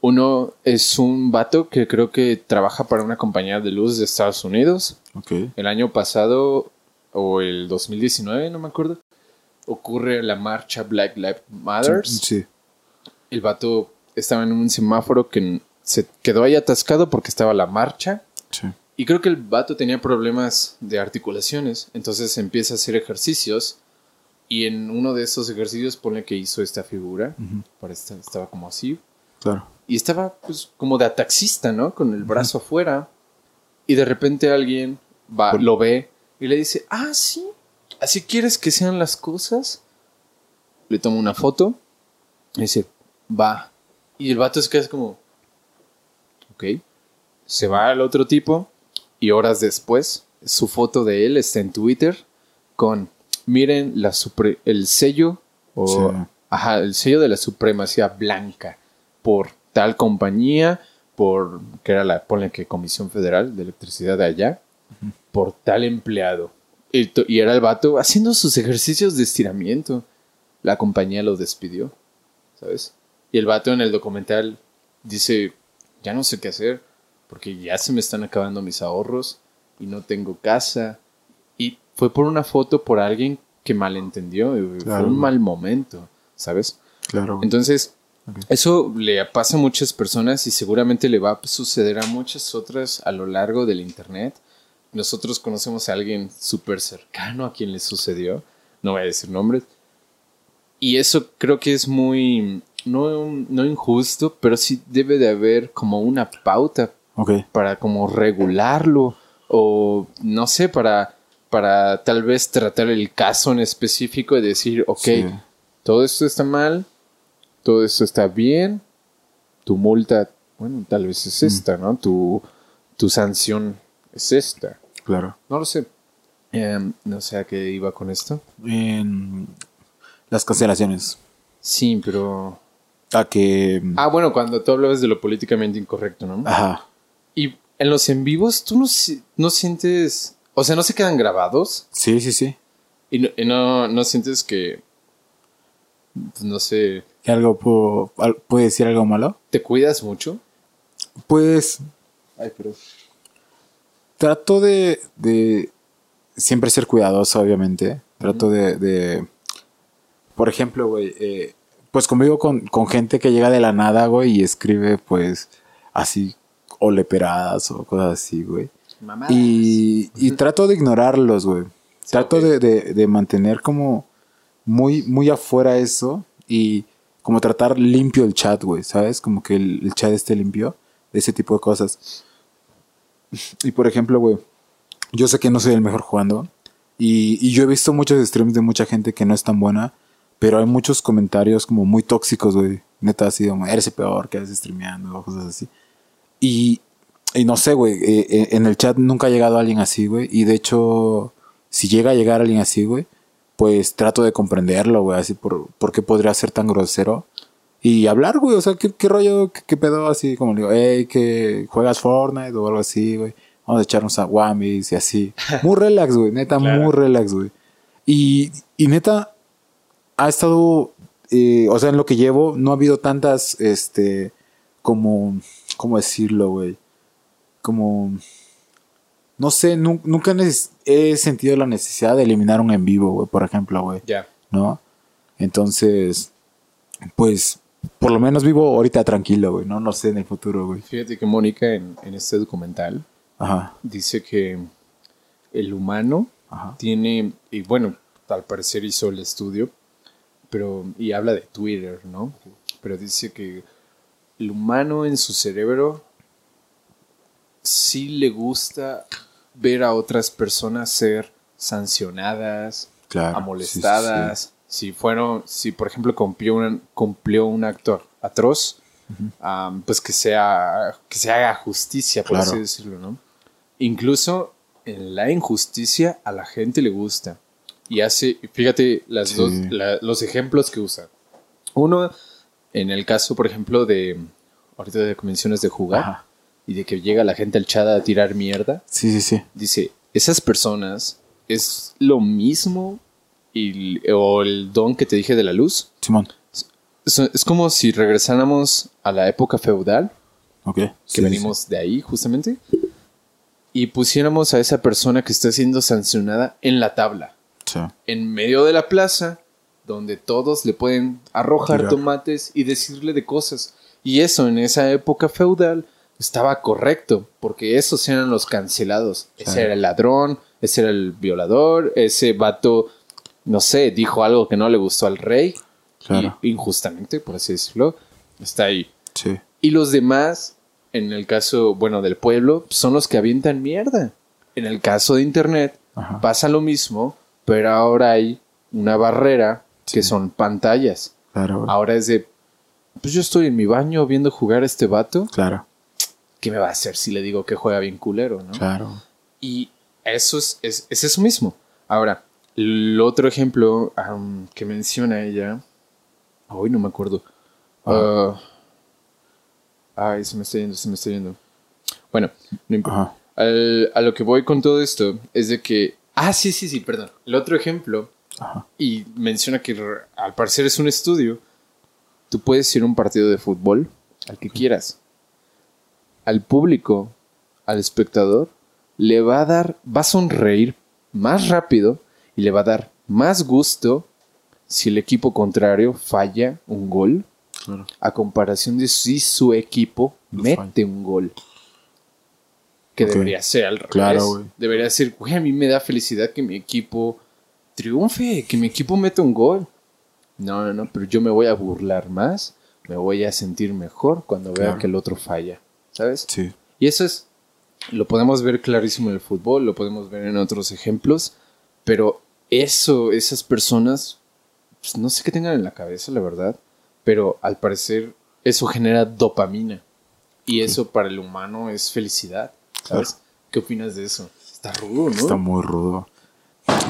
Uno es un vato que creo que trabaja para una compañía de luz de Estados Unidos Ok. el año pasado o el 2019, no me acuerdo, ocurre la marcha Black Lives Matter. Sí. El vato estaba en un semáforo que se quedó ahí atascado porque estaba la marcha. Sí. Y creo que el vato tenía problemas de articulaciones. Entonces empieza a hacer ejercicios. Y en uno de esos ejercicios pone que hizo esta figura. Ujú. Para esta- estaba como así. Claro. Y estaba pues como de ataxista, ¿no? Con el brazo afuera. Y de repente alguien va, Por- lo ve y le dice, ah, sí, así quieres que sean las cosas. Le toma una foto y dice, va. Y el vato se queda como, ok. Se va al otro tipo y horas después su foto de él está en Twitter con, miren la supre- el sello o, Sí. ajá, el sello de la supremacía blanca por tal compañía, por que era la ponle que Comisión Federal de Electricidad de allá, por tal empleado. Y, y era el vato haciendo sus ejercicios de estiramiento. La compañía lo despidió, ¿sabes? Y el vato en el documental dice, ya no sé qué hacer, porque ya se me están acabando mis ahorros y no tengo casa. Y fue por una foto por alguien que malentendió, Claro. fue un mal momento, ¿sabes? Claro. Entonces, eso le pasa a muchas personas y seguramente le va a suceder a muchas otras a lo largo del Internet. Nosotros conocemos a alguien súper cercano a quien le sucedió, no voy a decir nombres, y eso creo que es muy, no, no injusto, pero sí debe de haber como una pauta Ok. para como regularlo o no sé, para, para tal vez tratar el caso en específico y decir, ok, Sí. todo esto está mal, todo esto está bien, tu multa, bueno, tal vez es esta, ¿no? Tu, tu sanción es esta. Claro. No lo sé. Em, no sé a qué iba con esto. En las cancelaciones. Sí, pero... A que. Ah, bueno, cuando tú hablabas de lo políticamente incorrecto, ¿no? Ajá. Y en los en vivos, tú no, no sientes... O sea, no se quedan grabados. Sí, sí, sí. Y no, y no, no sientes que... pues, no sé... ¿Que algo puedo- al- puede decir algo malo? ¿Te cuidas mucho? Pues Ay, pero... trato de, de siempre ser cuidadoso, obviamente. Trato de, de- por ejemplo, güey, eh, pues convivo con, con gente que llega de la nada, güey, y escribe, pues, así, o leperadas o cosas así, güey. Mamá. Y, y trato de ignorarlos, güey. Trato de, de- de mantener como muy, muy afuera eso y como tratar limpio el chat, güey, ¿sabes? Como que el, el chat esté limpio, ese tipo de cosas. Y por ejemplo, güey, yo sé que no soy el mejor jugando y, y yo he visto muchos streams de mucha gente que no es tan buena, pero hay muchos comentarios como muy tóxicos, güey. Neta, así como, eres el peor que haces streameando cosas así. Y, y no sé, güey, eh, eh, en el chat nunca ha llegado alguien así, güey. Y de hecho, si llega a llegar alguien así, güey, pues trato de comprenderlo, güey, así por, por qué podría ser tan grosero. Y hablar, güey, o sea, ¿qué, qué rollo, qué, qué pedo así? Como le digo, hey, que juegas Fortnite o algo así, güey. Vamos a echarnos a Whammies y así. Muy relax, güey, neta, Claro. muy relax, güey. Y, y neta, ha estado, eh, o sea, en lo que llevo, no ha habido tantas, este, como, ¿cómo decirlo, güey? Como, no sé, nu- nunca he sentido la necesidad de eliminar un en vivo, güey, por ejemplo, güey, Ya. ¿no? Entonces, pues, por lo menos vivo ahorita tranquilo, güey, no, no sé en el futuro, güey. Fíjate que Mónica en, en este documental Ajá, dice que el humano ajá, tiene, y bueno, al parecer hizo el estudio, pero, y habla de Twitter, ¿no? Pero dice que el humano en su cerebro sí le gusta ver a otras personas ser sancionadas, claro. amolestadas. Si fueron, si por ejemplo cumplió un, cumplió un acto atroz, am, pues que sea, que se haga justicia, por Claro. así decirlo, ¿no? Incluso en la injusticia a la gente le gusta. Y hace, fíjate las Sí. dos, la- los ejemplos que usa. Uno, en el caso, por ejemplo, de ahorita de convenciones de jugar Ajá. Y de que llega la gente al chat a tirar mierda Sí, sí, sí. dice, esas personas es lo mismo y, o el don que te dije de la luz. Simón. Es, es como si regresáramos a la época feudal, Ok. que Sí, sí, venimos de ahí justamente, y pusiéramos a esa persona que está siendo sancionada en la tabla, sí. en medio de la plaza, donde todos le pueden arrojar Tirar. tomates y decirle de cosas. Y eso en esa época feudal estaba correcto, porque esos eran los cancelados. Ese era el ladrón, ese era el violador, ese vato, no sé, dijo algo que no le gustó al rey, Claro. y injustamente, por así decirlo, está ahí. Sí. Y los demás, en el caso, bueno, del pueblo, son los que avientan mierda. En el caso de Internet, Ajá. pasa lo mismo, pero ahora hay una barrera que son pantallas. Claro. Ahora es de, pues yo estoy en mi baño viendo jugar a este vato, Claro. ¿Qué me va a hacer si le digo que juega bien culero, no? Claro. Y eso es, es, es eso mismo. Ahora, el otro ejemplo am, que menciona ella, hoy no me acuerdo. Ah, ay, se me está yendo, se me está yendo. Bueno, no importa. Al- a lo que voy con todo esto es de que... Ah, sí, sí, sí, perdón. El otro ejemplo, Ajá. y menciona que al parecer es un estudio, tú puedes ir a un partido de fútbol, al que quieras. Al público, al espectador, le va a dar, va a sonreír más rápido y le va a dar más gusto si el equipo contrario falla un gol Claro. a comparación de si su equipo mete un gol. Que debería ser al revés. Claro. Debería ser, güey, a mí me da felicidad que mi equipo triunfe, que mi equipo meta un gol. No, no, no, pero yo me voy a burlar más, me voy a sentir mejor cuando vea que el otro falla, ¿sabes? Sí. Y eso es, lo podemos ver clarísimo en el fútbol, lo podemos ver en otros ejemplos, pero eso, esas personas, pues, no sé qué tengan en la cabeza, la verdad, pero al parecer eso genera dopamina. Y eso para el humano es felicidad. ¿Sabes? ¿Qué opinas de eso? Está rudo, ¿no? Está muy rudo.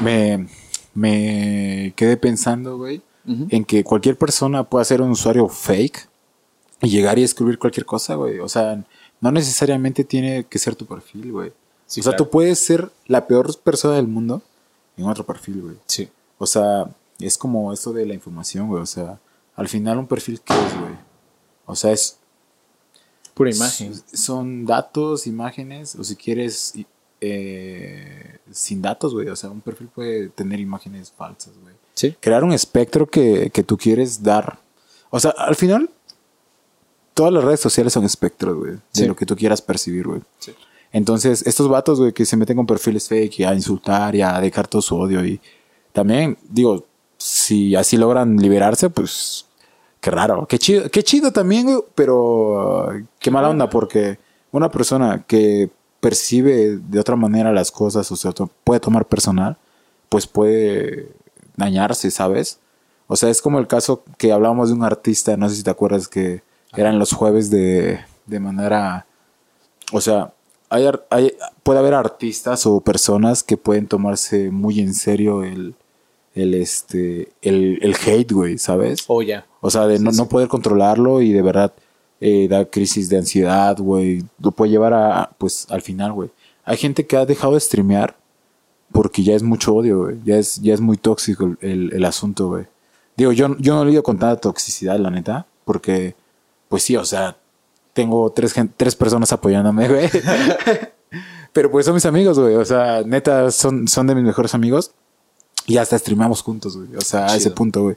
Me, me quedé pensando, güey, en que cualquier persona puede ser un usuario fake y llegar y escribir cualquier cosa, güey. O sea, no necesariamente tiene que ser tu perfil, güey. Sí, o sea, claro. tú puedes ser la peor persona del mundo en otro perfil, güey. Sí. O sea, es como esto de la información, güey. O sea, al final un perfil, ¿qué es, güey? O sea, es... Pura imagen. Son datos, imágenes, o si quieres, eh, sin datos, güey. O sea, un perfil puede tener imágenes falsas, güey. Sí. Crear un espectro que, que tú quieres dar. O sea, al final, todas las redes sociales son espectros, güey. De Sí. lo que tú quieras percibir, güey. Sí. Entonces, estos vatos, güey, que se meten con perfiles fake y a insultar y a dejar todo su odio y también, digo, si así logran liberarse, pues qué raro, qué chido, qué chido también, güey, pero uh, qué mala onda porque una persona que percibe de otra manera las cosas, o sea, to- puede tomar personal, pues puede dañarse, ¿sabes? O sea, es como el caso que hablábamos de un artista, no sé si te acuerdas que eran los jueves de, de manera o sea, hay, hay- puede haber artistas o personas que pueden tomarse muy en serio el, el, este, el, el hate, güey, ¿sabes? O ya. O sea, de no, no poder controlarlo y de verdad eh, da crisis de ansiedad, güey. Lo puede llevar a, pues, al final, güey. Hay gente que ha dejado de streamear porque ya es mucho odio, güey. Ya es, ya es muy tóxico el, el- el asunto, güey. Digo, yo, yo no lidio con tanta toxicidad, la neta, porque, pues sí, o sea, tengo tres, tres personas apoyándome, güey. Pero pues son mis amigos, güey. O sea, neta, son, son de mis mejores amigos. Y hasta streamamos juntos, güey. O sea, a ese punto, güey.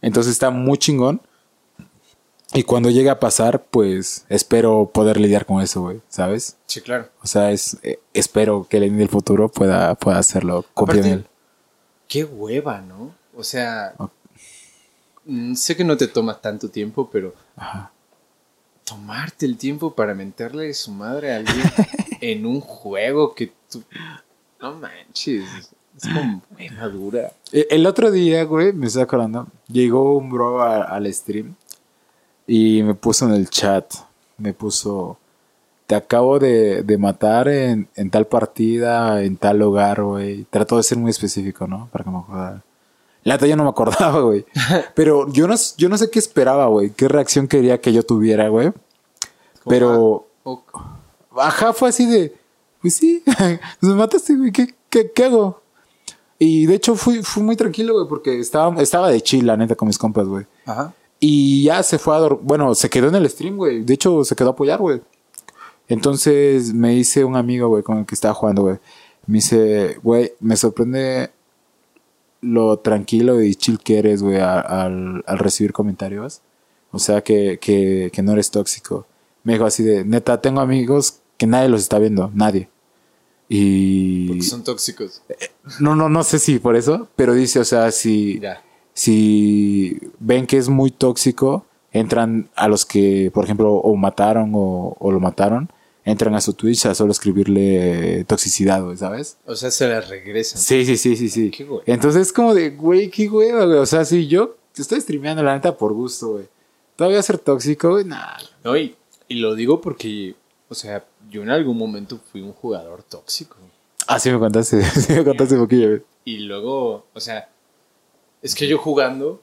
Entonces está muy chingón. Y cuando llegue a pasar, pues espero poder lidiar con eso, güey. ¿Sabes? Sí, claro. O sea, es, eh, espero que en el futuro pueda, pueda hacerlo. Confío en él. Qué hueva, ¿no? O sea, mm, sé que no te toma tanto tiempo, pero Ajá. Tomarte el tiempo para mentarle su madre a alguien en un juego que tú... No manches. Es como muy madura. Eh, El otro día, güey, me estoy acordando, llegó un bro a- al stream y me puso en el chat, me puso, te acabo de, de matar en, en tal partida, en tal lugar, güey. Trató de ser muy específico, ¿no? Para que me acordara. La neta yo no me acordaba, güey. Pero yo no, yo no sé qué esperaba, güey. ¿Qué reacción quería que yo tuviera, güey? Pero... Ajá, fue así de, pues sí, nos mataste, güey, ¿qué, qué, qué hago? Y de hecho fui, fui muy tranquilo, güey, porque estaba, estaba de chill, la neta, con mis compas, güey. Ajá. Y ya se fue a dormir, bueno, se quedó en el stream, güey. De hecho, se quedó a apoyar, güey. Entonces me dice un amigo, güey, con el que estaba jugando, güey. Me dice, güey, me sorprende lo tranquilo y chill que eres, güey, al, al recibir comentarios. O sea, que, que, que no eres tóxico. Me dijo así de, neta, tengo amigos que nadie los está viendo, nadie. Y... Porque son tóxicos. No, no, no sé si por eso, pero dice, o sea, si Ya. si ven que es muy tóxico, entran a los que, por ejemplo, o mataron o, o lo mataron, entran a su Twitch a solo escribirle toxicidad, güey, ¿sabes? O sea, se las regresan. Sí, sí, sí, sí, sí. Qué hueva. Entonces es como de, güey, qué hueva, güey. O sea, si yo estoy streameando la neta por gusto, güey. Todavía ser tóxico, güey, nah. No, y, y lo digo porque, o sea, yo en algún momento fui un jugador tóxico. Ah, sí me contaste, sí me contaste un poquillo, güey. Y luego, o sea, es que yo jugando,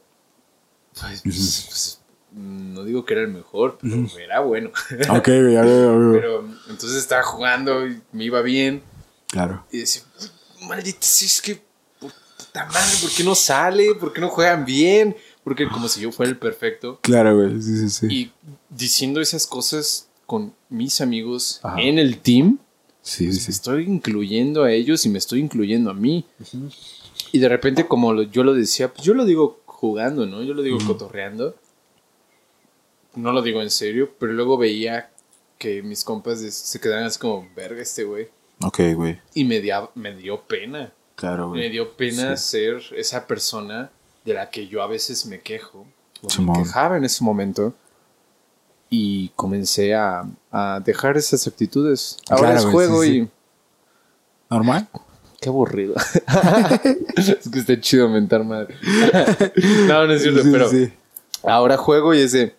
pues, pues, pues, no digo que era el mejor, pero era bueno. Ok, güey, a ver, a ver. pero entonces estaba jugando y me iba bien. Claro. Y decía, maldita, si es que, puta madre, ¿por qué no sale? ¿Por qué no juegan bien? Porque como si yo fuera el perfecto. Claro, güey, sí, sí, sí. Y diciendo esas cosas con mis amigos Ajá. en el team, Sí, pues sí, estoy incluyendo a ellos y me estoy incluyendo a mí. Y de repente, como yo lo decía, pues yo lo digo jugando, ¿no? Yo lo digo cotorreando. No lo digo en serio, pero luego veía que mis compas se quedaban así como, verga este güey. Ok, güey. Y me, dia- me dio pena. Claro, güey. Me dio pena ser esa persona de la que yo a veces me quejo. O Simón. me quejaba en ese momento. Y comencé a, a dejar esas actitudes. Ahora Claro, juego sí, y... ¿Normal? Qué aburrido. es que está chido mentar madre. no, no es cierto, pero. Ahora juego y es de,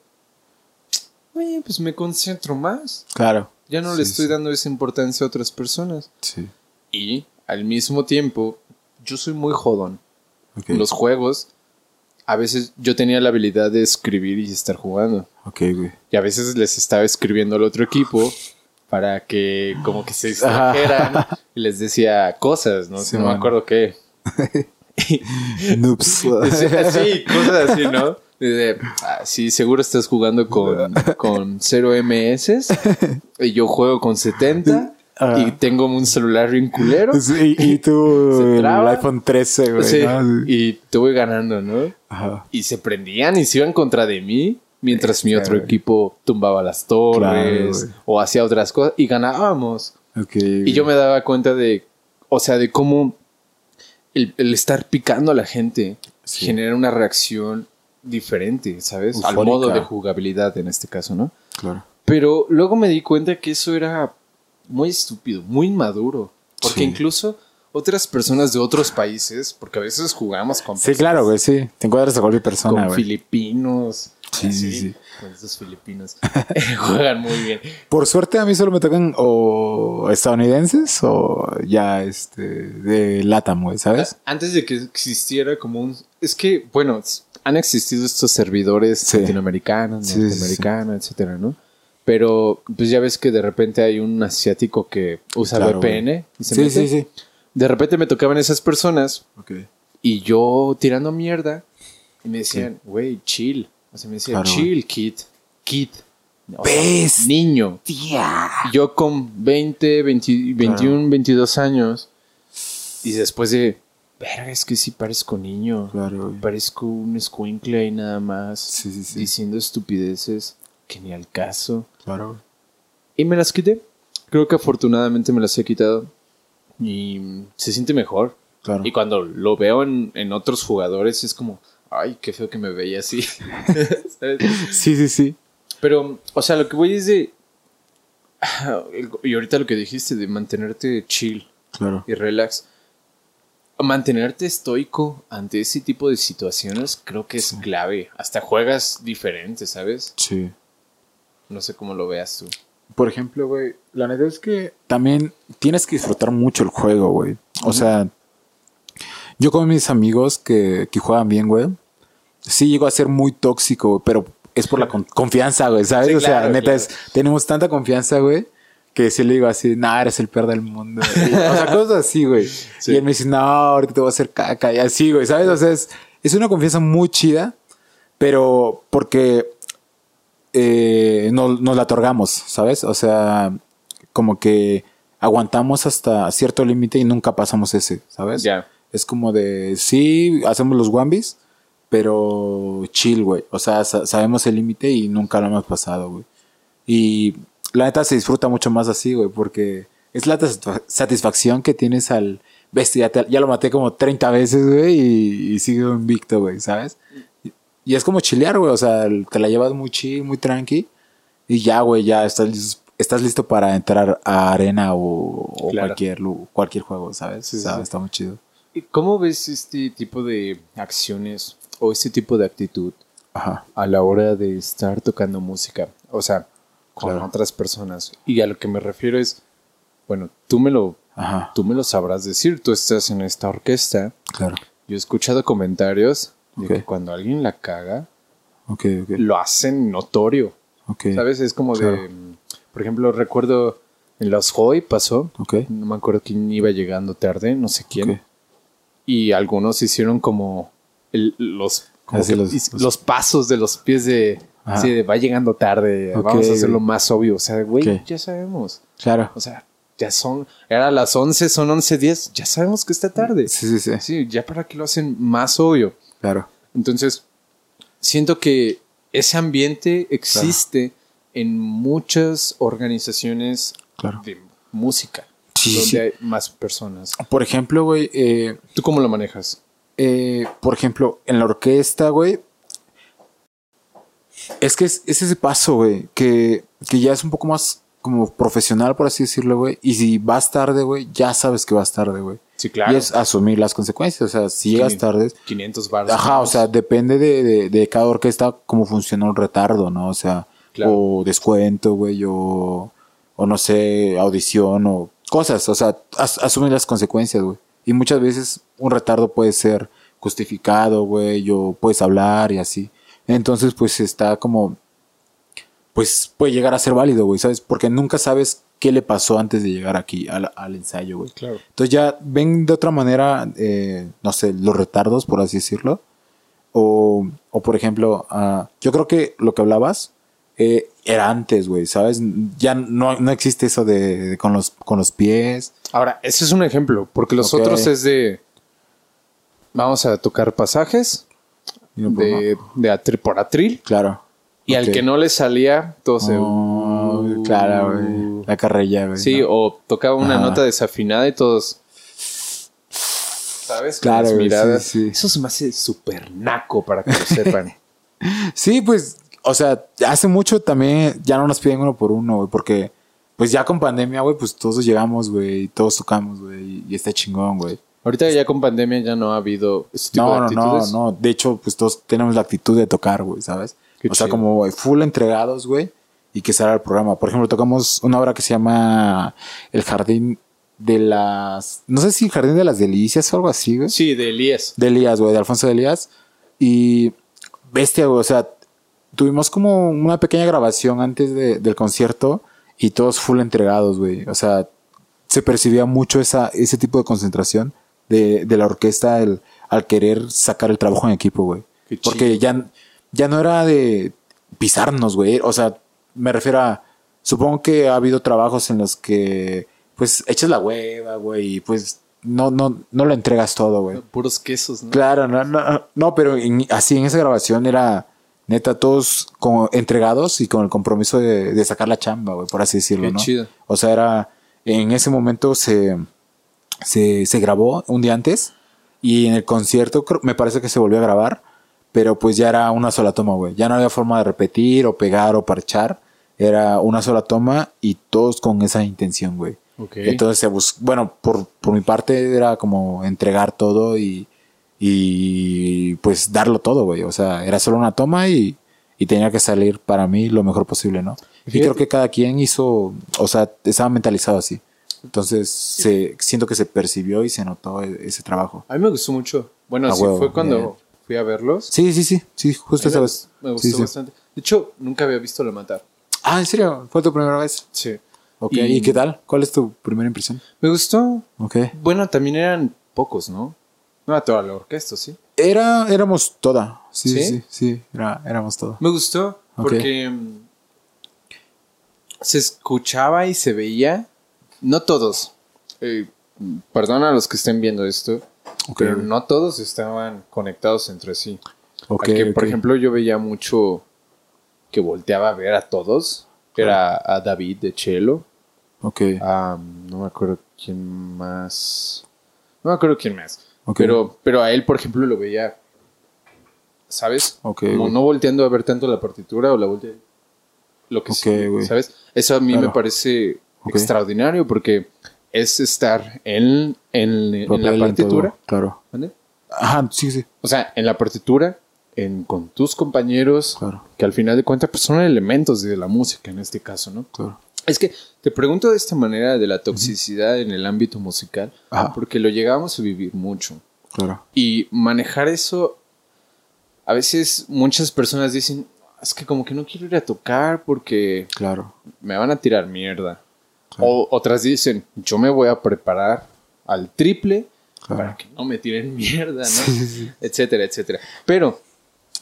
oye, pues me concentro más. Claro. Ya no Sí, le estoy sí. dando esa importancia a otras personas. Sí. Y al mismo tiempo, yo soy muy jodón. Ok. Los juegos, a veces yo tenía la habilidad de escribir y estar jugando. Ok, güey. Y a veces les estaba escribiendo al otro equipo para que como que se distrajeran y les decía cosas, ¿no? Sí, no me acuerdo qué. Noobs. Sí, sí, cosas así, ¿no? De, ah, sí, seguro estás jugando con, con 0 MS y yo juego con 70 Ajá. y tengo un celular bien culero. Sí, y tú, el iPhone 13, güey. Sí, ¿no? y te voy ganando, ¿no? Ajá. Y se prendían y se iban contra de mí mientras mi otro equipo tumbaba las torres Claro, o hacía otras cosas y ganábamos. Ok. Y yo me daba cuenta de, o sea, de cómo el, el estar picando a la gente Sí. genera una reacción diferente, ¿sabes? Al modo de jugabilidad en este caso, ¿no? Claro. Pero luego me di cuenta que eso era muy estúpido, muy inmaduro. Porque Sí. incluso otras personas de otros países, porque a veces jugamos con Sí, claro, güey, sí. Te encuentras a cualquier persona, con güey. filipinos. Sí, sí, sí. Con esos filipinos. Juegan muy bien. Por suerte a mí solo me tocan o estadounidenses o ya este de LATAM, güey, ¿sabes? Antes de que existiera como un... Es que, bueno, han existido estos servidores Sí. latinoamericanos, Sí, norteamericanos, etcétera, ¿no? Pero, pues ya ves que de repente hay un asiático que usa Claro, VPN y se Sí, mete. sí, sí. De repente me tocaban esas personas Ok. y yo tirando mierda y me decían, güey, chill. O sea, me decían, Claro, chill, kid. Kid. O niño. Tía. Yo con 20, 20, 21, 22 años. Y después de, verga, es que sí parezco niño. Claro. Parezco un escuincle ahí nada más. Sí, sí, sí. Diciendo estupideces que ni al caso. Claro. Y me las quité. Creo que afortunadamente me las he quitado. Y se siente mejor. Claro. Y cuando lo veo en, en otros jugadores es como, ay, qué feo que me veía así. Sí, sí, sí. Pero, o sea, lo que voy es de... Y ahorita lo que dijiste de mantenerte chill Claro. y relax. Mantenerte estoico ante ese tipo de situaciones creo que es clave. Hasta juegas diferente, ¿sabes? Sí. No sé cómo lo veas tú. Por ejemplo, güey, la neta es que también tienes que disfrutar mucho el juego, güey. O sea, yo con mis amigos que, que juegan bien, güey, sí llego a ser muy tóxico, güey, pero es por la con- confianza, güey, ¿sabes? Sí, o sea, neta claro. es, tenemos tanta confianza, güey, que sí le digo así, nah, eres el peor del mundo. Y, o sea, cosas así, güey. Sí. Y él me dice, no, ahorita te voy a hacer caca, y así, güey, ¿sabes? O sea, es, es una confianza muy chida, pero porque eh, no- nos la otorgamos, ¿sabes? O sea, como que aguantamos hasta cierto límite y nunca pasamos ese, ¿sabes? Ya. Es como de, sí, hacemos los wambis, pero chill, güey. O sea, sa- sabemos el límite y nunca lo hemos pasado, güey. Y la neta se disfruta mucho más así, güey, porque es la satisfa- satisfacción que tienes al bestia. Ya, te- ya lo maté como 30 veces, güey, y, y sigo invicto, güey, ¿sabes? Y, y es como chilear, güey. O sea, te la llevas muy chill, muy tranqui. Y ya, güey, ya estás, lis- estás listo para entrar a arena o, o Claro. cualquier, cualquier juego, ¿sabes? Sí, sí. está muy chido. ¿Y ¿Cómo ves este tipo de acciones o este tipo de actitud Ajá. a la hora de estar tocando música? O sea, con Claro. otras personas. Y a lo que me refiero es, bueno, tú me lo, Ajá. tú me lo sabrás decir. Tú estás en esta orquesta. Claro. Yo he escuchado comentarios de que cuando alguien la caga, Ok, ok. lo hacen notorio. Ok. ¿Sabes? Es como Claro. de, por ejemplo, recuerdo en los Hoy pasó. Ok. No me acuerdo quién iba llegando tarde, no sé quién. Y algunos hicieron como el- los, como Así que los- his- los- los pasos de los pies de, Ajá. sí, de va llegando tarde, Ok, vamos a hacerlo güey. más obvio. O sea, güey, ya sabemos. Claro. O sea, ya son, era las 11, son 11.10, ya sabemos que está tarde. Sí, sí, sí. Sí, ya para que lo hacen más obvio. Claro. Entonces, siento que ese ambiente existe en muchas organizaciones Claro. de música, Sí, donde sí. hay más personas. Por ejemplo, güey, eh, ¿Tú cómo lo manejas? eh, por ejemplo, en la orquesta, güey, es que es, es ese paso, güey, que, que ya es un poco más como profesional, por así decirlo, güey. Y si vas tarde, güey, ya sabes que vas tarde, güey. Sí, claro. Y es asumir las consecuencias. O sea, si llegas tarde. 500 baros. Ajá, o sea, depende de, de, de cada orquesta cómo funciona un retardo, ¿no? O sea, Claro. o descuento, güey, o, o no sé, audición o cosas. O sea, as- asumir las consecuencias, güey. Y muchas veces un retardo puede ser justificado, güey, o puedes hablar y así. Entonces, pues está como, pues puede llegar a ser válido, güey, ¿sabes? Porque nunca sabes qué le pasó antes de llegar aquí al, al ensayo, güey. Claro. Entonces ya ven de otra manera, eh, no sé, los retardos, por así decirlo. O, o por ejemplo, ah, yo creo que lo que hablabas eh, era antes, güey, ¿sabes? Ya no, no existe eso de, de con, los, con los pies. Ahora, ese es un ejemplo, porque los otros es de. Vamos a tocar pasajes no, pues, de, de atri- por atril. Claro. Y al que no le salía, todo se. Oh, claro, güey. La carrilla, güey. Sí, ¿no? o tocaba una Ajá. nota desafinada y todos. ¿Sabes? Con Claro, las miradas. sí, sí. Eso se me hace súper naco para que lo sepan. Sí, pues, o sea, hace mucho también ya no nos piden uno por uno, güey, porque pues ya con pandemia, güey, pues todos llegamos, güey, y todos tocamos, güey, y está chingón, güey. Ahorita ya con pandemia ya no ha habido ese tipo No, de no, no, actitudes. no. De hecho, pues todos tenemos la actitud de tocar, güey, ¿sabes? Qué o sea, chido. como full entregados, güey, y que salga el programa. Por ejemplo, tocamos una obra que se llama El Jardín de las... No sé si Jardín de las Delicias o algo así, güey. Sí, de Elías. De Elías, güey, de Alfonso de Elías. Y bestia, güey, o sea, tuvimos como una pequeña grabación antes de- del concierto y todos full entregados, güey. O sea, se percibía mucho esa, ese tipo de concentración de, de la orquesta el- al querer sacar el trabajo en equipo, güey. Porque ya, ya no era de pisarnos, güey. O sea, me refiero a... Supongo que ha habido trabajos en los que, pues, echas la hueva, güey, y pues no, no, no lo entregas todo, güey. Puros quesos, ¿no? Claro, no, no, no pero en- así en esa grabación era neta todos como entregados y con el compromiso de, de sacar la chamba, güey, por así decirlo, Qué ¿no? chido. O sea, era en ese momento se, se, se grabó un día antes y en el concierto me parece que se volvió a grabar, pero pues ya era una sola toma, güey. Ya no había forma de repetir o pegar o parchar. Era una sola toma y todos con esa intención, güey. Ok. Entonces, se bus- bueno, por, por mi parte era como entregar todo y, y pues darlo todo, güey. O sea, era solo una toma y, y tenía que salir para mí lo mejor posible, ¿no? Y Fíjate- creo que cada quien hizo, o sea, estaba mentalizado así. Entonces, se, siento que se percibió y se notó e- ese trabajo. A mí me gustó mucho. Bueno, A sí huevo, fue cuando fui a verlos. Sí, sí, sí, sí, justo A esa vez. me gustó Sí, sí. bastante. De hecho, nunca había visto La Matar. Ah, ¿en serio? ¿Fue tu primera vez? Sí. Ok, Y- ¿y, qué tal? ¿Cuál es tu primera impresión? Me gustó. Ok. Bueno, también eran pocos, ¿no? No era toda la orquesta, ¿sí? Era, éramos toda. Sí, sí, ¿Sí? sí, era- éramos toda. Me gustó porque mm, se escuchaba y se veía. No todos. Eh, perdona a los que estén viendo esto. Pero no todos estaban conectados entre sí. Aquí, Por ejemplo, yo veía mucho que volteaba a ver a todos. Era a David de Chelo. Ok. a- no me acuerdo quién más. No me acuerdo quién más. Pero, pero a él, por ejemplo, lo veía. ¿Sabes? Ok, Como no volteando a ver tanto la partitura o la voltea. Lo que Ok, sí, güey. ¿sabes? Eso a mí Claro. me parece Extraordinario porque es estar en, en, la partitura. todo, Claro. ¿vale? Ajá, sí, sí. O sea, en la partitura, en, con tus compañeros, Claro. que al final de cuentas pues, son elementos de la música en este caso, ¿no? Claro. Es que te pregunto de esta manera de la toxicidad en el ámbito musical, Ajá. porque lo llegamos a vivir mucho. Claro. Y manejar eso, a veces muchas personas dicen, es que como que no quiero ir a tocar porque Claro. me van a tirar mierda. O otras dicen, yo me voy a preparar al triple para que no me tiren mierda, ¿no? Sí, sí, sí. Etcétera, etcétera. Pero,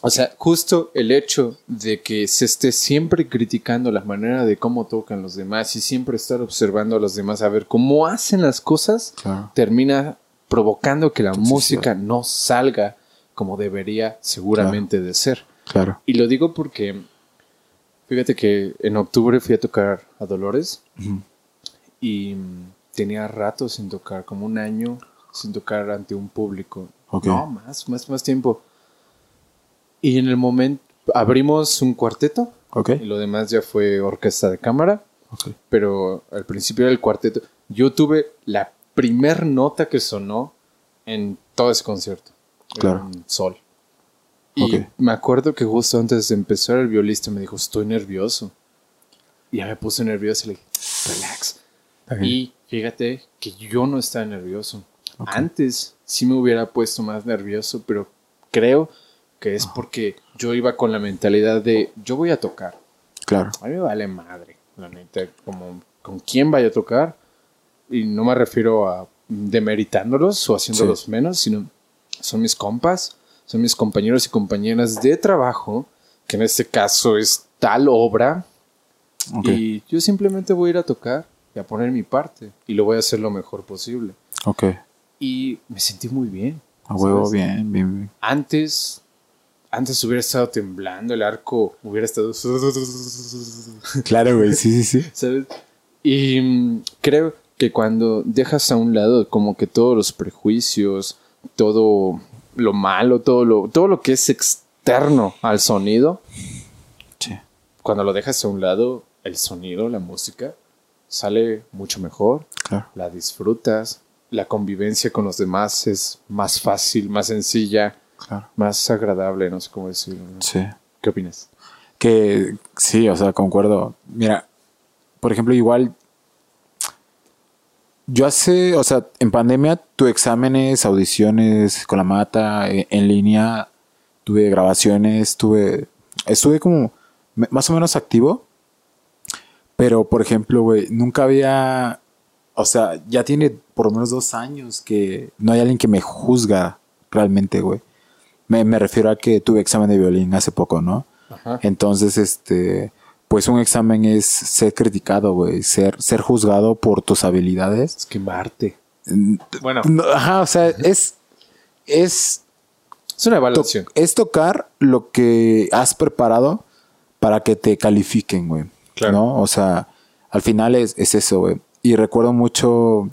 o sea, justo el hecho de que se esté siempre criticando la manera de cómo tocan los demás y siempre estar observando a los demás a ver cómo hacen las cosas, termina provocando que la música no salga como debería seguramente de ser. Claro. Y lo digo porque, fíjate que en octubre fui a tocar a Dolores. Y mm, tenía rato sin tocar, como un año sin tocar ante un público. Ok. No, más, más, más tiempo. Y en el momento abrimos un cuarteto Ok. y lo demás ya fue orquesta de cámara. Ok. pero al principio del cuarteto, yo tuve la primer nota que sonó en todo ese concierto. Claro. En sol. Y me acuerdo que justo antes de empezar el violista me dijo, estoy nervioso. Y ya me puse nervioso y le dije, relax. Y fíjate que yo no estaba nervioso. Antes sí me hubiera puesto más nervioso, pero creo que es porque yo iba con la mentalidad de yo voy a tocar. Claro. A mí me vale madre, la neta, como con quién vaya a tocar. Y no me refiero a demeritándolos o haciéndolos menos, sino son mis compas, son mis compañeros y compañeras de trabajo, que en este caso es tal obra. Ok. Y yo simplemente voy a ir a tocar y a poner mi parte. Y lo voy a hacer lo mejor posible. Ok. Y me sentí muy bien. A huevo, bien, bien, bien. Antes, antes hubiera estado temblando, el arco hubiera estado... Claro, güey, sí, sí, sí. ¿sabes? Y mm, creo que cuando dejas a un lado como que todos los prejuicios, todo lo malo, todo lo, todo lo que es externo al sonido, Sí. cuando lo dejas a un lado, el sonido, la música, sale mucho mejor, Claro. la disfrutas, la convivencia con los demás es más fácil, más sencilla, Claro. más agradable, no sé cómo decirlo. ¿no? Sí. ¿Qué opinas? Que sí, o sea, concuerdo. Mira, por ejemplo, igual. Yo hace, o sea, en pandemia tuve exámenes, audiciones con la mata, en, en línea, tuve grabaciones, tuve. Estuve como más o menos activo. Pero, por ejemplo, güey, nunca había. O sea, ya tiene por lo menos dos años que no hay alguien que me juzga realmente, güey. Me, me refiero a que tuve examen de violín hace poco, ¿no? Ajá. Entonces, este, pues un examen es ser criticado, güey, ser, ser juzgado por tus habilidades. Es quemarte. Bueno, no, ajá, o sea, es, es, es una to- evaluación. es tocar lo que has preparado para que te califiquen, güey. Claro. ¿No? O sea, al final es, es eso, güey. Y recuerdo mucho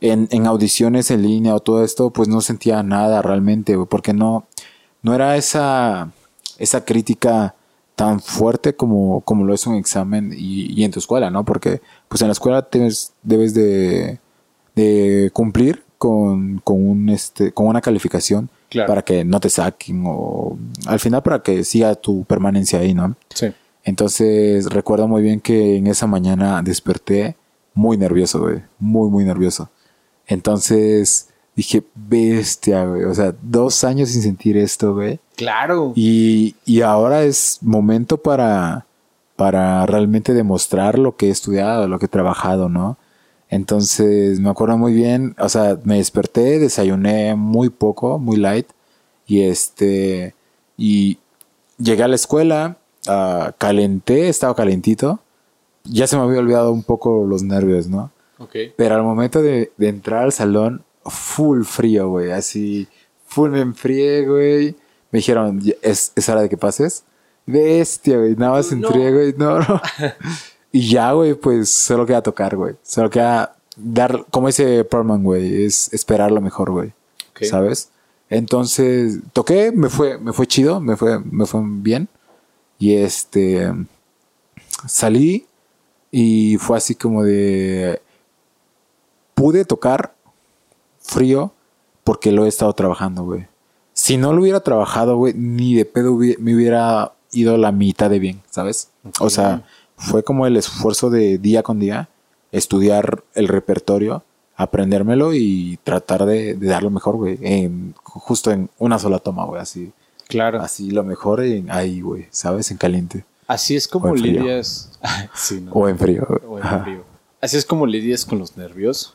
en, en audiciones en línea o todo esto, pues no sentía nada realmente, güey, porque no, no era esa, esa crítica tan fuerte como, como lo es un examen y, y en tu escuela, ¿no? Porque pues en la escuela tienes, debes de, de cumplir con, con, un, este, con una calificación Claro. para que no te saquen o al final para que siga tu permanencia ahí, ¿no? Sí. Entonces recuerdo muy bien que en esa mañana desperté muy nervioso, güey. Muy, muy nervioso. Entonces dije, bestia, güey. O sea, dos años sin sentir esto, güey. Claro. Y, y ahora es momento para, para realmente demostrar lo que he estudiado, lo que he trabajado, ¿no? Entonces me acuerdo muy bien, o sea, me desperté, desayuné muy poco, muy light, y este, y llegué a la escuela, ah, calenté, estaba calentito, ya se me había olvidado un poco los nervios, ¿no? Ok. Pero al momento de, de entrar al salón, full frío, güey. Así, full me enfrié, güey. Me dijeron, "Ya, ¿es, es hora de que pases? Bestia, güey. Nada más No. entré, güey. No, no. y ya, güey, pues solo queda tocar, güey. Solo queda dar, como dice Perlman, güey, es esperar lo mejor, güey. Ok. ¿Sabes? Entonces, toqué, me fue, me fue chido, me fue, me fue bien. Y este, salí y fue así como de, pude tocar frío porque lo he estado trabajando, güey. Si no lo hubiera trabajado, güey, ni de pedo hubi- me hubiera ido la mitad de bien, ¿sabes? O sea, fue como el esfuerzo de día con día, estudiar el repertorio, aprendérmelo y tratar de, de dar lo mejor, güey, en, justo en una sola toma, güey, así, Claro. así lo mejor en, ahí, güey, ¿sabes? En caliente. Así es como lidias. sí, ¿no? O en frío. güey. O en frío. Así es como lidias con los nervios.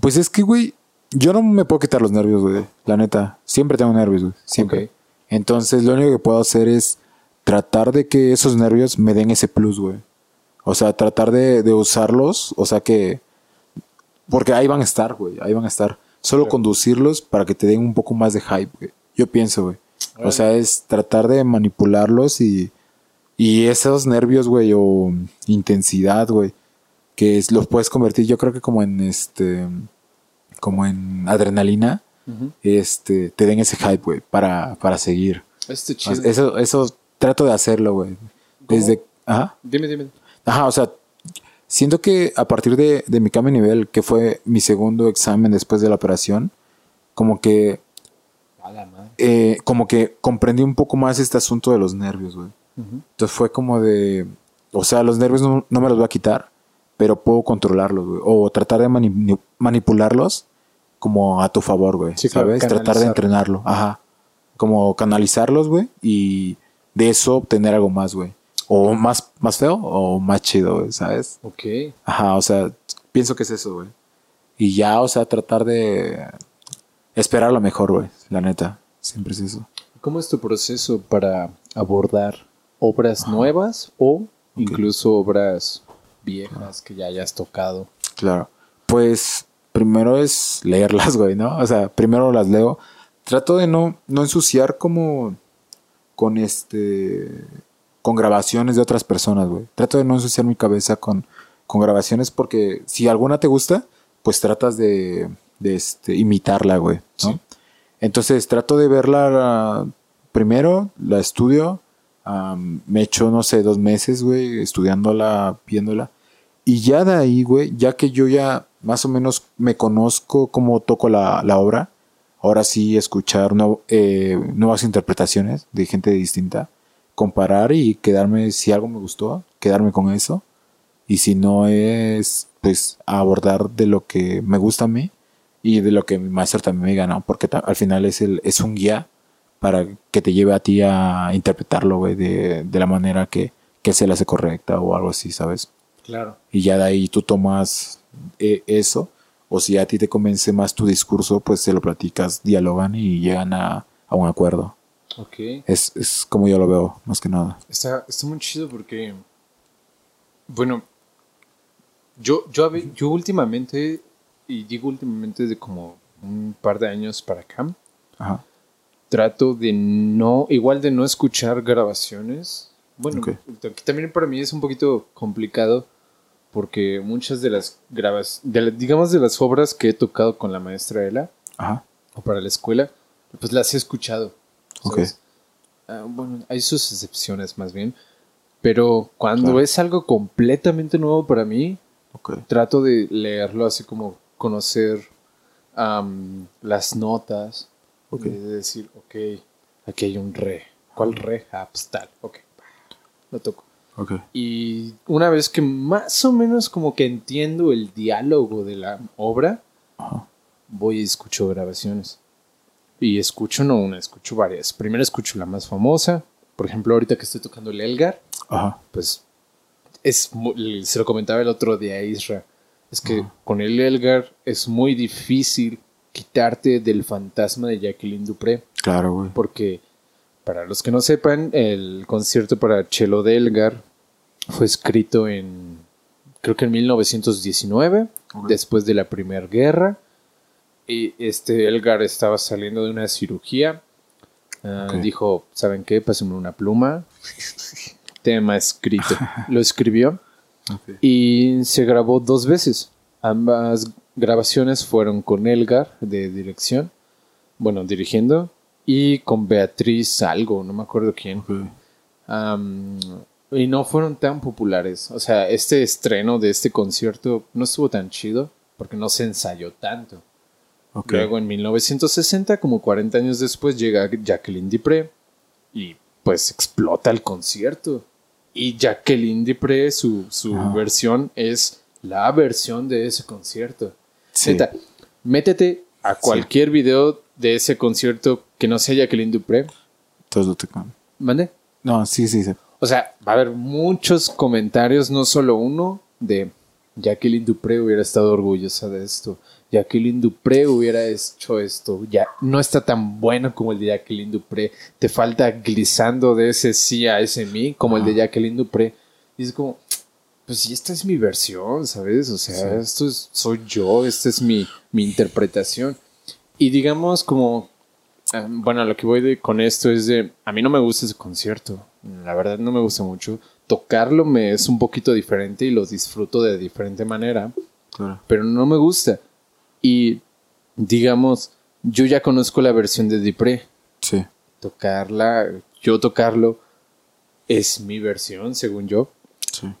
Pues es que, güey, yo no me puedo quitar los nervios, güey. La neta. Siempre tengo nervios, güey. Siempre. Ok. Entonces, lo único que puedo hacer es tratar de que esos nervios me den ese plus, güey. O sea, tratar de, de usarlos. O sea que. Porque ahí van a estar, güey. Ahí van a estar. Solo conducirlos para que te den un poco más de hype, güey. Yo pienso, güey. O sea, es tratar de manipularlos y. Y esos nervios, güey, o intensidad, güey, que es- los puedes convertir, yo creo que como en este, como en adrenalina, este, te den ese hype, güey, para, para seguir. Este chido. Eso, eso trato de hacerlo, güey. Desde, ajá, Dime, dime. ajá, o sea, Siento que a partir de, de mi cambio de nivel, que fue mi segundo examen después de la operación, como que. Eh, como que comprendí un poco más este asunto de los nervios, güey. Entonces fue como de, o sea, los nervios no, no me los voy a quitar, pero puedo controlarlos, güey. O tratar de mani- manipularlos como a tu favor, güey. Sí, ¿Sabes? Tratar de entrenarlo. Ajá. Como canalizarlos, güey. Y de eso obtener algo más, güey. O más, más feo o más chido, güey, ¿sabes? Ok. Ajá, o sea, pienso que es eso, güey. Y ya, o sea, tratar de esperar lo mejor, güey. La neta. Siempre es eso. ¿Cómo es tu proceso para abordar obras nuevas o incluso obras viejas que ya hayas tocado? Claro. Pues primero es leerlas, güey, ¿no? O sea, primero las leo. Trato de no, no ensuciar como con este con grabaciones de otras personas, güey. Trato de no ensuciar mi cabeza con, con grabaciones porque si alguna te gusta, pues tratas de, de este, imitarla, güey, ¿no? Sí. Entonces trato de verla primero, la estudio, am, me echo, no sé, dos meses, güey, estudiándola, viéndola. Y ya de ahí, güey, ya que yo ya más o menos me conozco cómo toco la, la obra, ahora sí escuchar eh, nuevas interpretaciones de gente distinta, comparar y quedarme, si algo me gustó, quedarme con eso. Y si no es, pues, abordar de lo que me gusta a mí y de lo que mi maestro también me diga, ¿no? Porque al final es, el, es un guía para que te lleve a ti a interpretarlo, güey, de, de la manera que, que se le hace correcta o algo así, ¿sabes? Claro. y ya de ahí tú tomas eh, eso, o si a ti te convence más tu discurso, pues se lo platicas, dialogan y llegan a, a un acuerdo. Ok. Es, es como yo lo veo, más que nada. Está, está muy chido porque, bueno, yo, yo últimamente, y digo últimamente de como un par de años para acá, Ajá. trato de no, igual de no escuchar grabaciones. Bueno, Ok. aquí también para mí es un poquito complicado porque muchas de las grabas, de la- digamos de las obras que he tocado con la maestra Ela Ajá. o para la escuela, pues las he escuchado. Ok. ¿sabes? Ah, bueno, hay sus excepciones más bien, pero cuando Claro. es algo completamente nuevo para mí, Ok. trato de leerlo así como conocer am, las notas, Ok. de decir, ok, aquí hay un re. ¿Cuál re? Ah, pues tal, ok, lo toco. Ok. Y una vez que más o menos como que entiendo el diálogo de la obra, Ajá. voy y escucho grabaciones. Y escucho no una, escucho varias. Primero escucho la más famosa. Por ejemplo, ahorita que estoy tocando el Elgar, Ajá. pues es se lo comentaba el otro día a Isra. Es que con el Elgar es muy difícil quitarte del fantasma de Jacqueline Dupré. Claro, güey. Porque, para los que no sepan, el concierto para cello de Elgar fue escrito en, creo que en 1919, Ok. después de la Primera Guerra. Y este Elgar estaba saliendo de una cirugía. Ah. Dijo, ¿saben qué? Pásenme una pluma. Tema escrito. Lo escribió Y se grabó dos veces. Ambas grabaciones fueron con Elgar de dirección, bueno, dirigiendo, y con Beatriz algo, no me acuerdo quién. Y no fueron tan populares. O sea, este estreno de este concierto no estuvo tan chido porque no se ensayó tanto. Luego en 1960, como 40 años después, llega Jacqueline Dupré y pues explota el concierto. Y Jacqueline Dupré, su, su versión es la versión de ese concierto. Sí. Neta, métete a cualquier video de ese concierto que no sea Jacqueline Dupré. Todos lo tocan. ¿Mande? No, sí, sí, sí. O sea, va a haber muchos comentarios, no solo uno, de Jacqueline Dupré hubiera estado orgullosa de esto. Jacqueline Dupré hubiera hecho esto. Ya no está tan bueno como el de Jacqueline Dupré. Te falta glissando de ese sí a ese mi, como el de Jacqueline Dupré. Y es como, pues sí, esta es mi versión, ¿sabes? O sea, esto es, soy yo, esta es mi, mi interpretación. Y digamos como, eh, bueno, lo que voy de, con esto es de, a mí no me gusta ese concierto, la verdad no me gusta mucho. Tocarlo me es un poquito diferente y lo disfruto de diferente manera, Claro. pero no me gusta. Y digamos, yo ya conozco la versión de Dupré, Sí. tocarla, yo tocarlo, es mi versión, según yo. Sí.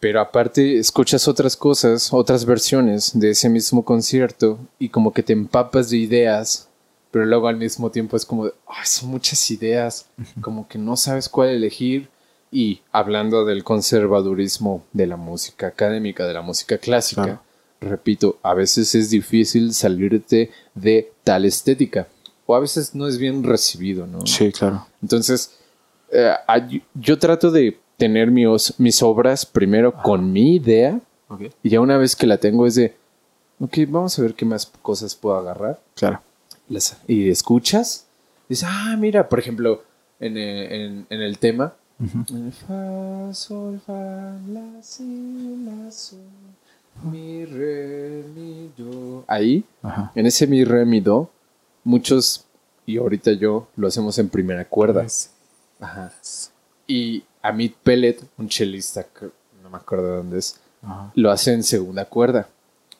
pero aparte escuchas otras cosas, otras versiones de ese mismo concierto y como que te empapas de ideas, pero luego al mismo tiempo es como, "Ay, son muchas ideas, como que no sabes cuál elegir. Y hablando del conservadurismo de la música académica, de la música clásica, Claro. Repito, a veces es difícil salirte de tal estética. O a veces no es bien recibido, ¿no? Sí, claro. Entonces, eh, yo trato de tener mis, mis obras primero con mi idea y ya una vez que la tengo es de, ok, vamos a ver qué más cosas puedo agarrar. Claro. Las- y escuchas, dices, ah, mira, por ejemplo, en, eh, en- en el tema, fa, sol, fa, la, si, la, sol, mi, re, mi, do. Ahí, Ajá. en ese mi, re, mi, do, muchos, y ahorita yo, lo hacemos en primera cuerda. Ajá. Y Amit Pellet, un chelista, que no me acuerdo de dónde es, Ajá. lo hace en segunda cuerda.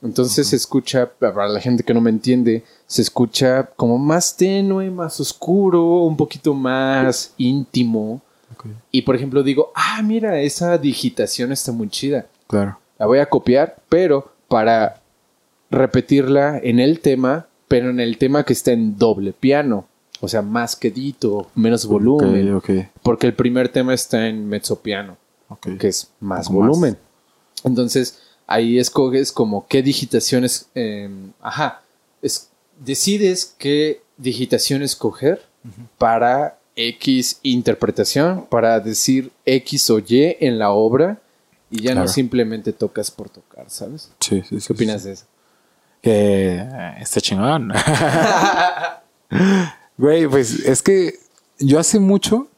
Entonces se escucha, para la gente que no me entiende, se escucha como más tenue, más oscuro, un poquito más íntimo. Y por ejemplo digo, ah, mira, esa digitación está muy chida. Claro. La voy a copiar, pero para repetirla en el tema, pero en el tema que está en doble piano. O sea, más quedito, menos volumen. Porque el primer tema está en mezzo piano ok. que es más. volumen. Entonces, ahí escoges como qué digitaciones, eh, ajá, es, decides qué digitación escoger para X interpretación, para decir X o Y en la obra y ya no simplemente tocas por tocar, ¿sabes? Sí, sí, sí. ¿Qué opinas de eso? Que eh, está chingón. Güey, pues es que yo hace mucho,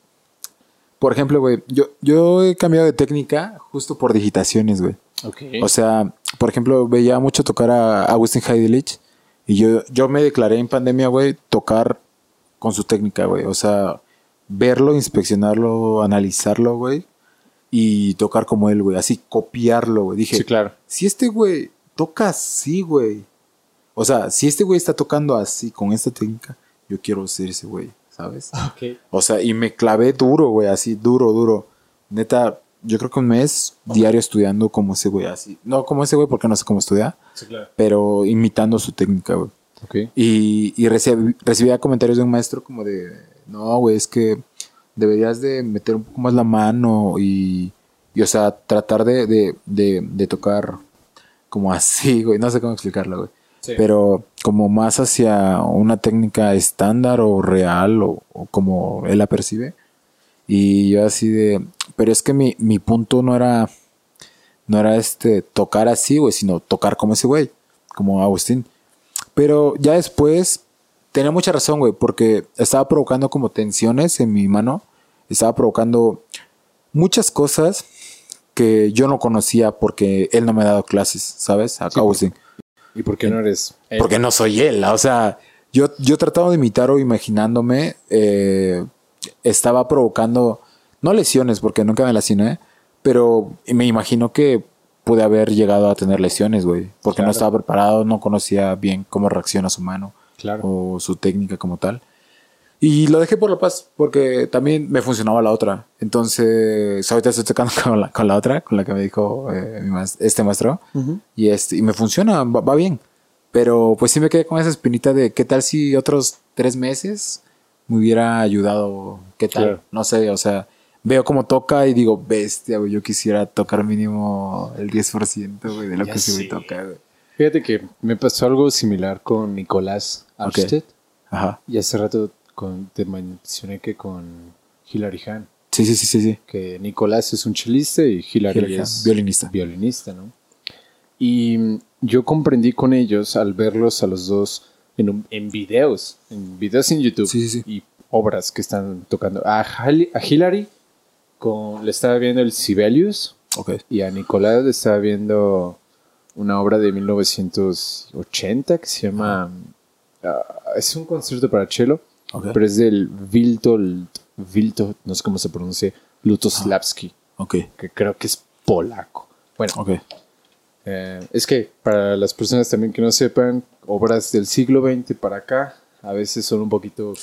por ejemplo, güey, yo, yo he cambiado de técnica justo por digitaciones, güey. O sea, por ejemplo, veía mucho tocar a Agustín Heidelich y yo, yo me declaré en pandemia, güey, tocar con su técnica, güey. O sea, verlo, inspeccionarlo, analizarlo, güey, y tocar como él, güey. Así, copiarlo, güey. Dije, sí, claro. si este güey toca así, güey. O sea, si este güey está tocando así, con esta técnica, yo quiero ser ese güey, ¿sabes? Ok. O sea, y me clavé duro, güey, así, duro, duro. Neta, yo creo que un mes diario estudiando como ese güey, así. No como ese güey porque no sé cómo estudiar, Sí, claro. pero imitando su técnica, güey. Ok. Y, y recibí- recibía comentarios de un maestro como de, no, güey, es que deberías de meter un poco más la mano y, y o sea, tratar de, de, de, de tocar como así, güey, no sé cómo explicarlo, güey. Sí. Pero como más hacia una técnica estándar o real o, o como él la percibe. Y yo así de, pero es que mi, mi punto no era, no era este, tocar así, güey, sino tocar como ese güey, como Agustín. Pero ya después tenía mucha razón, güey, porque estaba provocando como tensiones en mi mano. Estaba provocando muchas cosas que yo no conocía porque él no me ha dado clases, ¿sabes? A Sí. ¿Y por qué no eres él? Porque no soy él, o sea, yo, yo trataba de imitar o imaginándome, eh, estaba provocando, no lesiones, porque nunca me lesioné, pero me imagino que pude haber llegado a tener lesiones, güey, porque Claro. no estaba preparado, no conocía bien cómo reacciona su mano Claro. o su técnica como tal. Y lo dejé por la paz, porque también me funcionaba la otra. Entonces, ahorita estoy tocando con la, con la otra, con la que me dijo eh, mi este maestro. Y, este, y me funciona, va, va bien. Pero pues sí me quedé con esa espinita de qué tal si otros tres meses me hubiera ayudado. ¿Qué tal? Claro. No sé, o sea, veo cómo toca y digo, bestia, güey, yo quisiera tocar mínimo el 10% güey, de lo Ya que se me toca, güey. Fíjate que me pasó algo similar con Nicolás Arstedt. Ajá. Y hace rato con, te mencioné que con Hilary Hahn. Sí, sí, sí, sí, sí. Que Nicolás es un chelista y Hilary es violinista. violinista, ¿no? Y yo comprendí con ellos al verlos a los dos en, un- en videos, en videos en YouTube Sí, sí, sí. y obras que están tocando. A, Hal- a Hilary con, le estaba viendo el Sibelius Ok. y a Nicolás le estaba viendo una obra de 1980 que se llama... ah, es un concierto para cello, pero es del Wiltold, Wiltold, no sé cómo se pronuncia, Lutoslavski, Ok. que creo que es polaco. Bueno, eh, es que para las personas también que no sepan, obras del siglo XX para acá a veces son un poquito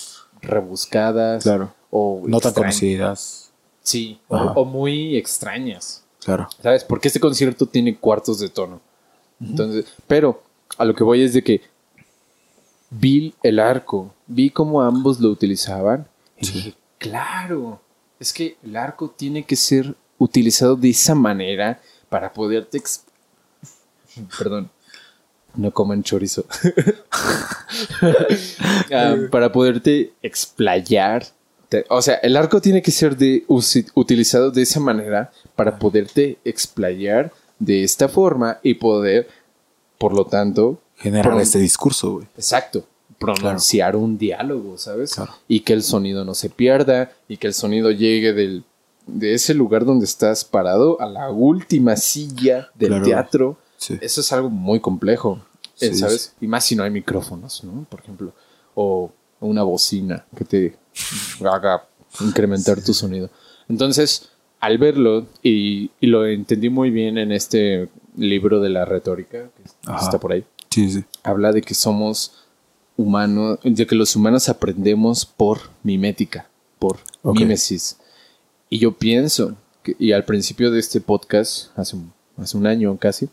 rebuscadas. Claro. O No tan conocidas. Sí, o muy extrañas. Claro. ¿Sabes? Porque este concierto tiene cuartos de tono. Entonces, pero a lo que voy es de que vi el arco, vi cómo ambos lo utilizaban y dije, claro, es que el arco tiene que ser utilizado de esa manera para poderte... Perdón. No coman chorizo. Ah, para poderte explayar. O sea, el arco tiene que ser de, utilizado de esa manera para poderte explayar de esta forma y poder, por lo tanto, Generar este discurso, güey. Exacto. Pronunciar un diálogo, ¿sabes? Claro. Y que el sonido no se pierda y que el sonido llegue del, de ese lugar donde estás parado a la última silla del Claro. teatro. Sí. Eso es algo muy complejo, eh, Sí, ¿sabes? Y más si no hay micrófonos, ¿no? Por ejemplo. O una bocina que te haga incrementar tu sonido. Entonces, al verlo, y, y lo entendí muy bien en este libro de la retórica, que Ajá. está por ahí Sí, sí. habla de que somos humanos, de que los humanos aprendemos por mimética, por Ok. mímesis. Y yo pienso, que- y al principio de este podcast, hace un, hace un año casi,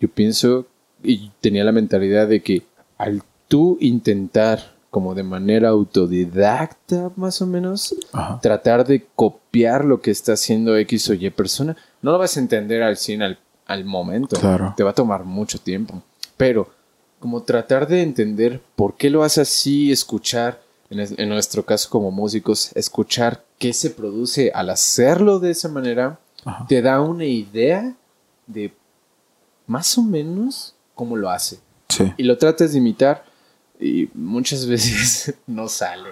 yo pienso y tenía la mentalidad de que al tú intentar como de manera autodidacta más o menos, Ajá. tratar de copiar lo que está haciendo X o Y persona, no lo vas a entender al 100 al, al momento. Claro. Te va a tomar mucho tiempo. Pero como tratar de entender por qué lo hace así, escuchar, en, es- en nuestro caso como músicos, escuchar qué se produce al hacerlo de esa manera, Ajá. te da una idea de más o menos cómo lo hace. Sí. Y lo tratas de imitar y muchas veces no sale.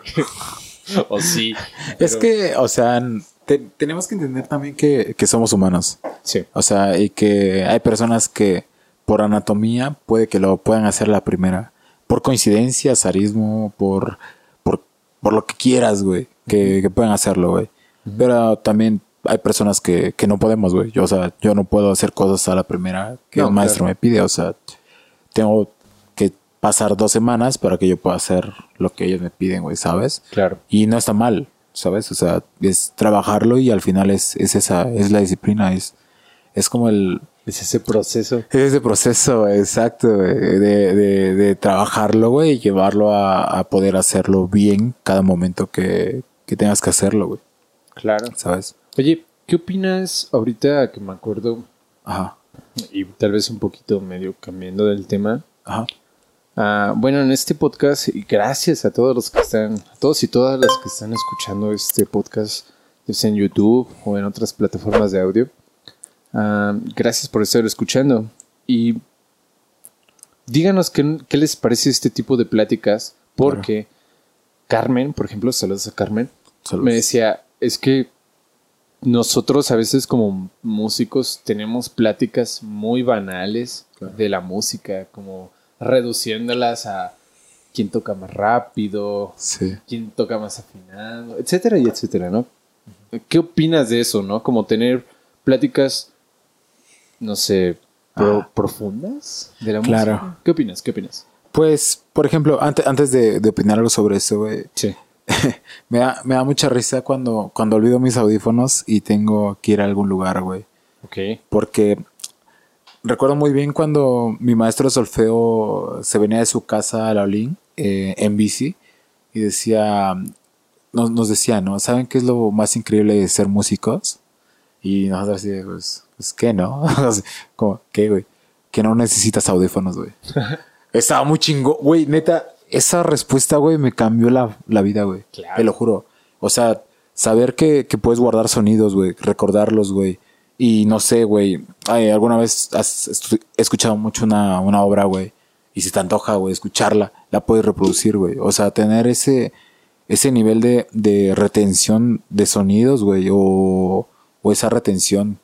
o sí. Es que, o sea, te- tenemos que entender también que, que somos humanos. Sí. O sea, y que hay personas que por anatomía puede que lo puedan hacer la primera. Por coincidencia, zarismo, por, por, por lo que quieras, güey. Que, que pueden hacerlo, güey. Pero también hay personas que, que no podemos, güey. Yo, o sea, yo no puedo hacer cosas a la primera que No, el maestro claro. me pide. O sea, tengo que pasar dos semanas para que yo pueda hacer lo que ellos me piden, güey, ¿sabes? Claro. Y no está mal, ¿sabes? O sea, es trabajarlo y al final es, es esa, es la disciplina, es, es como el, Es ese proceso. es ese proceso exacto güey, de, de, de trabajarlo, güey, y llevarlo a, a poder hacerlo bien cada momento que, que tengas que hacerlo, güey, Claro. ¿sabes? Oye, ¿qué opinas ahorita que me acuerdo Ajá, y tal vez un poquito medio cambiando del tema? ajá, Ah, bueno, en este podcast, y gracias a todos los que están, a todos y todas las que están escuchando este podcast, ya sea en YouTube o en otras plataformas de audio. Ah, gracias por estar escuchando. Y díganos qué, qué les parece este tipo de pláticas, porque Carmen, por ejemplo, saludos a Carmen, Saludos. me decía, es que nosotros a veces como músicos tenemos pláticas muy banales Claro. de la música, como reduciéndolas a quién toca más rápido, sí. quién toca más afinado, etcétera y etcétera, ¿no? ¿Qué opinas de eso, no? Como tener pláticas, no sé, pro- Ah. profundas de la Claro. música. ¿Qué opinas? ¿Qué opinas? Pues, por ejemplo, antes, antes de, de opinar algo sobre eso, güey, Sí. me da, me da mucha risa cuando, cuando olvido mis audífonos y tengo que ir a algún lugar, güey. Ok. Porque recuerdo muy bien cuando mi maestro de solfeo se venía de su casa a la Olin eh, en bici y decía, nos, nos decía, ¿no? ¿Saben qué es lo más increíble de ser músicos? Y nosotros así, pues, pues ¿qué, no? Como, ¿qué, güey? Que no necesitas audífonos, güey. Estaba muy chingo, güey, neta, esa respuesta, güey, me cambió la, la vida, güey. Claro. Te lo juro. O sea, saber que, que puedes guardar sonidos, güey, recordarlos, güey. Y no sé, güey, ay, alguna vez has escuchado mucho una, una obra, güey. Y si te antoja, güey, escucharla, la puedes reproducir, güey. O sea, tener ese, ese nivel de, de retención de sonidos, güey, o, o esa retención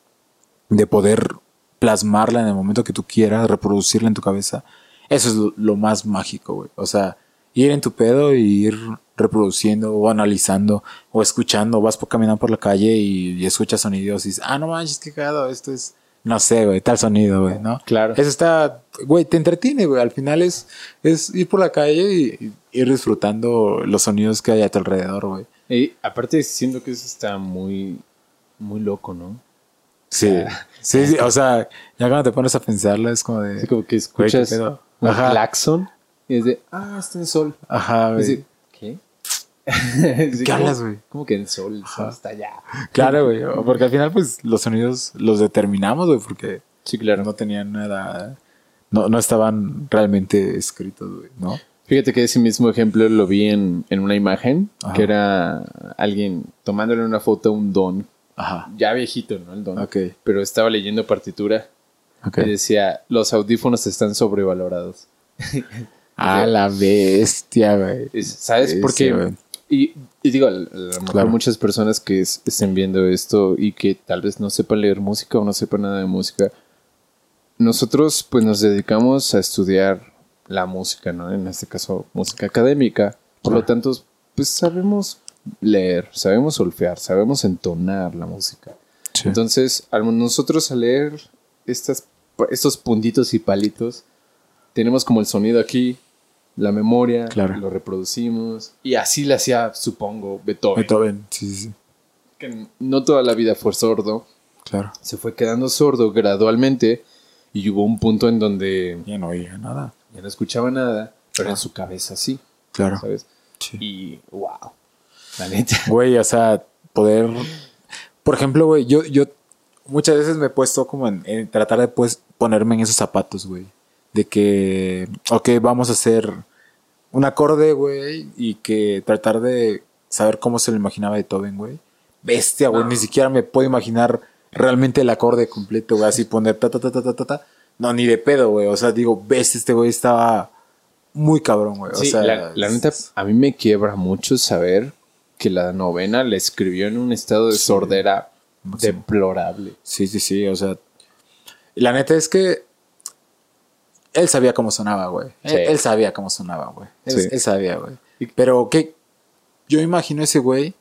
de poder plasmarla en el momento que tú quieras, reproducirla en tu cabeza. Eso es lo, lo más mágico, güey. O sea, ir en tu pedo y ir reproduciendo o analizando o escuchando. Vas por, caminando por la calle y, y escuchas sonidos y dices, ah, no manches, qué cagado, esto es, no sé, güey, tal sonido, güey, ¿no? Claro. Eso está, güey, te entretiene, güey. Al final es, es ir por la calle y, y ir disfrutando los sonidos que hay a tu alrededor, güey. Y aparte siento que eso está muy, muy loco, ¿no? Sí. Sí, sí, o sea, ya cuando te pones a pensarlo es como de... Así como que Güey, ¿qué escuchas un Ajá. claxon y es de, ah, está en sol. Ajá, güey. de, ¿qué? Sí, ¿Qué ¿cómo- hablas, güey? ¿Cómo que en sol? El sol está allá. Claro, güey. Porque al final, pues, los sonidos los determinamos, güey, porque Sí, claro. no tenían nada... No, no estaban realmente escritos, güey, ¿no? Fíjate que ese mismo ejemplo lo vi en, en una imagen, Ajá. que era alguien tomándole una foto a un don, Ajá. ya viejito, ¿no? El don. Pero estaba leyendo partitura Ok. y decía, los audífonos están sobrevalorados. A la bestia, güey. Es- ¿Sabes? Sí, Porque, y, y digo, a lo mejor Claro. muchas personas que es- estén viendo esto y que tal vez no sepan leer música o no sepan nada de música, nosotros pues nos dedicamos a estudiar la música, ¿no? En este caso, música académica. Por lo tanto, pues sabemos leer, sabemos solfear, sabemos entonar la música. Sí. Entonces, al nosotros al leer estas, estos puntitos y palitos, tenemos como el sonido aquí, la memoria, Claro. lo reproducimos. Y así le hacía, supongo, Beethoven. Beethoven, sí, sí, sí. Que no toda la vida fue sordo, Claro. se fue quedando sordo gradualmente y hubo un punto en donde Ya no oía nada. ya no escuchaba nada, pero Ah. en su cabeza sí, Claro. ¿sabes? Sí. Y wow, la neta. Güey, o sea, poder. Por ejemplo, güey, yo, yo muchas veces me he puesto como en, en tratar de pues, ponerme en esos zapatos, güey. De que, ok, vamos a hacer un acorde, güey, y que tratar de saber cómo se lo imaginaba Beethoven, güey. Bestia, güey, ni siquiera me puedo imaginar realmente el acorde completo, güey, así poner ta, ta, ta, ta, ta, ta, ta. No, ni de pedo, güey. O sea, digo, bestia, este güey estaba muy cabrón, güey. O Sí, sea, la, la neta, a mí me quiebra mucho saber que la novena la escribió en un estado de Sí. sordera Máximo. deplorable. Sí, sí, sí, o sea. La neta es que él sabía cómo sonaba, güey. Él, Sí. él sabía cómo sonaba, güey. Él, Sí. él sabía, güey. Pero que yo imagino ese güey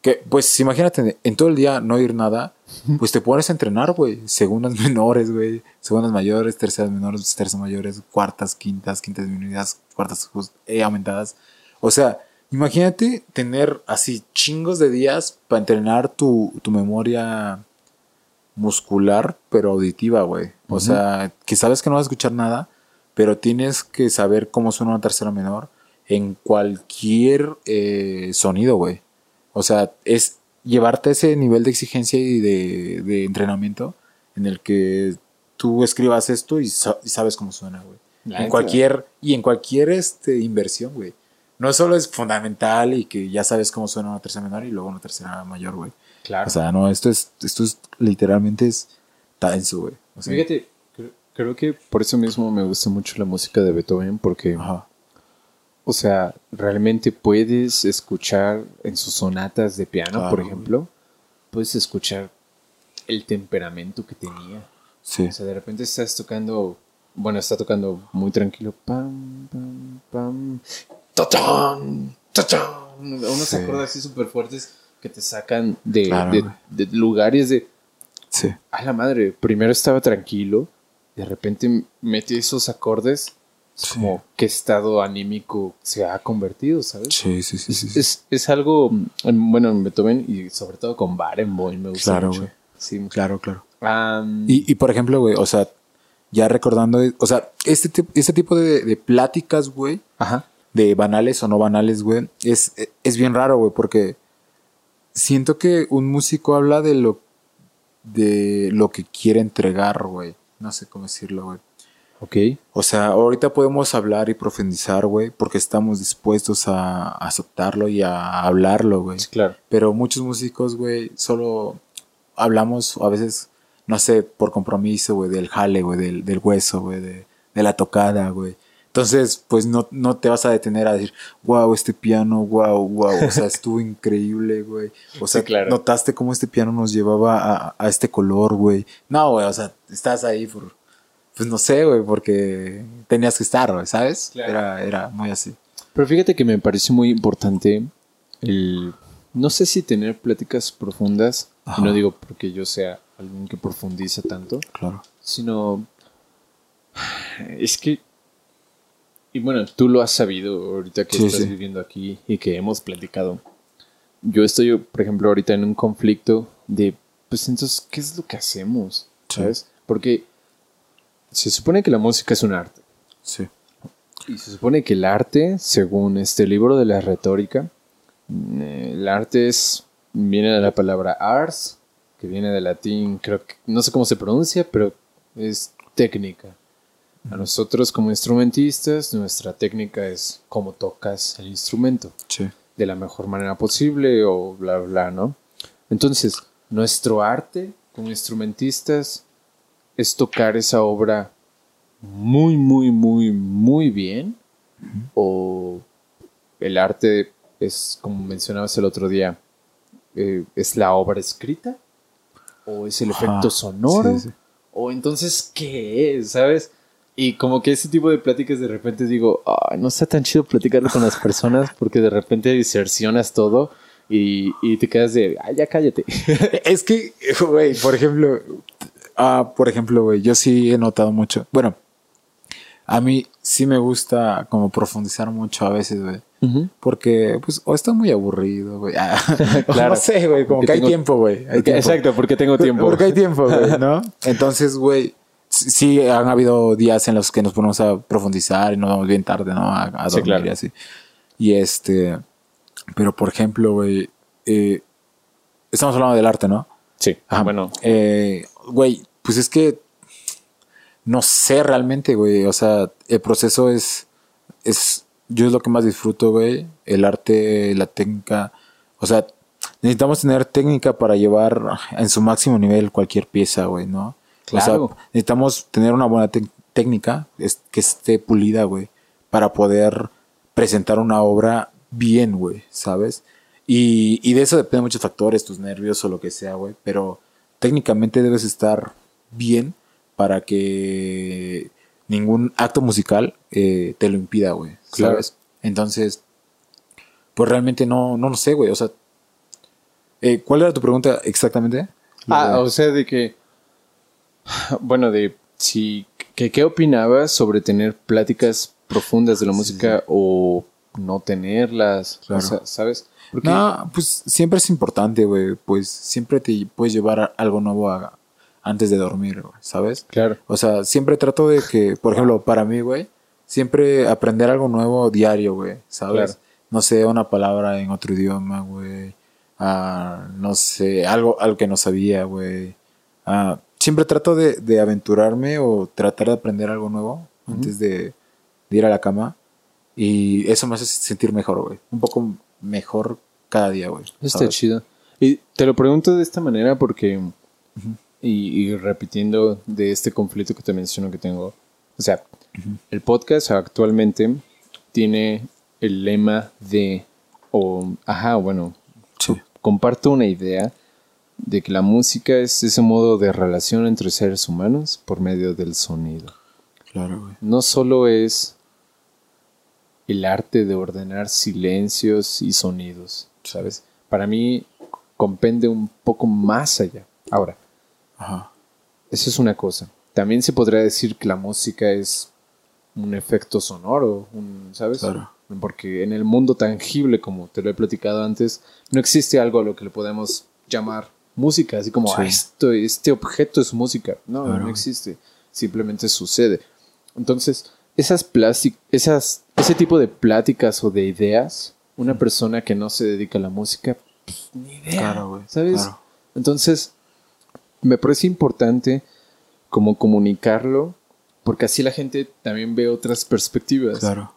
que, pues imagínate, en todo el día no oír nada, pues te pones a entrenar, güey. Segundas menores, güey. Segundas mayores, terceras menores, terceras mayores, cuartas, quintas, quintas disminuidas, cuartas just- eh, aumentadas. O sea, imagínate tener así chingos de días para entrenar tu, tu memoria muscular, pero auditiva, güey. O sea, que sabes que no vas a escuchar nada, pero tienes que saber cómo suena una tercera menor en cualquier eh, sonido, güey. O sea, es llevarte a ese nivel de exigencia y de, de entrenamiento en el que tú escribas esto y, sa- y sabes cómo suena, güey. En cualquier, y en cualquier este, inversión, güey. No solo es fundamental y que ya sabes cómo suena una tercera menor y luego una tercera mayor, güey. Claro. O sea, no, esto es, esto es literalmente es tenso, güey. O sea, Fíjate, cre- creo que por eso mismo me gusta mucho la música de Beethoven, porque, Ajá. o sea, realmente puedes escuchar en sus sonatas de piano, Claro, por güey. ejemplo, puedes escuchar el temperamento que tenía. Sí. O sea, de repente estás tocando, bueno, está tocando muy tranquilo, pam, pam, pam, tachán, tachán, unos Sí. acordes así súper fuertes que te sacan de, Claro, de- de lugares de, Sí. a la madre, primero estaba tranquilo, de repente mete esos acordes, es Sí. como qué estado anímico se ha convertido, ¿sabes? Sí, sí, sí, Es, sí, sí. es- es algo, en- bueno, en Beethoven y sobre todo con Barenboim me gusta Claro, mucho. güey. Sí, mucho. Claro, claro. Am, Y, y por ejemplo, güey, o sea, ya recordando, o sea, este, este tipo de, de pláticas, güey, Ajá. De banales o no banales, güey, es, es bien raro, güey, porque siento que un músico habla de lo, de lo que quiere entregar, güey. No sé cómo decirlo, güey. Ok. O sea, ahorita podemos hablar y profundizar, güey, porque estamos dispuestos a, a aceptarlo y a hablarlo, güey. Sí, claro. Pero muchos músicos, güey, solo hablamos a veces, no sé, por compromiso, güey, del jale, güey, del, del hueso, güey, de, de la tocada, güey. Entonces, pues no, no te vas a detener a decir, wow, este piano, wow, wow, o sea, estuvo increíble, güey. O sea, Sí, claro. notaste cómo este piano nos llevaba a, a este color, güey. No, güey, o sea, estás ahí por, pues no sé, güey, porque tenías que estar, güey, ¿sabes? Claro. Era, era muy así. Pero fíjate que me parece muy importante el, no sé si tener pláticas profundas, y no digo porque yo sea alguien que profundiza tanto, Claro. sino es que, y bueno, tú lo has sabido ahorita que Sí, estás sí. viviendo aquí y que hemos platicado. Yo estoy, por ejemplo, ahorita en un conflicto de pues entonces, ¿qué es lo que hacemos? Sí. ¿Sabes? Porque se supone que la música es un arte. Sí. Y se supone que el arte, según este libro de la retórica, mm, el arte es, viene de la palabra ars, que viene del latín, creo que, no sé cómo se pronuncia, pero es técnica. A nosotros como instrumentistas, nuestra técnica es cómo tocas el instrumento Sí. de la mejor manera posible o bla, bla, ¿no? Entonces, nuestro arte como instrumentistas es tocar esa obra muy, muy, muy, muy bien. O el arte es, como mencionabas el otro día, eh, es la obra escrita. O es el efecto sonoro. sí, sí. O entonces, ¿qué es? ¿Sabes? Y como que ese tipo de pláticas de repente digo, "Ay, no está tan chido platicarlo con las personas porque de repente distorsionas todo y, y te quedas de, ay, ya cállate. Es que, güey, por ejemplo, ah, por ejemplo, güey, yo sí he notado mucho. Bueno, a mí sí me gusta como profundizar mucho a veces, güey. Porque, pues, o está muy aburrido, güey. Ah, Claro. No sé, güey, como Porque que hay tengo- tiempo, güey. hay tiempo. Exacto, porque tengo tiempo. Porque hay tiempo, güey, ¿no? Entonces, güey, sí sí han habido días en los que nos ponemos a profundizar y nos vamos bien tarde, ¿no? A, a Sí, dormir claro. y así. Y este, pero por ejemplo, güey, eh, estamos hablando del arte, ¿no? Sí, Ajá. bueno, Eh, güey, pues es que no sé realmente, güey. O sea, el proceso es, es, yo es lo que más disfruto, güey. El arte, la técnica. O sea, necesitamos tener técnica para llevar en su máximo nivel cualquier pieza, güey, ¿no? Claro. O sea, necesitamos tener una buena técnica es- que esté pulida, güey, para poder presentar una obra bien, güey, ¿sabes? Y, y de eso dependen muchos factores, tus nervios o lo que sea, güey, pero técnicamente debes estar bien para que ningún acto musical eh, te lo impida, güey, Claro. ¿sabes? Entonces, pues realmente no, no lo sé, güey, o sea, eh, ¿cuál era tu pregunta exactamente? Ah, o sea, de que. Bueno, de si. Que, ¿Qué opinabas sobre tener pláticas profundas de la música o no tenerlas? Claro. O sea, ¿sabes? Porque, No, pues siempre es importante, güey. Pues siempre te puedes llevar algo nuevo a- antes de dormir, güey, ¿sabes? Claro. O sea, siempre trato de que, por ejemplo, para mí, güey, siempre aprender algo nuevo diario, güey, ¿sabes? Claro. No sé, una palabra en otro idioma, güey. Ah, no sé, algo, algo que no sabía, güey. Ah, siempre trato de, de aventurarme o tratar de aprender algo nuevo antes de, de ir a la cama. Y eso me hace sentir mejor, güey. Un poco mejor cada día, güey. Está chido. Y te lo pregunto de esta manera porque, y, y repitiendo de este conflicto que te menciono que tengo, o sea, el podcast actualmente tiene el lema de, o, ajá, bueno, Sí. comparto una idea de que la música es ese modo de relación entre seres humanos por medio del sonido. Claro, güey. No solo es el arte de ordenar silencios y sonidos, ¿sabes? Para mí compende un poco más allá. Ahora, Ajá. eso es una cosa. También se podría decir que la música es un efecto sonoro, un, ¿sabes? Claro. Porque en el mundo tangible, como te lo he platicado antes, no existe algo a lo que le podemos llamar música, así como Sí. "Ah, esto, este objeto es música. No, Claro. no existe. Simplemente sucede. Entonces, esas esas, ese tipo de pláticas o de ideas, una persona que no se dedica a la música, pues, ni idea. Claro, güey. ¿Sabes? Claro. Entonces, me parece importante como comunicarlo, porque así la gente también ve otras perspectivas. Claro.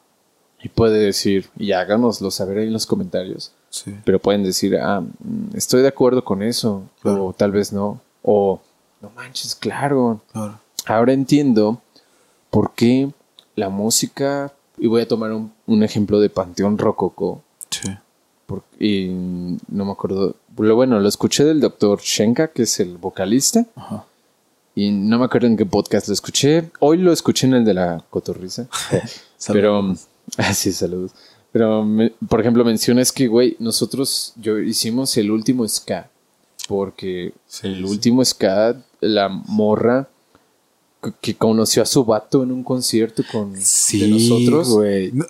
Y puede decir, y háganoslo saber ahí en los comentarios. Sí. Pero pueden decir, ah, mm, estoy de acuerdo con eso, Claro. o tal vez no. O, no manches, claro. Claro. Ahora entiendo por qué la música, y voy a tomar un, un ejemplo de Panteón Rococo, Sí. por- y no me acuerdo. Lo bueno, lo escuché del doctor Shenka, que es el vocalista. Ajá. Y no me acuerdo en qué podcast lo escuché. Hoy lo escuché en el de la cotorriza. Pero, ah, sí, saludos. Pero, me- por ejemplo, mencionas que, güey, nosotros yo hicimos el último ska. Porque Sí, el sí. último ska, la morra que- conoció a su vato en un concierto con Sí, de nosotros. güey. No,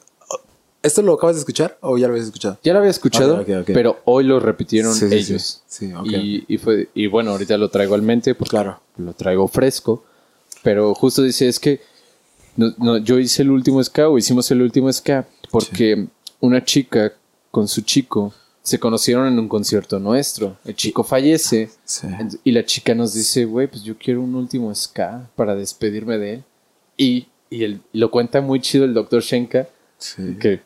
¿Esto lo acabas de escuchar o ya lo habías escuchado? Ya lo había escuchado, Ok, ok, ok. pero hoy lo repitieron Sí, ellos. sí. Sí, ok. y, y fue, y bueno, ahorita lo traigo al mente porque Claro. lo traigo fresco. Pero justo dice, es que no- no, yo hice el último ska o hicimos el último ska porque una chica con su chico se conocieron en un concierto nuestro. El chico fallece Sí. y la chica nos dice, güey, pues yo quiero un último ska para despedirme de él. Y, y él- lo cuenta muy chido el doctor Shenka Sí. que,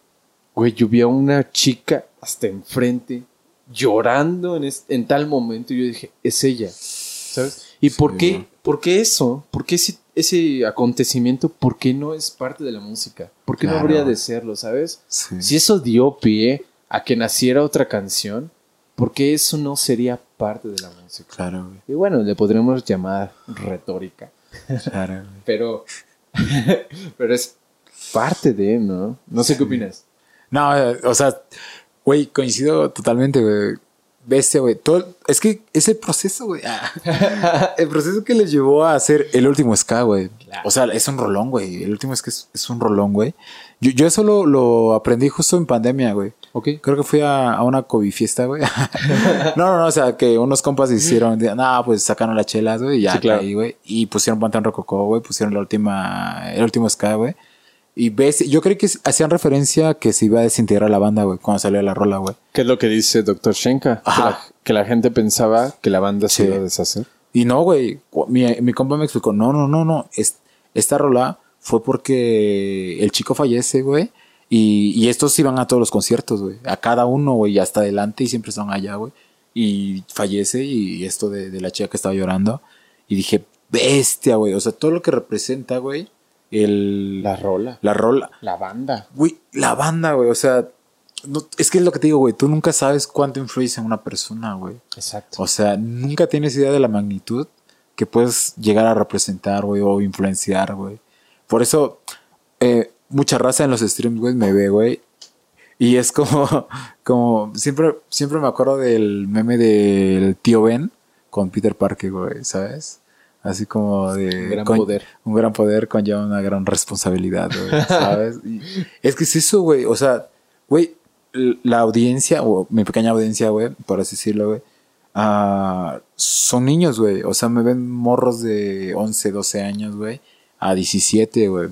güey, yo vi a una chica hasta enfrente llorando en, es- en tal momento y yo dije, es ella, ¿sabes? ¿Y por qué? ¿Por qué eso? ¿Por qué ese, ese acontecimiento? ¿Por qué no es parte de la música? ¿Por qué no habría de serlo, sabes? Sí. Si eso dio pie a que naciera otra canción, ¿por qué eso no sería parte de la música? Claro, güey. Y bueno, le podremos llamar retórica, Claro, güey. pero, pero es parte de, ¿no? No sé qué opinas. No, eh, o sea, güey, coincido totalmente, güey. Bestia, güey. Todo, es que ese proceso, güey. ah, el proceso que les llevó a hacer el último ska, güey. O sea, es un rolón, güey. El último es, es un rolón, güey. Yo, yo eso lo, lo aprendí justo en pandemia, güey. ¿Ok? Creo que fui a, a una COVID fiesta, güey. no, no, no, o sea, que unos compas hicieron, no, pues sacaron las chelas, güey, y ya Sí, claro. güey. Y pusieron Panteón Rococó, güey, pusieron la última, el último ska, güey. Y ves, yo creo que hacían referencia que se iba a desintegrar la banda, güey, cuando salió la rola, güey. ¿Qué es lo que dice Dr. Shenka? Que la, que la gente pensaba que la banda se iba a deshacer. Y no, güey, mi, mi compa me explicó, no, no, no, no, es- esta rola fue porque el chico fallece, güey. Y, y estos iban a todos los conciertos, güey. A cada uno, güey, y hasta adelante y siempre están allá, güey. Y fallece y esto de, de la chica que estaba llorando. Y dije, bestia, güey. O sea, todo lo que representa, güey. El, La rola. la rola. La banda. Güey, la banda, güey. O sea, no- es que es lo que te digo, güey. Tú nunca sabes cuánto influye en una persona, güey. Exacto. O sea, nunca tienes idea de la magnitud que puedes llegar a representar, güey, o influenciar, güey. Por eso, eh, mucha raza en los streams, güey, me ve, güey. Y es como, como, siempre, siempre me acuerdo del meme del tío Ben con Peter Parker, güey, ¿sabes? Así como de... Un gran con- poder. Un gran poder conlleva una gran responsabilidad, güey, ¿sabes? Y es que es eso, güey, o sea, güey, la audiencia, o mi pequeña audiencia, güey, por así decirlo, güey, ah, son niños, güey. O sea, me ven morros de 11, 12 años, güey, a 17, güey.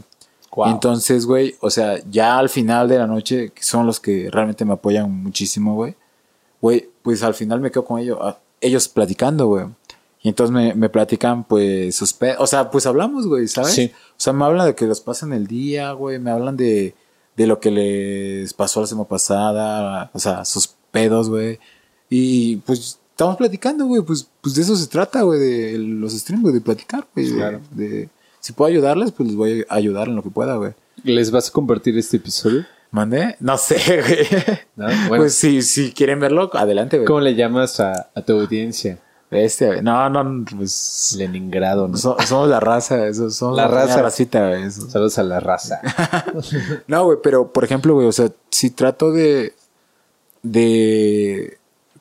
Guau. Entonces, güey, o sea, ya al final de la noche, que son los que realmente me apoyan muchísimo, güey, güey, pues al final me quedo con ellos, ah, ellos platicando, güey. Y entonces me, me platican, pues, sus pedos. O sea, pues hablamos, güey, ¿sabes? Sí. O sea, me hablan de que los pasan el día, güey. Me hablan de, de lo que les pasó la semana pasada. O sea, sus pedos, güey. Y pues estamos platicando, güey. Pues, pues de eso se trata, güey. De los streams, güey. De platicar, güey. de- Claro. De, si puedo ayudarles, pues les voy a ayudar en lo que pueda, güey. ¿Les vas a compartir este episodio? ¿Mandé? No sé, güey. No, bueno. Pues si, si quieren verlo, adelante, güey. ¿Cómo le llamas a, a tu audiencia? Este, güey. No, no, pues... Leningrado, ¿no? so- somos la raza, eso, somos La raza. racita, eso. Saludos a la raza. No, güey, pero por ejemplo, güey, o sea, si trato de. de.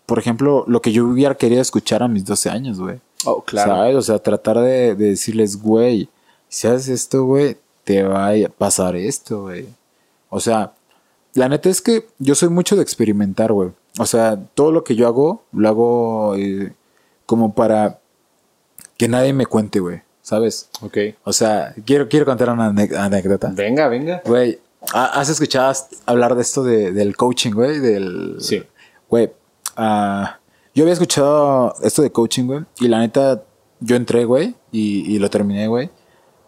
Por ejemplo, lo que yo hubiera querido escuchar a mis 12 años, güey. Oh, claro. ¿Sabes? O sea, tratar de, de decirles, güey, si haces esto, güey, te va a pasar esto, güey. O sea, la neta es que yo soy mucho de experimentar, güey. O sea, todo lo que yo hago, lo hago eh, como para que nadie me cuente, güey. ¿Sabes? Ok. O sea, quiero, quiero contar una anécdota. Venga, venga. Güey, ¿ha- ¿has escuchado hablar de esto de- del coaching, güey? Del... Sí. Güey, ah, yo había escuchado esto de coaching, güey, y la neta, yo entré, güey, y, y lo terminé, güey,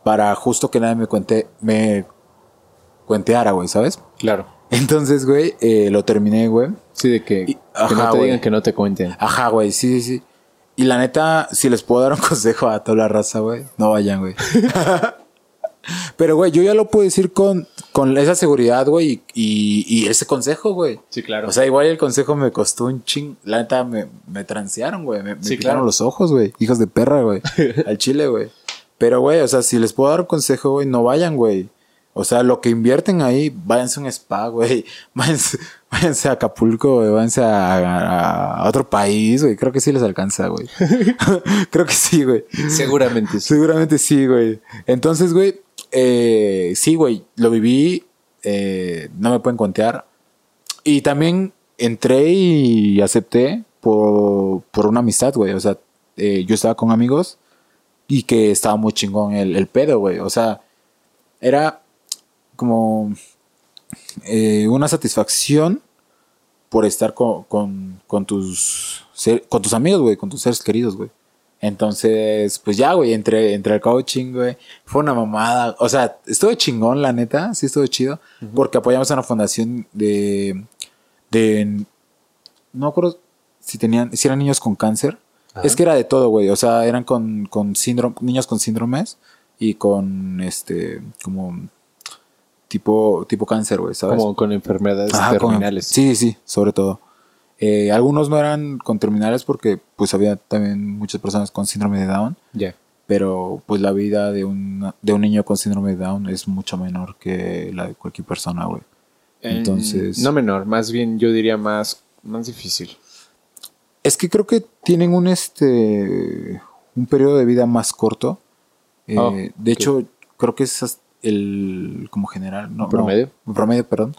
para justo que nadie me cuente, me cuenteara, güey, ¿sabes? Claro. Entonces, güey, eh, lo terminé, güey. Sí, de que, Y- que ajá, no te güey. digan que no te cuenten. Ajá, güey, sí, sí, sí. Y la neta, si les puedo dar un consejo a toda la raza, güey, no vayan, güey. Pero, güey, yo ya lo puedo decir con, con esa seguridad, güey, y, y ese consejo, güey. Sí, claro. O sea, igual el consejo me costó un ching. La neta me, me transearon, güey. Me, me Sí, picaron claro. los ojos, güey. Hijos de perra, güey. Al chile, güey. Pero, güey, o sea, si les puedo dar un consejo, güey, no vayan, güey. O sea, lo que invierten ahí, váyanse a un spa, güey. Váyanse, váyanse a Acapulco, güey. Váyanse a, a- a otro país, güey. Creo que sí les alcanza, güey. Creo que sí, güey. Seguramente sí. Seguramente sí, güey. Entonces, güey, eh, sí, güey, lo viví eh, no me pueden contear. Y también entré y acepté por, por una amistad, güey. O sea, eh, yo estaba con amigos y que estaba muy chingón el, el pedo, güey. O sea, era como eh, una satisfacción por estar con, con, con tus, ser- con tus amigos, güey, con tus seres queridos, güey. Entonces, pues ya, güey, entre, entre el coaching, güey, fue una mamada. O sea, estuvo chingón, la neta, sí estuvo chido, porque apoyamos a una fundación de, de, no acuerdo si tenían, si eran niños con cáncer. Es que era de todo, güey. O sea, eran con, con síndrome, niños con síndromes y con, este, como, tipo, tipo cáncer, güey, ¿sabes? Como con enfermedades Ajá, con- terminales. sí, sí, sí, sobre todo. Eh, algunos no eran con terminales porque pues había también muchas personas con síndrome de Down, Ya. pero pues la vida de un, de un niño con síndrome de Down es mucho menor que la de cualquier persona, güey. Entonces... Eh, No menor, más bien yo diría más, más difícil. Es que creo que tienen un este un periodo de vida más corto. Eh, Oh, de hecho, creo que es hasta el como general, no, ¿Promedio? no, promedio, perdón,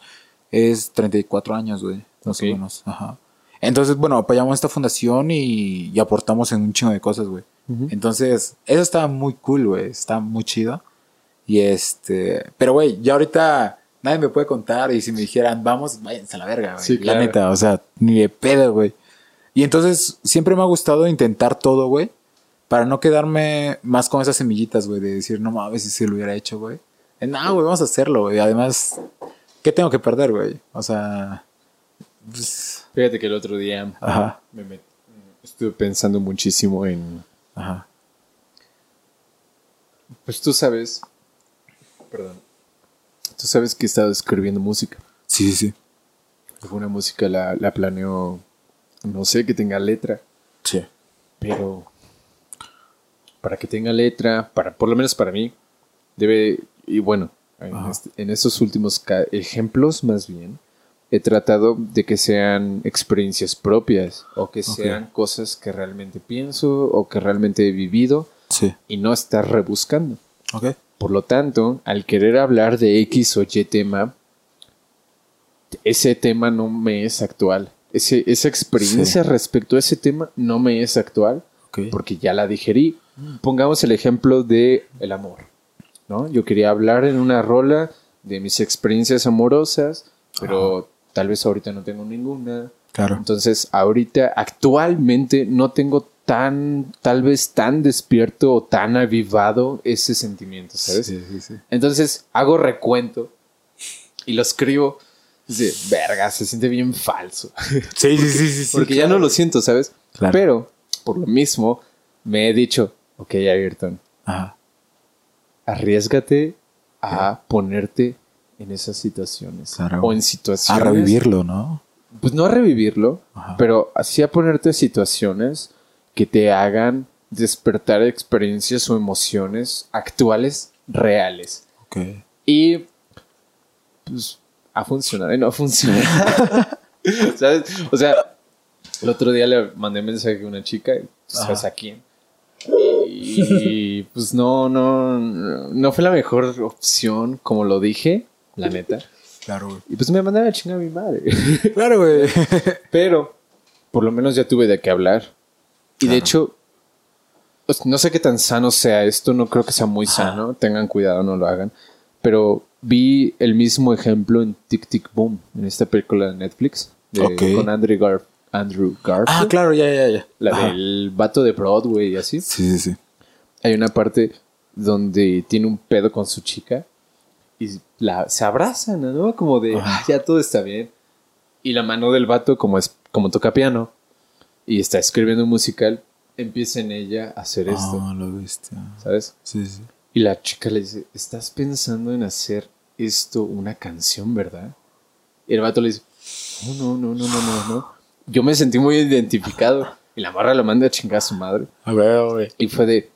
es 34 años, güey, más Ok. o menos. Ajá. Entonces, bueno, apoyamos esta fundación y, y aportamos en un chingo de cosas, güey. Entonces, eso está muy cool, güey, está muy chido. Y este, pero güey, ya ahorita nadie me puede contar y si me dijeran, vamos, váyanse a la verga, güey. Sí, La neta, o sea, ni de pedo, güey. Y entonces siempre me ha gustado intentar todo, güey. Para no quedarme más con esas semillitas, güey. De decir, no mames, si se lo hubiera hecho, güey. Eh, No, güey, vamos a hacerlo, güey. Además, ¿qué tengo que perder, güey? O sea... pues, Fíjate que el otro día Ajá. me met- estuve pensando muchísimo en... Ajá. Pues tú sabes... Perdón. Tú sabes que he estado escribiendo música. Sí, sí, sí. Alguna música la, la planeo, no sé, que tenga letra. Sí. Pero para que tenga letra, para por lo menos para mí, debe, y bueno, en, este- en estos últimos ejemplos más bien, he tratado de que sean experiencias propias o que sean cosas que realmente pienso o que realmente he vivido Sí. y no estar rebuscando. Ok. Por lo tanto, al querer hablar de X o Y tema, ese tema no me es actual. Ese, esa experiencia respecto a ese tema no me es actual Ok. porque ya la digerí. Pongamos el ejemplo de el amor. ¿No? Yo quería hablar en una rola de mis experiencias amorosas, pero tal vez ahorita no tengo ninguna. Claro. Entonces, ahorita, actualmente, no tengo tan, tal vez tan despierto o tan avivado ese sentimiento, ¿sabes? Sí, sí, sí. Entonces, hago recuento y lo escribo. Dice, verga, se siente bien falso. Sí, sí, sí, sí. Porque ya no lo siento, ¿sabes? Claro. Pero, por lo mismo, me he dicho, ok, Ayrton, Ajá. Arriesgate a ponerte en esas situaciones. Claro. O en A situaciones. revivirlo, ¿no? Pues no a revivirlo, Ajá. pero así a ponerte situaciones que te hagan despertar experiencias o emociones actuales reales. Ok. Y pues ha funcionado y no ha funcionado. ¿Sabes? O sea, el otro día le mandé mensaje a una chica, ¿sabes a quién? Y pues no, no, no fue la mejor opción, como lo dije, la neta. Claro, güey. Y pues me mandaron a chingar a mi madre. Claro, güey. Pero por lo menos ya tuve de qué hablar. Y de hecho, pues, no sé qué tan sano sea esto, no creo que sea muy sano. Tengan cuidado, no lo hagan. Pero vi el mismo ejemplo en Tic Tic Boom, en esta película de Netflix, de- con Andrew, Gar Andrew Garfield. Ah, claro, ya, ya, ya. La Ajá. del vato de Broadway y así. Sí, sí, sí. Hay una parte donde tiene un pedo con su chica y la, se abrazan, ¿no? Como de. "Ah, ya todo está bien. Y la mano del vato, como, es, como toca piano y está escribiendo un musical, empieza en ella a hacer esto, Ah, lo viste. ¿sabes? Sí, sí. Y la chica le dice, ¿estás pensando en hacer esto una canción, verdad? Y el vato le dice, no, no, no, no, no, no, no. Yo me sentí muy identificado. Y la morra lo manda a chingar a su madre. A ver, güey. Y fue de,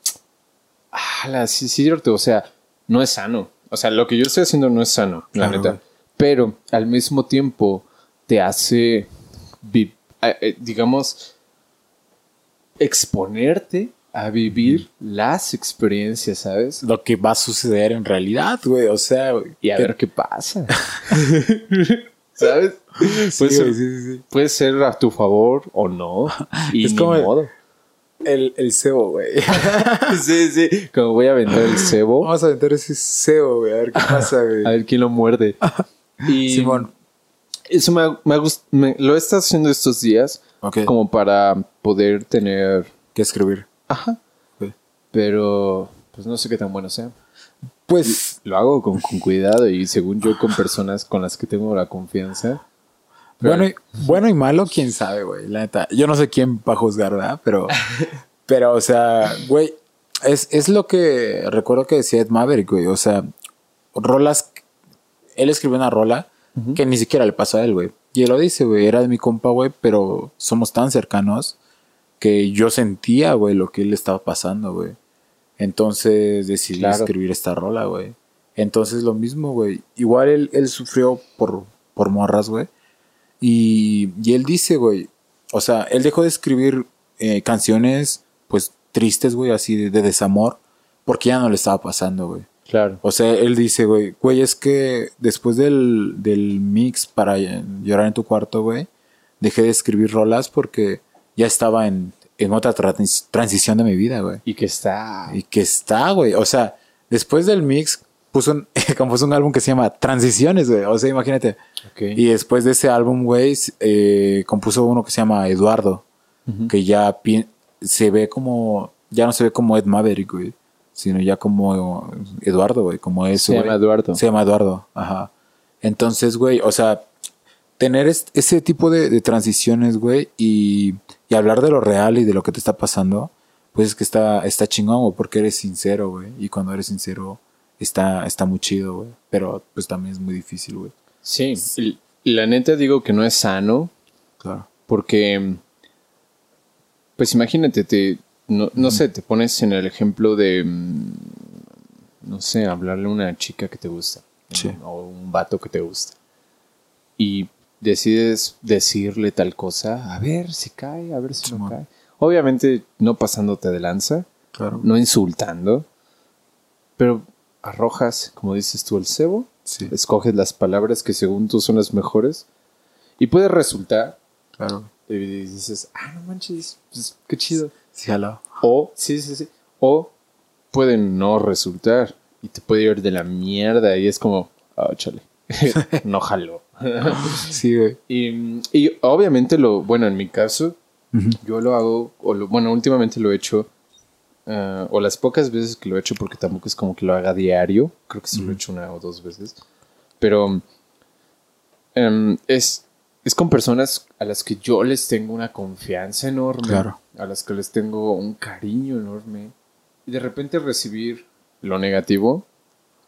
ah, sí, sí, cierto, o sea, no es sano. O sea, lo que yo estoy haciendo no es sano, la neta. Pero al mismo tiempo te hace, eh, eh, digamos, exponerte a vivir las experiencias, ¿sabes? Lo que va a suceder en realidad, güey. O sea, Y a ver qué pasa. ¿Sabes? Sí, Puede ser- sí, sí. Puede ser a tu favor o no. Y Es ni como el- modo. El, el cebo, güey. sí, sí. Como voy a vender el cebo. Vamos a aventar ese cebo, güey. A ver qué pasa, güey. A ver quién lo muerde. Y Simón. Eso me, ha- me me- lo he estado haciendo estos días Ok. como para poder tener... ¿Qué escribir? Ajá. Pero pues no sé qué tan bueno sea. Pues, Lo hago con, con cuidado y según yo con personas con las que tengo la confianza. Bueno y, bueno y malo, quién sabe, güey. La neta. Yo no sé quién va a juzgar, ¿verdad? Pero, pero, o sea, güey, es, es lo que recuerdo que decía Ed Maverick, güey. O sea, rolas. Él escribió una rola que ni siquiera le pasó a él, güey. Y él lo dice, güey. Era de mi compa, güey, pero somos tan cercanos que yo sentía, güey, lo que él estaba pasando, güey. Entonces decidí Claro. escribir esta rola, güey. Entonces lo mismo, güey. Igual él, él sufrió por, por morras, güey. Y, y él dice, güey, o sea, él dejó de escribir eh, canciones, pues, tristes, güey, así de, de desamor, porque ya no le estaba pasando, güey. Claro. O sea, él dice, güey, güey, es que después del, del mix para llorar en tu cuarto, güey, dejé de escribir rolas porque ya estaba en, en otra trans- transición de mi vida, güey. Y que está... Y que está, güey. O sea, después del mix puso un, compuso un álbum que se llama Transiciones, güey. O sea, imagínate. Y después de ese álbum, güey, eh, compuso uno que se llama Eduardo. Que ya se ve como, ya no se ve como Ed Maverick, güey. Sino ya como Eduardo, güey. Como eso. Se llama Eduardo. Se llama Eduardo, ajá. Entonces, güey, o sea, tener es- ese tipo de, de transiciones, güey, y, y hablar de lo real y de lo que te está pasando, pues es que está, está chingón, güey, porque eres sincero, güey. Y cuando eres sincero, está, está muy chido, güey. Pero pues también es muy difícil, güey. Sí. La neta digo que no es sano Claro. porque... Pues imagínate, te, no, no sé, te pones en el ejemplo de... mm, No sé, hablarle a una chica que te gusta. ¿no? Sí. O un vato que te gusta. Y decides decirle tal cosa, a ver si cae, a ver si no cae. Obviamente no pasándote de lanza, Claro. no insultando, pero arrojas, como dices tú, el cebo, Sí. escoges las palabras que según tú son las mejores y puede resultar Claro. y dices, ah, no manches, pues, qué chido. Sí, jalado. O, sí, sí, sí, o puede no resultar y te puede ir de la mierda y es como, ah, chale, no jaló. Sí, güey. y, y obviamente lo, bueno, en mi caso, yo lo hago, o lo- bueno, últimamente lo he hecho, ah, o las pocas veces que lo he hecho, porque tampoco es como que lo haga diario, creo que sí lo he hecho una o dos veces, pero em, es, es con personas a las que yo les tengo una confianza enorme, Claro. a las que les tengo un cariño enorme, y de repente recibir lo negativo,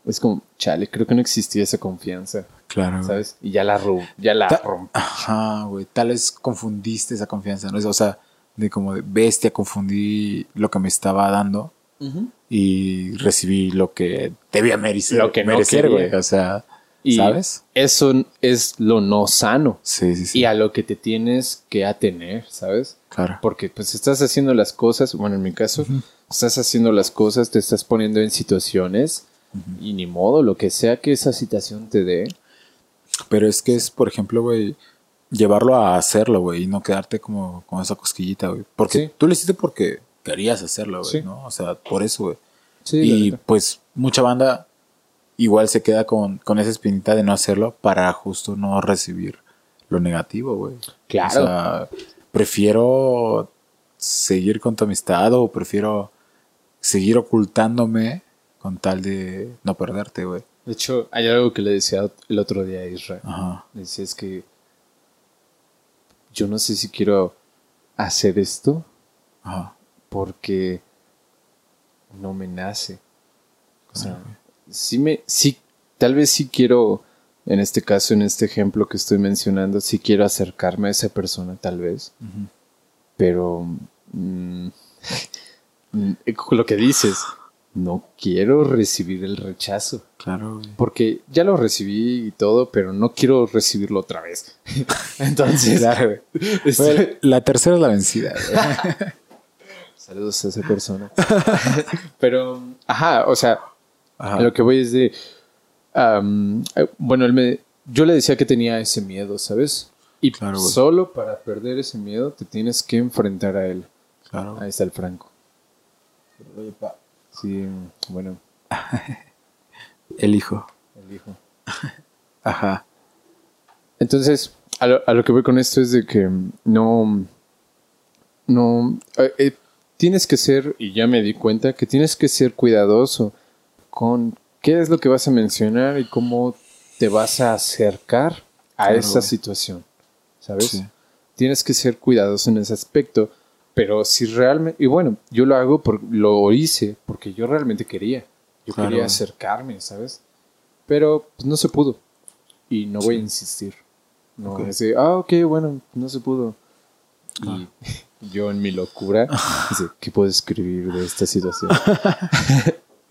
es como, chale, creo que no existía esa confianza, Claro. ¿sabes? Y ya la, ya la Ta- rompí. Ajá, güey. Tal vez confundiste esa confianza, ¿no? O sea, de como de bestia confundí lo que me estaba dando y recibí lo que debía merecer. Lo que no merecer, güey. O sea, Y ¿sabes? Eso es lo no sano. Sí, sí, sí. Y a lo que te tienes que atener, ¿sabes? Claro. Porque pues estás haciendo las cosas, bueno, en mi caso, estás haciendo las cosas, te estás poniendo en situaciones y ni modo, lo que sea que esa situación te dé. Pero es que es, por ejemplo, güey, llevarlo a hacerlo, güey, y no quedarte como con esa cosquillita, güey. Porque Sí. tú lo hiciste porque querías hacerlo, güey, Sí. ¿no? O sea, por eso, güey. Sí, y pues mucha banda igual se queda con, con esa espinita de no hacerlo para justo no recibir lo negativo, güey. Claro. O sea, prefiero seguir con tu amistad o prefiero seguir ocultándome con tal de no perderte, güey. De hecho, hay algo que le decía el otro día a Israel. Ajá. Le decía es que yo no sé si quiero hacer esto Ajá. porque no me nace. O sea, sí me, sí, tal vez sí quiero, en este caso, en este ejemplo que estoy mencionando, sí quiero acercarme a esa persona, tal vez. Pero mm, lo que dices, no quiero recibir el rechazo. Claro, güey. Porque ya lo recibí y todo, pero no quiero recibirlo otra vez. Entonces, Claro, Güey, la tercera es la vencida. Saludos a esa persona. Pero, ajá, o sea, Ajá. lo que voy es de. eh, bueno, él me, yo le decía que tenía ese miedo, ¿sabes? Y Claro, solo para perder ese miedo te tienes que enfrentar a él. Claro. Ahí está el Franco. Sí, bueno, El hijo. el hijo. Ajá. Entonces, a lo, a lo que voy con esto es de que no. No. eh, eh, tienes que ser, y ya me di cuenta, que tienes que ser cuidadoso con qué es lo que vas a mencionar y cómo te vas a acercar a Claro, esa situación. ¿Sabes? Sí. Tienes que ser cuidadoso en ese aspecto. Pero si realmente. Y bueno, yo lo hago, por, lo hice porque yo realmente quería. Yo Claro. quería acercarme, ¿sabes? Pero pues, no se pudo. Y no voy a insistir. No, Ok. es de, ah, ok, bueno, no se pudo. Y yo en mi locura, dice, ¿qué puedo escribir de esta situación?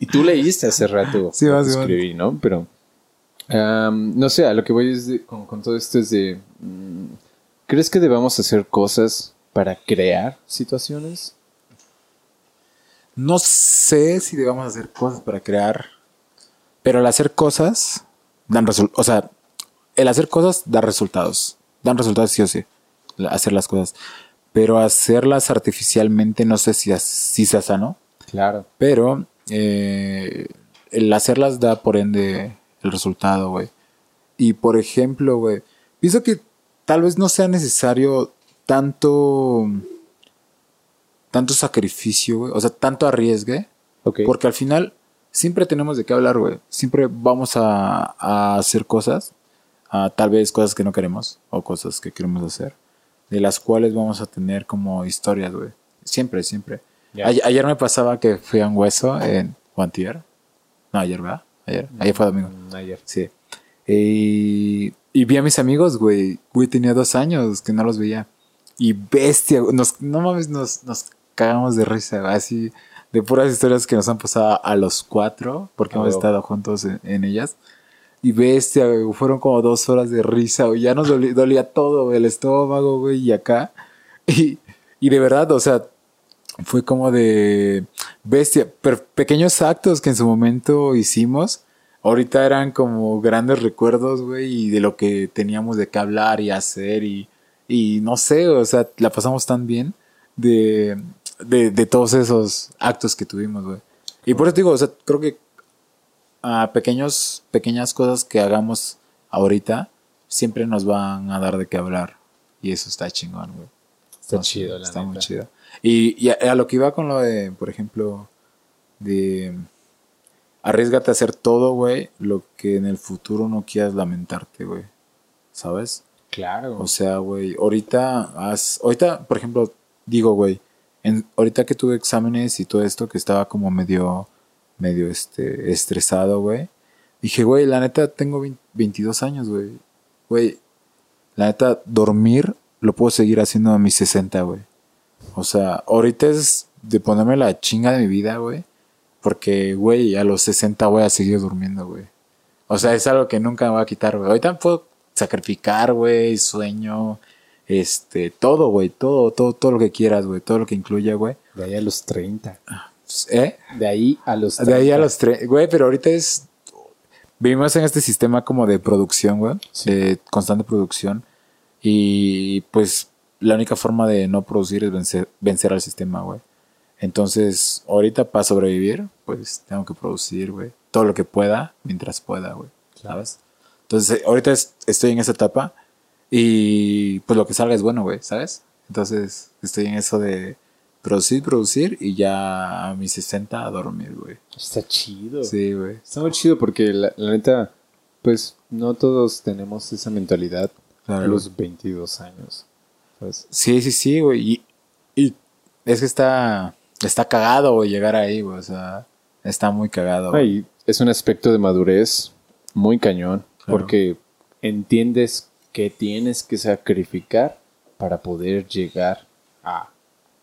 y tú leíste hace rato Sí, lo va, que sí, va. escribí, ¿no? Pero, am, no sé, a lo que voy es de- con, con todo esto es de, mm, ¿crees que debamos hacer cosas para crear situaciones? No sé si debamos hacer cosas para crear, pero el hacer cosas dan resultados. O sea, el hacer cosas da resultados. Dan resultados sí o sí. Hacer las cosas. Pero hacerlas artificialmente no sé si, si sea sano. Claro. Pero eh, el hacerlas da por ende el resultado, güey. Y por ejemplo, güey, pienso que tal vez no sea necesario tanto tanto sacrificio, güey, o sea, tanto arriesgue, porque al final siempre tenemos de qué hablar, güey. Siempre vamos a, a hacer cosas, a tal vez cosas que no queremos o cosas que queremos hacer, de las cuales vamos a tener como historias, güey. Siempre, siempre. Ayer me pasaba que fui a un hueso en Guantier. No, ayer, ¿verdad? Ayer. Ayer fue domingo. Mm, ayer. Sí. Y, y vi a mis amigos, güey. Güey, tenía dos años que no los veía. Y bestia, nos, no mames, nos, nos cagamos de risa, así, de puras historias que nos han pasado a los cuatro, porque Ah, hemos estado juntos en, en ellas. Y bestia, güey, fueron como dos horas de risa, güey, ya nos dolía, dolía todo, güey, el estómago, güey, y acá. Y, y de verdad, o sea, fue como de bestia, pero pequeños actos que en su momento hicimos, ahorita eran como grandes recuerdos, güey, y de lo que teníamos de qué hablar y hacer y, y no sé, o sea, la pasamos tan bien de, de, de todos esos actos que tuvimos, güey. Y por eso digo, o sea, creo que a pequeños, pequeñas cosas que hagamos ahorita siempre nos van a dar de qué hablar. Y eso está chingón, güey. Está chido, la Está muy chido. Y, y a, a lo que iba con lo de, por ejemplo, de arriesgate a hacer todo, güey, lo que en el futuro no quieras lamentarte, güey. ¿Sabes? Claro. O sea, güey, ahorita, haz- ahorita, por ejemplo, digo, güey, ahorita que tuve exámenes y todo esto, que estaba como medio, medio, este, estresado, güey, dije, güey, la neta, tengo 20 22 años, güey. Güey, la neta, dormir lo puedo seguir haciendo a mis 60, güey. O sea, ahorita es de ponerme la chinga de mi vida, güey. Porque, güey, a los 60 voy a seguir durmiendo, güey. O sea, es algo que nunca me va a quitar, güey. Ahorita puedo sacrificar, güey, sueño, este, todo, güey, todo, todo, todo lo que quieras, güey, todo lo que incluya, güey. De ahí a los 30. ¿Eh? De ahí a los 30. De ahí a los tres, güey, pero ahorita es, vivimos en este sistema como de producción, güey, Sí. de constante producción. Y pues la única forma de no producir es vencer, vencer al sistema, güey. Entonces, ahorita para sobrevivir, pues tengo que producir, güey. Todo lo que pueda, mientras pueda, güey. ¿Sabes? Entonces, eh, ahorita es- estoy en esa etapa y pues lo que salga es bueno, güey, ¿sabes? Entonces, estoy en eso de producir, producir y ya a mis 60 a dormir, güey. Está chido. Sí, güey. Está muy chido porque la, la neta, pues no todos tenemos esa mentalidad Claro. a los 22 años. ¿sabes? Sí, sí, sí, güey. Y, y es que está, está cagado, güey, llegar ahí, güey. O sea, está muy cagado. Ay, es un aspecto de madurez muy cañón Claro. porque entiendes que tienes que sacrificar para poder llegar a,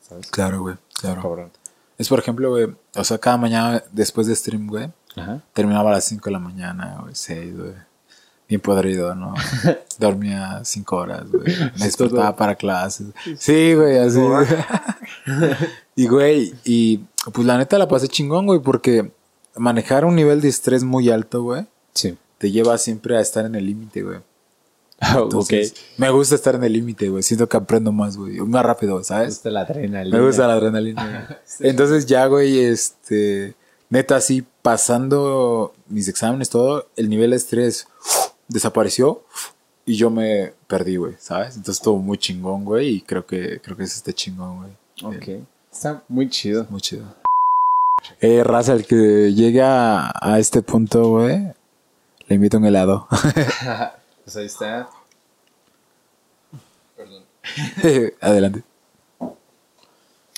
¿sabes? Claro, güey. Claro. Cabrón. Es por ejemplo, güey. O sea, cada mañana después de stream, güey. Ajá. Terminaba a las 5 de la mañana, güey. 6, güey. bien podrido, ¿no? Dormía cinco horas, güey. Me despertaba para clases. Sí, güey, así. y, güey, y pues la neta la pasé chingón, güey, porque manejar un nivel de estrés muy alto, güey, Sí. Te lleva siempre a estar en el límite, güey. Ah. Entonces, Me gusta estar en el límite, güey. Siento que aprendo más, güey. Más rápido, Me ¿sabes? gusta la adrenalina. Me gusta la adrenalina. güey. Entonces ya, güey, este... Neta, así, pasando mis exámenes, todo, el nivel de estrés desapareció y yo me perdí, güey, ¿sabes? Entonces estuvo muy chingón, güey, y creo que, creo que es este chingón, güey. Ok. Está muy chido. Muy chido. Eh, raza, el que llegue a, a este punto, güey, le invito un helado. pues ahí está. Perdón. Adelante.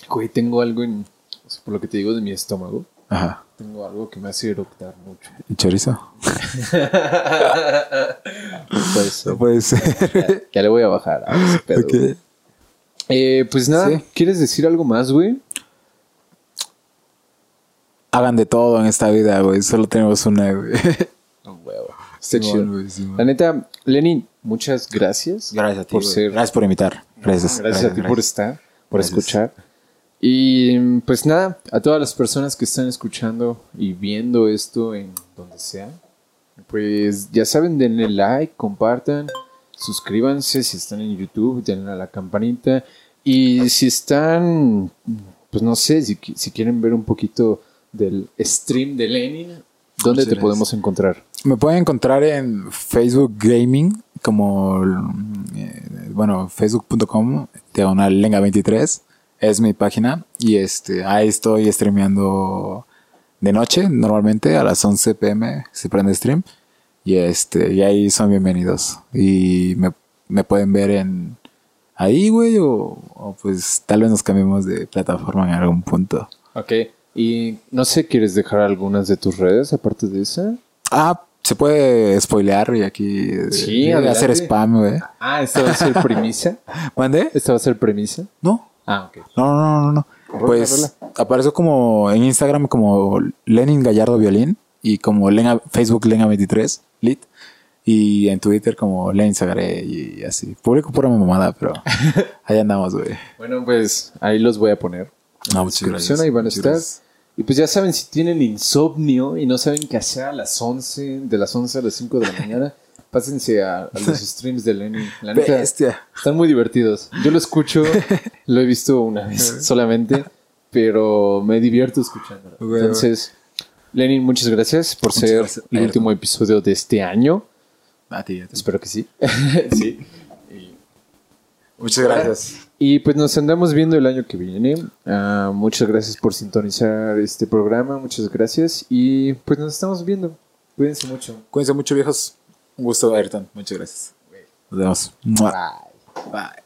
Güey, tengo algo en. o sea, por lo que te digo de mi estómago. Ajá. Tengo algo que me hace eructar mucho. ¿Y chorizo? Puede ser. No puede ser. Ya le voy a bajar a ese pedo. Ok. güey. Eh, pues nada, Sí. ¿quieres decir algo más, güey? Hagan de todo en esta vida, güey. Solo tenemos una, güey. Simón. La neta, Lenin, muchas gracias. Gracias a ti. por ser. Gracias por invitar. Gracias. Gracias, a ti por estar, por Gracias. escuchar. Y pues nada, a todas las personas que están escuchando y viendo esto en donde sea, pues ya saben, denle like, compartan, suscríbanse si están en YouTube, denle a la campanita. Y si están, pues no sé, si, si quieren ver un poquito del stream de Lenin, ¿dónde te podemos encontrar? Me pueden encontrar en Facebook Gaming, como, eh, bueno, facebook.com, diagonal lenga23, es mi página. Y este, ahí estoy streameando de noche, normalmente a las 11 pm se prende stream. Y este, y ahí son bienvenidos. Y me, me pueden ver en ahí, güey, o, o pues tal vez nos cambiemos de plataforma en algún punto. Ok. Y no sé, ¿quieres dejar algunas de tus redes aparte de esa? Ah, se puede spoilear y aquí Sí, eh, hacer spam, güey. Ah, esta va a ser premisa. ¿Mande? ¿Esta va a ser premisa? No. Ah, ok. No, no, no, no. Rola, Pues apareció como en Instagram como Lenin Gallardo Violín y como Lena, Facebook Lena23 Lit y en Twitter como Lenin Zagaré y así. Publico pura mamada, pero ahí andamos, güey. Bueno, pues ahí los voy a poner. En No, muchas gracias. ahí van a estar. gracias. Y pues ya saben, si tienen insomnio y no saben qué hacer a las 11, de las 11 a las 5 de la mañana, pásense a, a los streams de Lenny. La neta, Bestia. están muy divertidos. Yo lo escucho, lo he visto una vez solamente, pero me divierto escuchándolo. Entonces, Lenin, muchas gracias por ser gracias, el último episodio de este año. A ti, a ti. Espero que sí. sí. Muchas gracias. Y pues nos andamos viendo el año que viene. Ah, muchas gracias por sintonizar este programa. Muchas gracias. Y pues nos estamos viendo. Cuídense mucho. Cuídense mucho, viejos. Un gusto, Ayrton. Muchas gracias. Nos vemos. Bye. Bye.